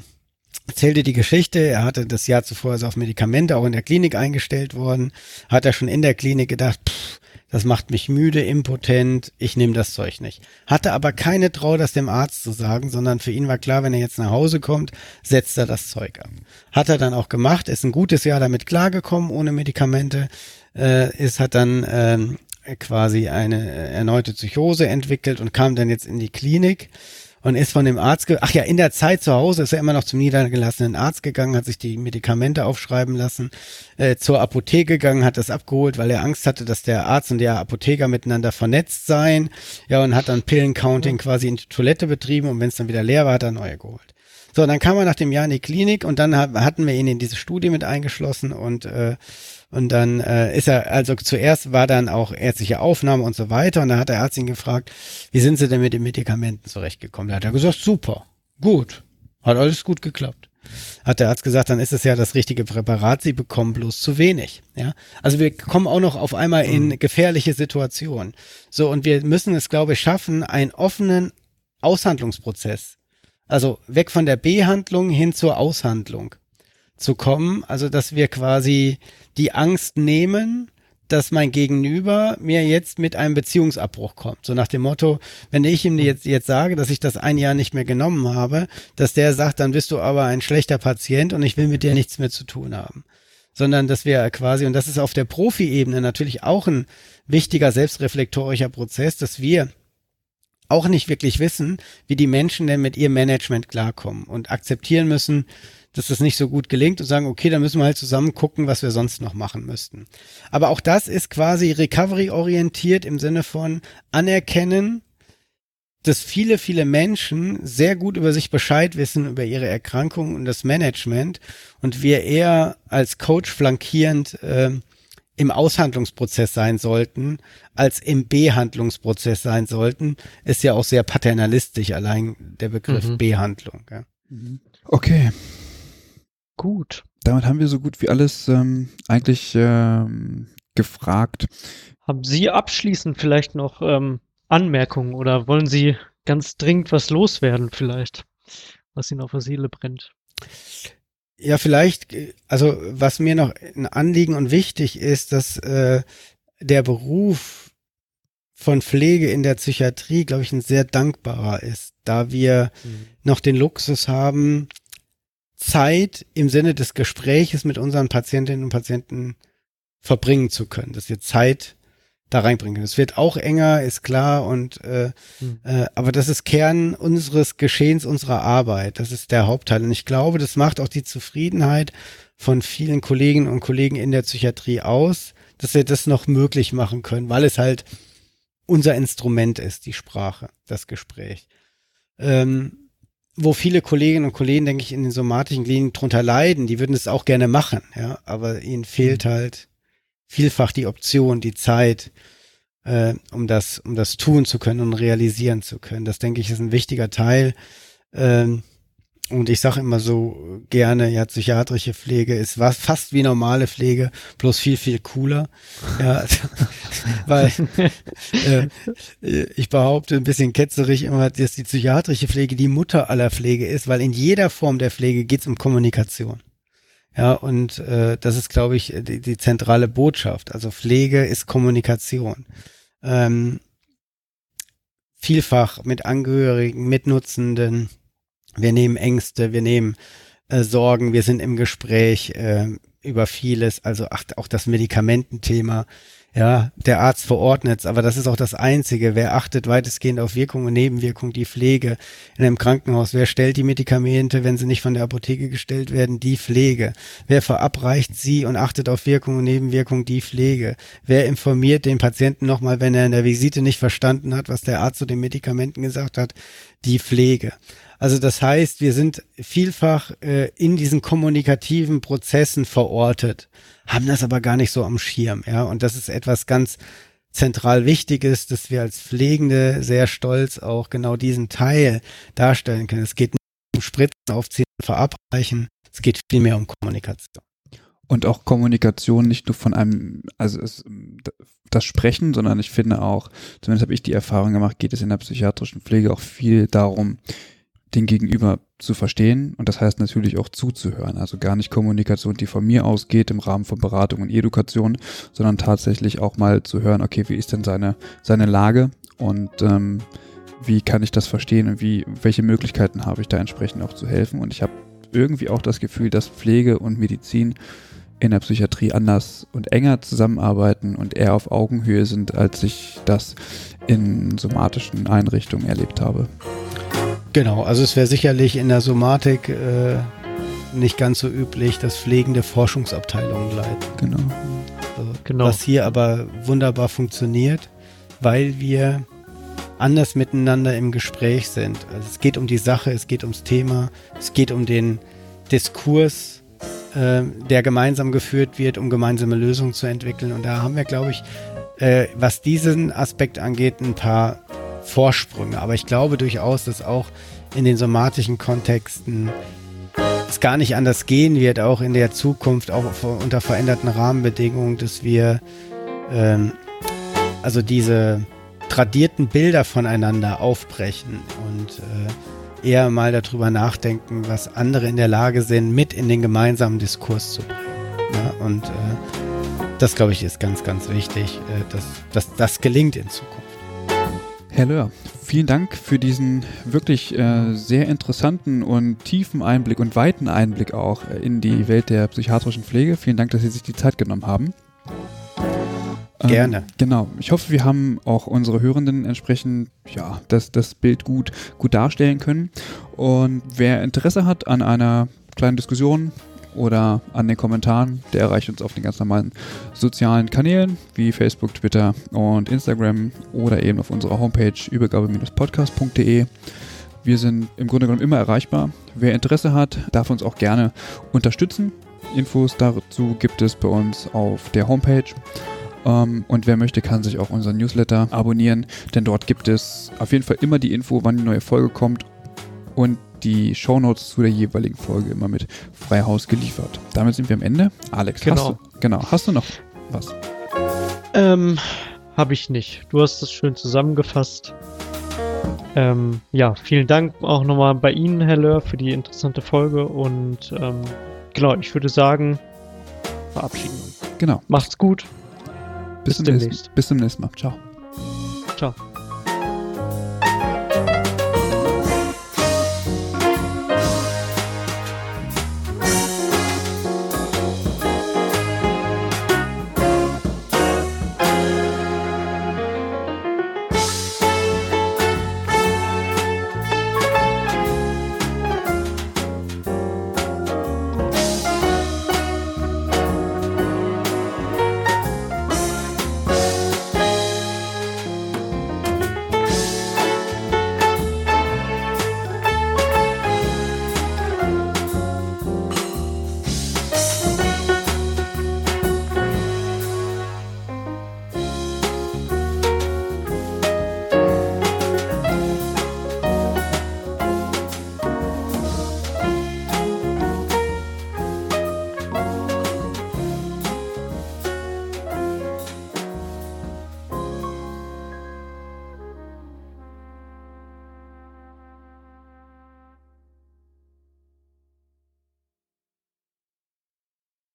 erzählte die Geschichte. Er hatte das Jahr zuvor also auf Medikamente auch in der Klinik eingestellt worden. Hat er schon in der Klinik gedacht, pff, das macht mich müde, impotent, ich nehme das Zeug nicht. Hatte aber keine Trau, das dem Arzt zu sagen, sondern für ihn war klar, wenn er jetzt nach Hause kommt, setzt er das Zeug ab. Hat er dann auch gemacht, ist ein gutes Jahr damit klargekommen, ohne Medikamente, äh, ist, hat dann ähm, quasi eine erneute Psychose entwickelt und kam dann jetzt in die Klinik und ist von dem Arzt, ach ja, in der Zeit zu Hause ist er immer noch zum niedergelassenen Arzt gegangen, hat sich die Medikamente aufschreiben lassen, äh, zur Apotheke gegangen, hat das abgeholt, weil er Angst hatte, dass der Arzt und der Apotheker miteinander vernetzt seien. Ja, und hat dann Pillencounting quasi in die Toilette betrieben und wenn es dann wieder leer war, hat er neue geholt. So, dann kam er nach dem Jahr in die Klinik und dann hatten wir ihn in diese Studie mit eingeschlossen und äh, und dann äh, ist er, also zuerst war dann auch ärztliche Aufnahme und so weiter. Und da hat der Arzt ihn gefragt, wie sind Sie denn mit den Medikamenten zurechtgekommen? Da hat er gesagt, super, gut, hat alles gut geklappt. Hat der Arzt gesagt, dann ist es ja das richtige Präparat, Sie bekommen bloß zu wenig. Ja, also wir kommen auch noch auf einmal in mhm. gefährliche Situationen. So und wir müssen es, glaube ich, schaffen, einen offenen Aushandlungsprozess, also weg von der Behandlung hin zur Aushandlung zu kommen. Also dass wir quasi die Angst nehmen, dass mein Gegenüber mir jetzt mit einem Beziehungsabbruch kommt. So nach dem Motto, wenn ich ihm jetzt, jetzt sage, dass ich das ein Jahr nicht mehr genommen habe, dass der sagt, dann bist du aber ein schlechter Patient und ich will mit dir nichts mehr zu tun haben. Sondern dass wir quasi, und das ist auf der Profi-Ebene natürlich auch ein wichtiger selbstreflektorischer Prozess, dass wir auch nicht wirklich wissen, wie die Menschen denn mit ihrem Management klarkommen und akzeptieren müssen, dass das nicht so gut gelingt und sagen, okay, dann müssen wir halt zusammen gucken, was wir sonst noch machen müssten. Aber auch das ist quasi recovery-orientiert im Sinne von anerkennen, dass viele, viele Menschen sehr gut über sich Bescheid wissen, über ihre Erkrankung und das Management und wir eher als Coach flankierend äh, im Aushandlungsprozess sein sollten, als im Behandlungsprozess sein sollten, ist ja auch sehr paternalistisch allein der Begriff mhm. Behandlung. Ja. Okay, Gut. Damit haben wir so gut wie alles ähm, eigentlich ähm, gefragt. Haben Sie abschließend vielleicht noch ähm, Anmerkungen oder wollen Sie ganz dringend was loswerden vielleicht, was Ihnen auf der Seele brennt? Ja, vielleicht, also was mir noch ein Anliegen und wichtig ist, dass äh, der Beruf von Pflege in der Psychiatrie, glaube ich, ein sehr dankbarer ist, da wir mhm. noch den Luxus haben, Zeit im Sinne des Gespräches mit unseren Patientinnen und Patienten verbringen zu können, dass wir Zeit da reinbringen können. Es wird auch enger, ist klar, und äh, mhm. äh, aber das ist Kern unseres Geschehens, unserer Arbeit. Das ist der Hauptteil. Und ich glaube, das macht auch die Zufriedenheit von vielen Kolleginnen und Kollegen in der Psychiatrie aus, dass wir das noch möglich machen können, weil es halt unser Instrument ist, die Sprache, das Gespräch. Ähm, wo viele Kolleginnen und Kollegen, denke ich, in den somatischen Kliniken drunter leiden, die würden es auch gerne machen, ja, aber ihnen fehlt mhm. halt vielfach die Option, die Zeit, äh, um das, um das tun zu können und realisieren zu können. Das denke ich ist ein wichtiger Teil. Ähm, und ich sage immer so gerne, ja, psychiatrische Pflege ist was, fast wie normale Pflege, bloß viel, viel cooler. Ja, weil äh, ich behaupte ein bisschen ketzerig immer, dass die psychiatrische Pflege die Mutter aller Pflege ist, weil in jeder Form der Pflege geht es um Kommunikation. Ja, und äh, das ist, glaube ich, die, die zentrale Botschaft. Also Pflege ist Kommunikation. Ähm, vielfach mit Angehörigen, mit Nutzenden, wir nehmen Ängste, wir nehmen äh, Sorgen, wir sind im Gespräch äh, über vieles, also ach, auch das Medikamententhema. Ja, der Arzt verordnet aber das ist auch das Einzige. Wer achtet weitestgehend auf Wirkung und Nebenwirkung? Die Pflege in einem Krankenhaus. Wer stellt die Medikamente, wenn sie nicht von der Apotheke gestellt werden? Die Pflege. Wer verabreicht sie und achtet auf Wirkung und Nebenwirkung? Die Pflege. Wer informiert den Patienten nochmal, wenn er in der Visite nicht verstanden hat, was der Arzt zu den Medikamenten gesagt hat? Die Pflege. Also das heißt, wir sind vielfach äh, in diesen kommunikativen Prozessen verortet, haben das aber gar nicht so am Schirm, ja. Und das ist etwas ganz zentral Wichtiges, dass wir als Pflegende sehr stolz auch genau diesen Teil darstellen können. Es geht nicht um Spritzen aufziehen, verabreichen, es geht vielmehr um Kommunikation. Und auch Kommunikation nicht nur von einem, also es, das Sprechen, sondern ich finde auch, zumindest habe ich die Erfahrung gemacht, geht es in der psychiatrischen Pflege auch viel darum, den Gegenüber zu verstehen und das heißt natürlich auch zuzuhören. Also gar nicht Kommunikation, die von mir ausgeht im Rahmen von Beratung und Education, sondern tatsächlich auch mal zu hören, okay, wie ist denn seine, seine Lage und ähm, wie kann ich das verstehen und wie, welche Möglichkeiten habe ich da entsprechend auch zu helfen. Und ich habe irgendwie auch das Gefühl, dass Pflege und Medizin in der Psychiatrie anders und enger zusammenarbeiten und eher auf Augenhöhe sind, als ich das in somatischen Einrichtungen erlebt habe. Genau, also es wäre sicherlich in der Somatik äh, nicht ganz so üblich, dass pflegende Forschungsabteilungen leiten. Genau. Also, genau. Was hier aber wunderbar funktioniert, weil wir anders miteinander im Gespräch sind. Also es geht um die Sache, es geht ums Thema, es geht um den Diskurs, äh, der gemeinsam geführt wird, um gemeinsame Lösungen zu entwickeln. Und da haben wir, glaube ich, äh, was diesen Aspekt angeht, ein paar Vorsprünge. Aber ich glaube durchaus, dass auch in den somatischen Kontexten es gar nicht anders gehen wird, auch in der Zukunft, auch unter veränderten Rahmenbedingungen, dass wir ähm, also diese tradierten Bilder voneinander aufbrechen und äh, eher mal darüber nachdenken, was andere in der Lage sind, mit in den gemeinsamen Diskurs zu bringen. Ja, und äh, das, glaube ich, ist ganz, ganz wichtig, äh, dass, dass das gelingt in Zukunft. Herr Löhr, vielen Dank für diesen wirklich äh, sehr interessanten und tiefen Einblick und weiten Einblick auch in die Welt der psychiatrischen Pflege. Vielen Dank, dass Sie sich die Zeit genommen haben. Ähm, Gerne. genau. Ich hoffe, wir haben auch unsere Hörenden entsprechend ja, das, das Bild gut, gut darstellen können. Und wer Interesse hat an einer kleinen Diskussion, oder an den Kommentaren. Der erreicht uns auf den ganz normalen sozialen Kanälen wie Facebook, Twitter und Instagram oder eben auf unserer Homepage übergabe-podcast.de. Wir sind im Grunde genommen immer erreichbar. Wer Interesse hat, darf uns auch gerne unterstützen. Infos dazu gibt es bei uns auf der Homepage. Um, und wer möchte, kann sich auch unseren Newsletter abonnieren, denn dort gibt es auf jeden Fall immer die Info, wann die neue Folge kommt und die Shownotes zu der jeweiligen Folge immer mit Freihaus geliefert. Damit sind wir am Ende. Alex, genau. Hast du, genau, hast du noch was? Ähm, habe ich nicht. Du hast es schön zusammengefasst. Ähm, ja, vielen Dank auch nochmal bei Ihnen, Herr Löhr, für die interessante Folge und ähm, genau, ich würde sagen, verabschieden uns. Genau. Macht's gut. Bis, bis demnächst. Bis zum nächsten Mal. Ciao. Ciao.